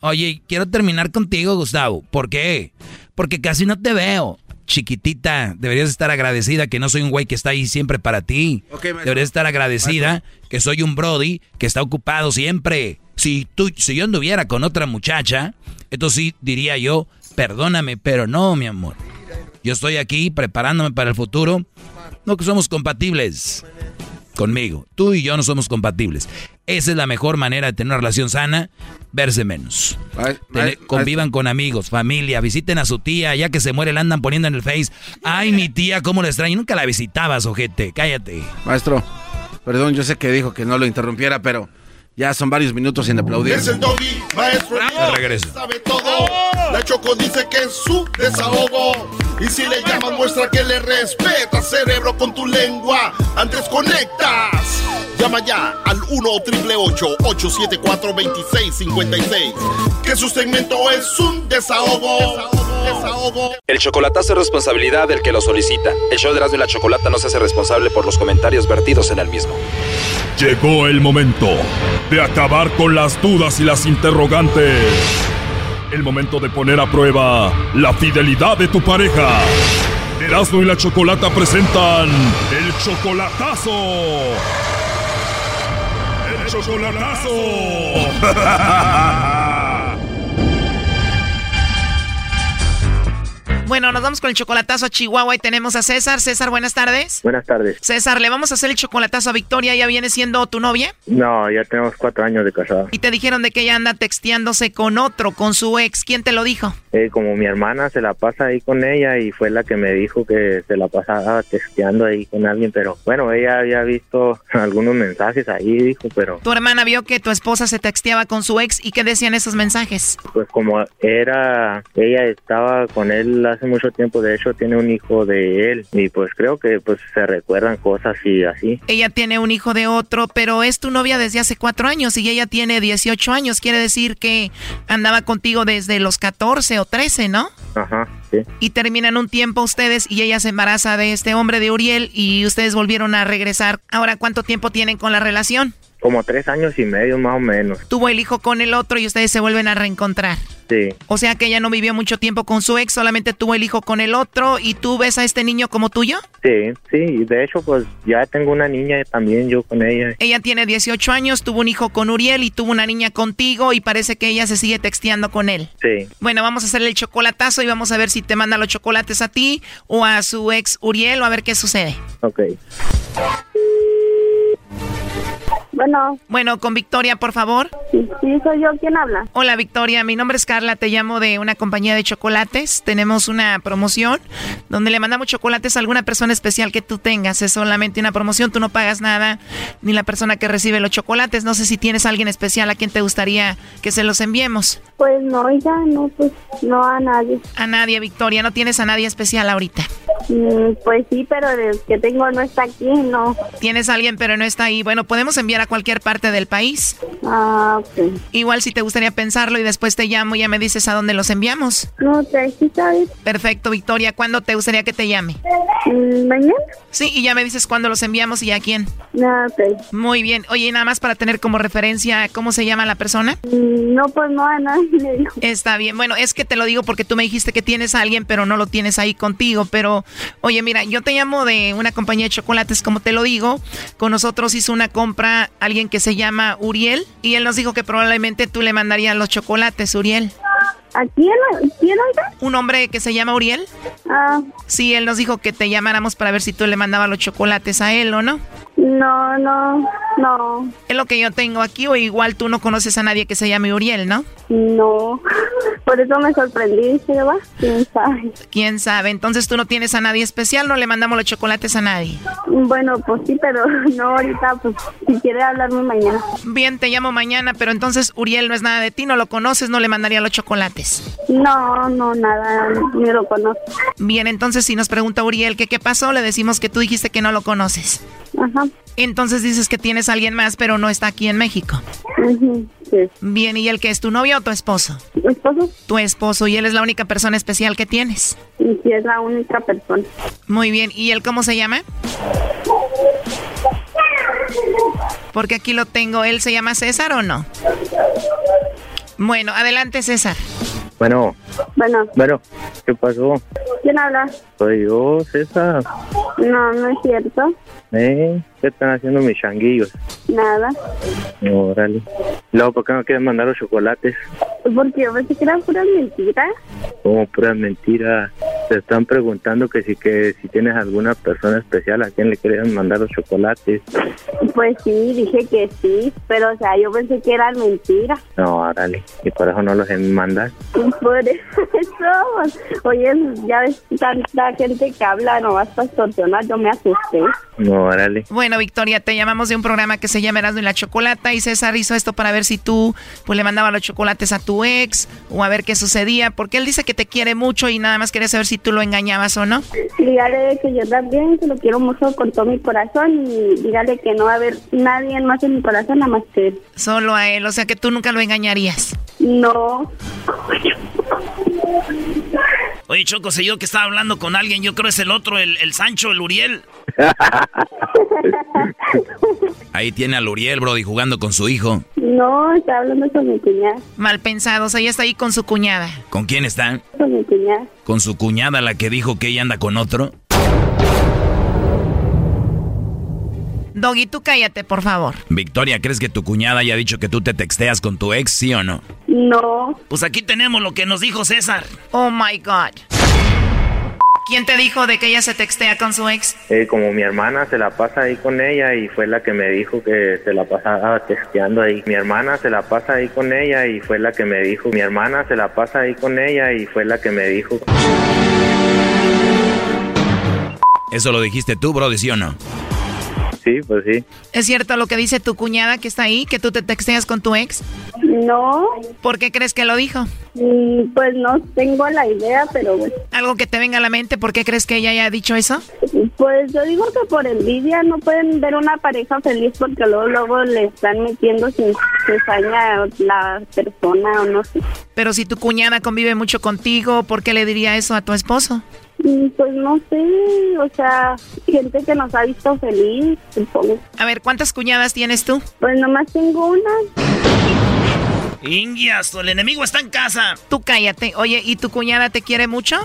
Oye, quiero terminar contigo, Gustavo. ¿Por qué? Porque casi no te veo. Chiquitita, deberías estar agradecida que no soy un güey que está ahí siempre para ti. deberías estar agradecida que soy un Brody que está ocupado siempre. Si, tú, si yo anduviera con otra muchacha, entonces sí diría yo, perdóname, pero no, mi amor. Yo estoy aquí preparándome para el futuro. No que somos compatibles conmigo. Tú y yo no somos compatibles. Esa es la mejor manera de tener una relación sana, verse menos. convivan con amigos, familia, visiten a su tía, ya que se muere la andan poniendo en el face. Ay, mi tía, cómo la extraño. Nunca la visitabas, ojete. Cállate. Maestro, perdón, yo sé que dijo que no lo interrumpiera, pero ya son varios minutos sin aplaudir. Es el doggy, maestro. regreso. Sabe todo. La Choco dice que es su desahogo. Y si le llamas, muestra que le respeta, cerebro, con tu lengua. Antes conectas. Llama ya al 1-888-874-2656. Que su segmento es un desahogo. Desahogo. El chocolatazo es responsabilidad del que lo solicita. El show de Erasmo y la Chocolata no se hace responsable por los comentarios vertidos en el mismo. Llegó el momento de acabar con las dudas y las interrogantes. El momento de poner a prueba la fidelidad de tu pareja. Erasmo y la Chocolata presentan el chocolatazo. Chocolatazo. Bueno, nos vamos con el chocolatazo a Chihuahua y tenemos a César. César, buenas tardes. Buenas tardes. César, ¿le vamos a hacer el chocolatazo a Victoria? ¿Ya viene siendo tu novia? No, ya tenemos cuatro años de casada. Y te dijeron de que ella anda texteándose con otro, con su ex. ¿Quién te lo dijo? Eh, como mi hermana se la pasa ahí con ella y fue la que me dijo que se la pasaba texteando ahí con alguien, pero bueno, ella había visto algunos mensajes ahí, dijo, pero... Tu hermana vio que tu esposa se texteaba con su ex y qué decían esos mensajes? Pues como era, ella estaba con él hace mucho tiempo, de hecho tiene un hijo de él y pues creo que pues se recuerdan cosas y así. Ella tiene un hijo de otro, pero es tu novia desde hace cuatro años y ella tiene 18 años, quiere decir que andaba contigo desde los 14 o 13, ¿no? Ajá, sí. Y terminan un tiempo ustedes y ella se embaraza de este hombre de Uriel y ustedes volvieron a regresar. Ahora, ¿cuánto tiempo tienen con la relación? Como tres años y medio más o menos. Tuvo el hijo con el otro y ustedes se vuelven a reencontrar. Sí. O sea que ella no vivió mucho tiempo con su ex, solamente tuvo el hijo con el otro y tú ves a este niño como tuyo. Sí, sí, y de hecho pues ya tengo una niña también yo con ella. Ella tiene 18 años, tuvo un hijo con Uriel y tuvo una niña contigo y parece que ella se sigue texteando con él. Sí. Bueno, vamos a hacerle el chocolatazo y vamos a ver si te manda los chocolates a ti o a su ex Uriel o a ver qué sucede. Ok. Bueno. Bueno, con Victoria, por favor. Sí, soy yo. ¿Quién habla? Hola, Victoria. Mi nombre es Carla. Te llamo de una compañía de chocolates. Tenemos una promoción donde le mandamos chocolates a alguna persona especial que tú tengas. Es solamente una promoción. Tú no pagas nada, ni la persona que recibe los chocolates. No sé si tienes a alguien especial a quien te gustaría que se los enviemos. Pues no, ya no, pues no a nadie. A nadie, Victoria. No tienes a nadie especial ahorita. Mm, pues sí, pero el que tengo no está aquí, no. Tienes a alguien, pero no está ahí. Bueno, podemos enviar a cualquier parte del país. Ah, ok. Igual si te gustaría pensarlo y después te llamo y ya me dices a dónde los enviamos. No, te sabes. Perfecto, Victoria. ¿Cuándo te gustaría que te llame? Mm, ¿Mañana? Sí, y ya me dices cuándo los enviamos y a quién. Ah, ok. Muy bien. Oye, nada más para tener como referencia, ¿cómo se llama la persona? Mm, no, pues no a nadie Está bien. Bueno, es que te lo digo porque tú me dijiste que tienes a alguien, pero no lo tienes ahí contigo. Pero, oye, mira, yo te llamo de una compañía de chocolates, como te lo digo. Con nosotros hizo una compra alguien que se llama Uriel y él nos dijo que probablemente tú le mandarías los chocolates, Uriel. ¿A quién? ¿Quién Un hombre que se llama Uriel. Ah. Sí, él nos dijo que te llamáramos para ver si tú le mandabas los chocolates a él o no. No, no, no. Es lo que yo tengo aquí, o igual tú no conoces a nadie que se llame Uriel, ¿no? No, por eso me sorprendí, va? ¿Quién sabe? ¿Quién sabe? Entonces tú no tienes a nadie especial, no le mandamos los chocolates a nadie. Bueno, pues sí, pero no ahorita, pues si quiere hablarme mañana. Bien, te llamo mañana, pero entonces Uriel no es nada de ti, no lo conoces, no le mandaría los chocolates. No, no, nada, ni lo conozco. Bien, entonces si nos pregunta Uriel que qué pasó, le decimos que tú dijiste que no lo conoces. Ajá. Entonces dices que tienes a alguien más, pero no está aquí en México. sí. Bien, ¿y él que es tu novio o tu esposo? ¿Tu esposo? Tu esposo, ¿y él es la única persona especial que tienes? Sí, sí, es la única persona. Muy bien, ¿y él cómo se llama? Porque aquí lo tengo, ¿él se llama César o no? Bueno, adelante César. Bueno. Bueno. Bueno, ¿qué pasó? ¿Quién habla? Soy yo, César. No, no es cierto. ¿Eh? ¿Qué están haciendo mis changuillos? Nada. Órale. Luego, ¿por qué no quieren mandar los chocolates? Porque yo pensé que eran puras mentiras. Como puras mentiras. Te están preguntando que si que si tienes alguna persona especial a quien le querían mandar los chocolates. Pues sí, dije que sí, pero o sea, yo pensé que eran mentiras. No, órale. Y por eso no los mandas. Por eso, oye, ya ves tanta gente que habla nomás para extorsionar, yo me asusté. No, órale. Bueno, Victoria, te llamamos de un programa que se llama Erasmo y la Chocolata y César hizo esto para ver si tú pues le mandabas los chocolates a tu ex o a ver qué sucedía, porque él dice que te quiere mucho y nada más quería saber si tú lo engañabas o no. Dígale que yo también, que lo quiero mucho con todo mi corazón y dígale que no va a haber nadie más en mi corazón nada más que él. Solo a él, o sea que tú nunca lo engañarías. No. Oye, Choco, se yo que estaba hablando con alguien, yo creo es el otro, el, el Sancho, el Uriel. Ahí tiene al Uriel, Brody, jugando con su hijo. No, está hablando con mi cuñada. Mal pensado, o sea, ella está ahí con su cuñada. ¿Con quién está? Con mi cuñada. ¿Con su cuñada, la que dijo que ella anda con otro? Doggy, tú cállate, por favor. Victoria, ¿crees que tu cuñada haya dicho que tú te texteas con tu ex, sí o no? No. Pues aquí tenemos lo que nos dijo César. Oh my God. ¿Quién te dijo de que ella se textea con su ex? Eh, como mi hermana se la pasa ahí con ella y fue la que me dijo que se la pasaba texteando ahí. Mi hermana se la pasa ahí con ella y fue la que me dijo. Mi hermana se la pasa ahí con ella y fue la que me dijo. Eso lo dijiste tú, Brody, ¿sí o no? Sí, pues sí. ¿Es cierto lo que dice tu cuñada que está ahí, que tú te texteas con tu ex? No. ¿Por qué crees que lo dijo? Mm, Pues no tengo la idea, pero bueno. ¿Algo que te venga a la mente? ¿Por qué crees que ella haya dicho eso? Pues yo digo que por envidia no pueden ver una pareja feliz porque luego luego le están metiendo sin cizaña la persona o no sé. Pero si tu cuñada convive mucho contigo, ¿por qué le diría eso a tu esposo? Mm, Pues no sé, o sea, gente que nos ha visto feliz, supongo. A ver, ¿cuántas cuñadas tienes tú? Pues nomás tengo una. Ingias, el enemigo está en casa. Tú cállate. Oye, ¿y tu cuñada te quiere mucho?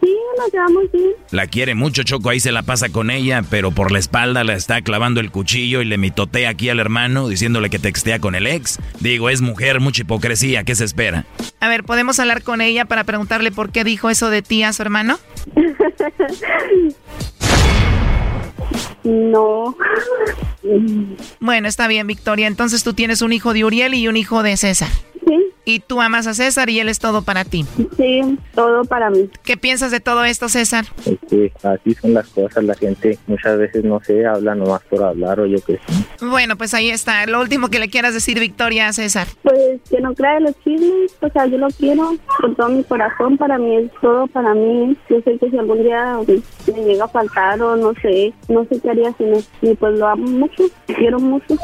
Sí, nos llevamos bien. La quiere mucho, Choco, ahí se la pasa con ella, pero por la espalda la está clavando el cuchillo y le mitotea aquí al hermano diciéndole que textea con el ex. Digo, es mujer, mucha hipocresía, ¿qué se espera? A ver, ¿podemos hablar con ella para preguntarle por qué dijo eso de ti a su hermano? No. Bueno, está bien, Victoria. Entonces tú tienes un hijo de Uriel y un hijo de César. Y tú amas a César y él es todo para ti. Sí, todo para mí. ¿Qué piensas de todo esto, César? Es que así son las cosas, la gente muchas veces no sé, habla nomás por hablar o yo qué sé. Bueno, pues ahí está. Lo último que le quieras decir, Victoria, a César. Pues que no crea los chismes, o sea, yo lo quiero con todo mi corazón, para mí es todo para mí. Yo sé que si algún día me llega a faltar o no sé, no sé qué haría sin él. Y pues lo amo mucho, quiero mucho.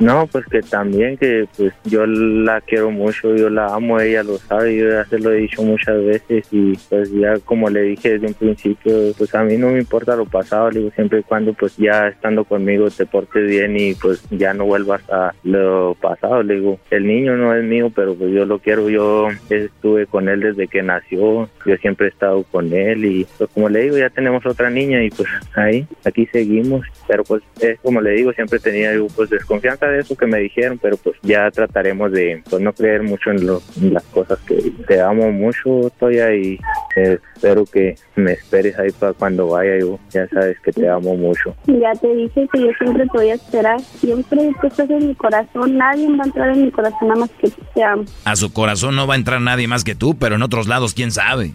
No, pues que también que pues yo la quiero mucho, yo la amo, ella lo sabe, yo ya se lo he dicho muchas veces y pues ya como le dije desde un principio, pues a mí no me importa lo pasado, le digo siempre y cuando pues ya estando conmigo te portes bien y pues ya no vuelvas a lo pasado, le digo, el niño no es mío, pero pues yo lo quiero, yo estuve con él desde que nació, yo siempre he estado con él y pues como le digo, ya tenemos otra niña y pues ahí, aquí seguimos, pero pues es como le digo, siempre tenía yo pues desconfianza de eso que me dijeron, pero pues ya trataremos de pues no creer mucho en, lo- en las cosas que te amo mucho, Toya, y eh, espero que me esperes ahí para cuando vaya yo, ya sabes que te amo mucho. Ya te dije que yo siempre te voy a esperar, siempre tú estás en mi corazón, nadie va a entrar en mi corazón nada más que tú te amo. A su corazón no va a entrar nadie más que tú, pero en otros lados, quién sabe.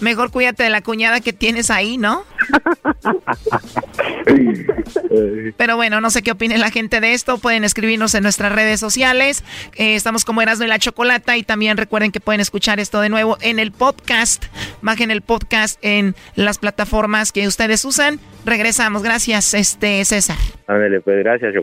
Mejor cuídate de la cuñada que tienes ahí, ¿no? Pero bueno, no sé qué opine la gente de esto. Pueden escribirnos en nuestras redes sociales. Eh, estamos como Erasmo y la Chocolata. Y también recuerden que pueden escuchar esto de nuevo en el podcast. Bajen el podcast en las plataformas que ustedes usan. Regresamos. Gracias, este César. Ándale, pues gracias, yo.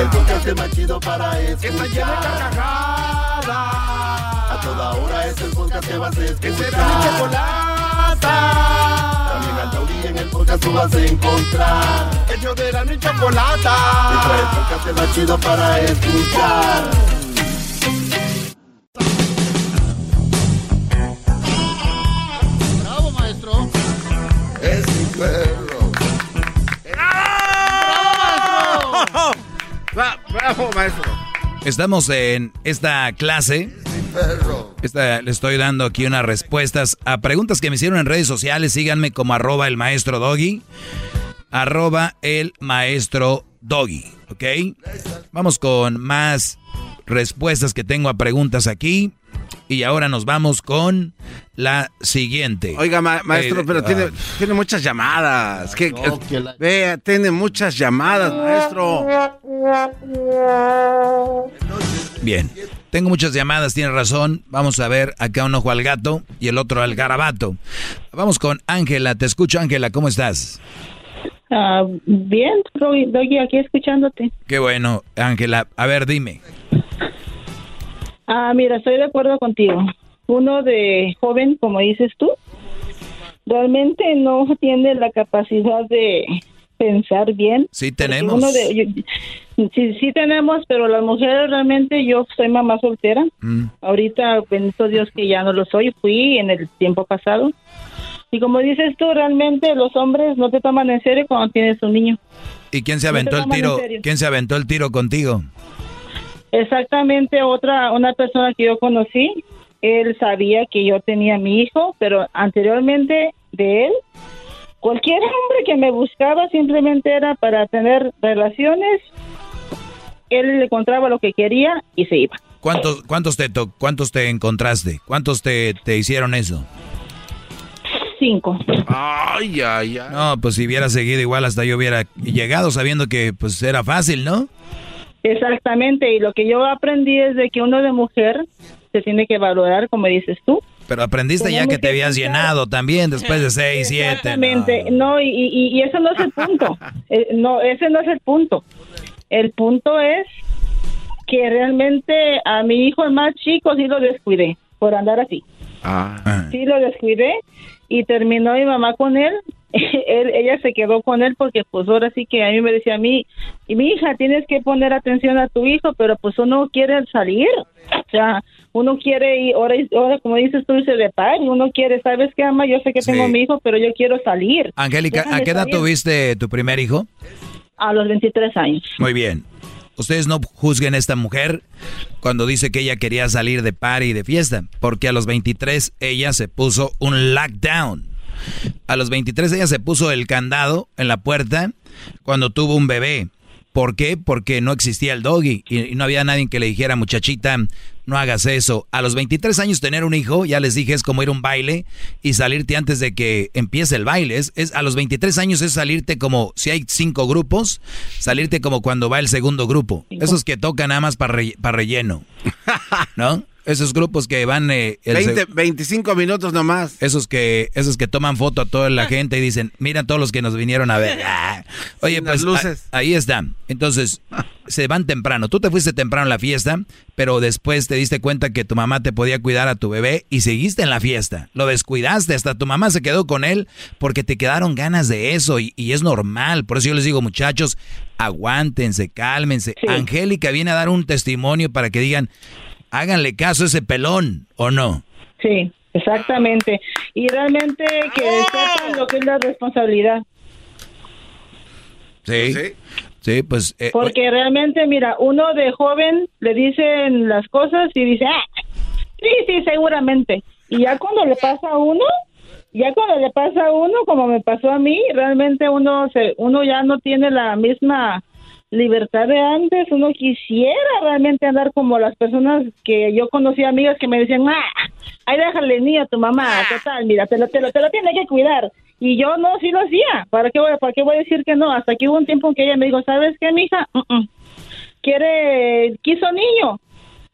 El podcast más chido para escuchar. Que está llena de carcajadas. A toda hora es el podcast que vas a escuchar. Que será mi chocolata. También al taurí en el podcast tú vas a encontrar. Ellos de la y chocolata. Que trae el podcast más chido para escuchar. Estamos en esta clase. Esta, le estoy dando aquí unas respuestas a preguntas que me hicieron en redes sociales. Síganme como arroba el maestro doggy. Arroba el maestro doggy. ¿Ok? Vamos con más respuestas que tengo a preguntas aquí. Y ahora nos vamos con la siguiente. Oiga, ma- maestro, Eh, pero ah, tiene, tiene muchas llamadas. Que, Vea, tiene muchas llamadas, maestro. Bien. Tengo muchas llamadas, tiene razón. Vamos a ver acá un ojo al gato y el otro al garabato. Vamos con Ángela. Te escucho, Ángela. ¿Cómo estás? Ah, bien, Doggy, aquí escuchándote. Qué bueno, Ángela. A ver, dime. Ah, mira, estoy de acuerdo contigo. Uno de joven, como dices tú, realmente no tiene la capacidad de pensar bien. Sí tenemos. Uno de, yo- sí, sí tenemos, pero las mujeres realmente, yo soy mamá soltera. Mm. Ahorita, bendito Dios que ya no lo soy, fui en el tiempo pasado. Y como dices tú, realmente los hombres no te toman en serio cuando tienes un niño. ¿Y quién se No aventó el tiro? ¿Quién se aventó el tiro contigo? Exactamente, otra, una persona que yo conocí, él sabía que yo tenía mi hijo, pero anteriormente de él, cualquier hombre que me buscaba simplemente era para tener relaciones, él le encontraba lo que quería y se iba. ¿Cuántos, cuántos te to- cuántos te encontraste? ¿Cuántos te, te hicieron eso? cinco. Ay, ay, ay. No, pues si hubiera seguido igual hasta yo hubiera llegado sabiendo que pues era fácil, ¿no? Exactamente, y lo que yo aprendí es de que uno de mujer se tiene que valorar, como dices tú. Pero aprendiste ya que te habías llenado también después de seis, siete. Exactamente, no, y, y, y ese no es el punto. Eh, no, ese no es el punto. El punto es que realmente a mi hijo el más chico sí lo descuidé por andar así. Ah. Sí lo descuidé y terminó mi mamá con él. él. Ella se quedó con él porque pues ahora sí que a mí me decía a mí, y mi hija, tienes que poner atención a tu hijo, pero pues uno quiere salir. O sea, uno quiere ir, ahora, ahora como dices tú, dice de par, y uno quiere, ¿sabes qué, ama? Yo sé que tengo mi hijo, pero yo quiero salir. Angélica, ¿a qué edad salir. tuviste tu primer hijo? A los 23 años. Muy bien. Ustedes no juzguen a esta mujer cuando dice que ella quería salir de party y de fiesta, porque a los 23 ella se puso un lockdown. A los 23 ella se puso el candado en la puerta cuando tuvo un bebé. ¿Por qué? Porque no existía el doggy y, no había nadie que le dijera, muchachita, no hagas eso. A los 23 años tener un hijo, ya les dije, es como ir a un baile y salirte antes de que empiece el baile. Es, es- a los 23 años es salirte como, si hay cinco grupos, salirte como cuando va el segundo grupo. Esos que tocan nada más para relleno. ¿No? Esos grupos que van... eh, el 20, seg- 25 minutos nomás. esos que, esos que toman foto a toda la gente y dicen, mira todos los que nos vinieron a ver. Ah. Oye, Sin pues las luces. a- ahí está. Entonces, se van temprano. Tú te fuiste temprano a la fiesta, pero después te diste cuenta que tu mamá te podía cuidar a tu bebé y seguiste en la fiesta. Lo descuidaste, hasta tu mamá se quedó con él porque te quedaron ganas de eso y, y es normal. Por eso yo les digo, muchachos, aguántense, cálmense. Angélica viene a dar un testimonio para que digan, háganle caso a ese pelón, ¿o no? Sí, exactamente. Y realmente que sepan lo que es la responsabilidad. Sí. Sí, pues... eh, Porque realmente, mira, uno de joven le dicen las cosas y dice, ah, sí, sí, seguramente. Y ya cuando le pasa a uno, ya cuando le pasa a uno, como me pasó a mí, realmente uno se, uno ya no tiene la misma libertad de antes. Uno quisiera realmente andar como las personas que yo conocí, amigas que me decían, ah, ahí déjale niño a tu mamá, total, mira, te lo, te lo, te lo tiene que cuidar. Y yo no, sí lo hacía. ¿Para qué voy, para qué voy a decir que no? Hasta que hubo un tiempo en que ella me dijo, ¿sabes qué, mija? Mm. Quiere, quiso niño.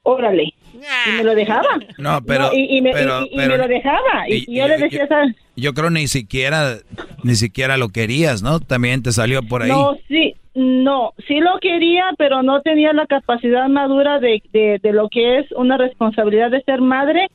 Órale. Y me lo dejaba. No, pero... No, y, y me, pero- y- y pero- me lo dejaba. Y, y- y yo le decía, ¿sabes? Yo creo ni siquiera, ni siquiera lo querías, ¿no? También te salió por ahí. No, sí, no, sí lo quería, pero no tenía la capacidad madura de, de, de lo que es una responsabilidad de ser madre,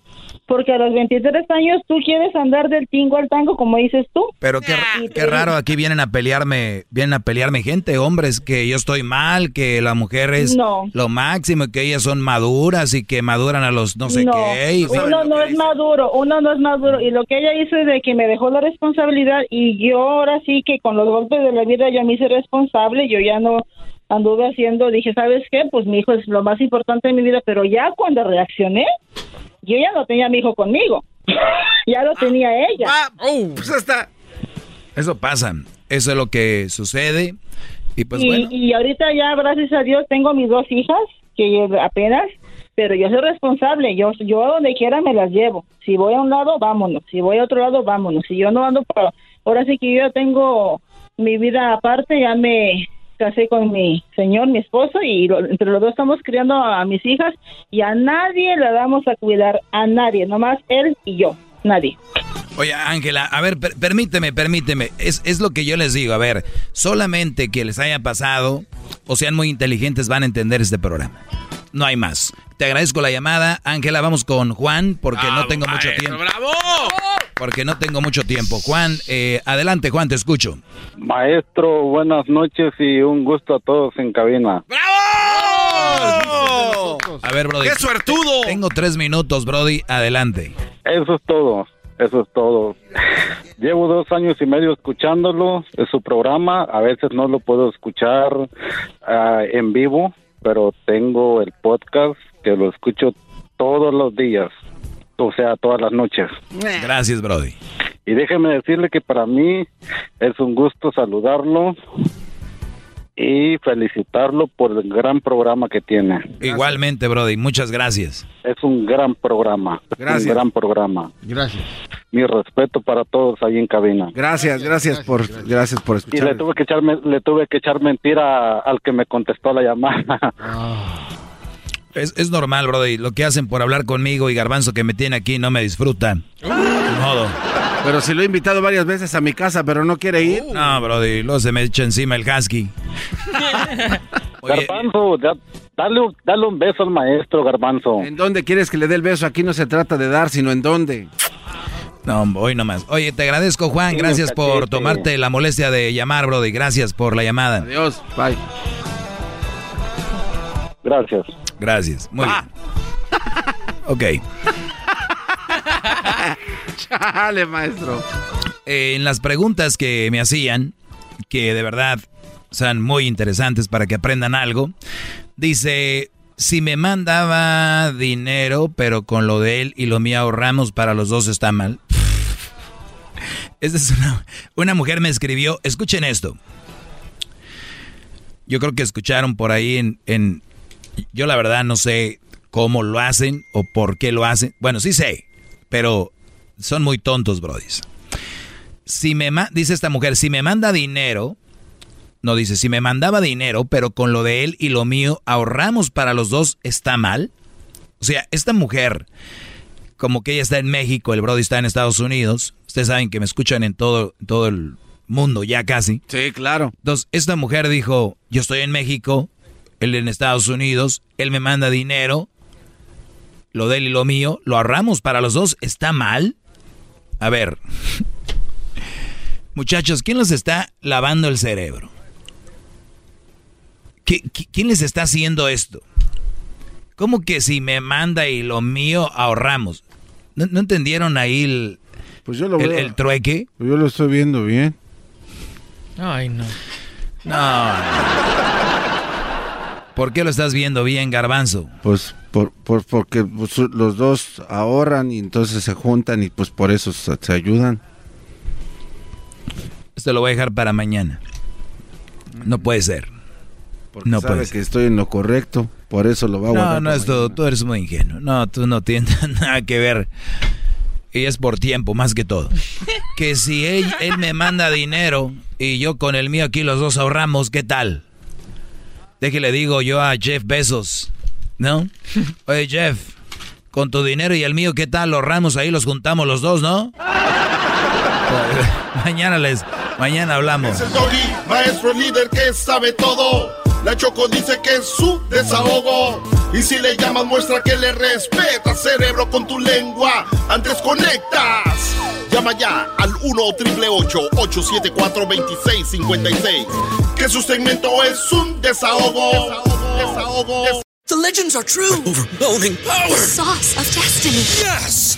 porque a los 23 años tú quieres andar del tingo al tango, como dices tú. Pero qué, qué raro, aquí vienen a pelearme, vienen a pelearme gente, hombres, que yo estoy mal, que la mujer es No. lo máximo, que ellas son maduras y que maduran a los no sé no, qué. uno no es maduro, uno no es maduro. Y lo que ella hizo es de que me dejó la responsabilidad y yo ahora sí que con los golpes de la vida yo me hice responsable, yo ya no anduve haciendo, dije, ¿sabes qué? Pues mi hijo es lo más importante de mi vida, pero ya cuando reaccioné, yo ya no tenía a mi hijo conmigo, ya lo tenía ella. pues hasta... Eso pasa, eso es lo que sucede. Y pues y, bueno, y ahorita ya, gracias a Dios, tengo mis dos hijas, que apenas, pero yo soy responsable, yo, yo a donde quiera me las llevo. Si voy a un lado, vámonos. Si voy a otro lado, vámonos. Si yo no ando para... Ahora sí que yo ya tengo mi vida aparte, ya me casé con mi señor, mi esposo, y lo- entre los dos estamos criando a mis hijas y a nadie la damos a cuidar, a nadie, nomás él y yo, nadie. Oye, Ángela, a ver, per- permíteme, permíteme. Es, es lo que yo les digo. A ver, solamente que les haya pasado o sean muy inteligentes van a entender este programa. No hay más. Te agradezco la llamada. Ángela, vamos con Juan porque no tengo mucho tiempo. ¡Bravo! Porque no tengo mucho tiempo. Juan, eh, adelante, Juan, te escucho. Maestro, buenas noches y un gusto a todos en cabina. A ver, Brody. ¡Qué suertudo! Tengo tres minutos, Brody. Adelante. Eso es todo, eso es todo. Llevo dos años y medio escuchándolo, es su programa, a veces no lo puedo escuchar ah, en vivo, pero tengo el podcast que lo escucho todos los días, o sea, todas las noches. Gracias, Brody. Y déjeme decirle que para mí es un gusto saludarlo y felicitarlo por el gran programa que tiene. Igualmente, Brody, muchas gracias. Es un gran programa. Gracias. Un gran programa. Gracias. Mi respeto para todos ahí en cabina. Gracias, gracias por, gracias por Y escuchar. le tuve que echar, le tuve que echar mentira al que me contestó la llamada. Es, es normal, Brody. Lo que hacen por hablar conmigo y Garbanzo que me tiene aquí no me disfrutan. Modo. Pero si lo he invitado varias veces a mi casa, pero no quiere ir. No, Brody, luego se me echa encima el husky. Garbanzo, da- dale, un- dale un beso al maestro, Garbanzo. ¿En dónde quieres que le dé el beso? Aquí no se trata de dar, sino en dónde. No, hoy nomás. Oye, te agradezco, Juan. Sí, Gracias por tomarte la molestia de llamar, Brody. Gracias por la llamada. Adiós, bye. Gracias. Gracias. Muy bien. Ok. Chale, maestro. Eh, en las preguntas que me hacían, que de verdad son muy interesantes para que aprendan algo, dice, si me mandaba dinero, pero con lo de él y lo mío ahorramos para los dos está mal. Esta es una, una mujer me escribió, escuchen esto. Yo creo que escucharon por ahí en, en- yo la verdad no sé cómo lo hacen o por qué lo hacen. Bueno, sí sé, pero son muy tontos, brodis. Si me dice esta mujer, si me manda dinero, no dice, si me mandaba dinero, pero con lo de él y lo mío ahorramos para los dos, ¿está mal? O sea, esta mujer, como que ella está en México, el Brody está en Estados Unidos, ustedes saben que me escuchan en todo, todo el mundo ya casi. Sí, claro. Entonces, esta mujer dijo, yo estoy en México, él en Estados Unidos, él me manda dinero, lo de él y lo mío, lo ahorramos para los dos, ¿está mal? A ver, muchachos, ¿quién les está lavando el cerebro? ¿Qui- qui- ¿Quién les está haciendo esto? ¿Cómo que si me manda y lo mío ahorramos? ¿No, no entendieron ahí el, Pues yo lo el- veo. el trueque? Yo lo estoy viendo bien. Ay, no. No. ¿Por qué lo estás viendo bien, garbanzo? Pues por, por- porque pues, los dos ahorran y entonces se juntan y pues por eso se, se ayudan. Esto lo voy a dejar para mañana. No puede ser. Porque No sabe puede que ser. estoy en lo correcto, por eso lo va a No, guardar. no, para esto, tú eres muy ingenuo. No, tú no tienes nada que ver. Y es por tiempo, más que todo. Que si él, él me manda dinero y yo con el mío aquí los dos ahorramos, ¿qué tal? Déjale digo yo a Jeff Bezos, ¿no? Oye, Jeff, con tu dinero y el mío, ¿qué tal? Los ahorramos ahí, los juntamos los dos, ¿no? mañana les, mañana hablamos. Es el doggy, maestro líder que sabe todo. La Choco dice que es su desahogo. Y si le llamas, muestra que le respeta, cerebro, con tu lengua. Antes conectas. Llama ya al 1-888-874-2656. Que su segmento es un desahogo. Desahogo. The legends are true. Overwhelming power! The sauce of destiny. Yes!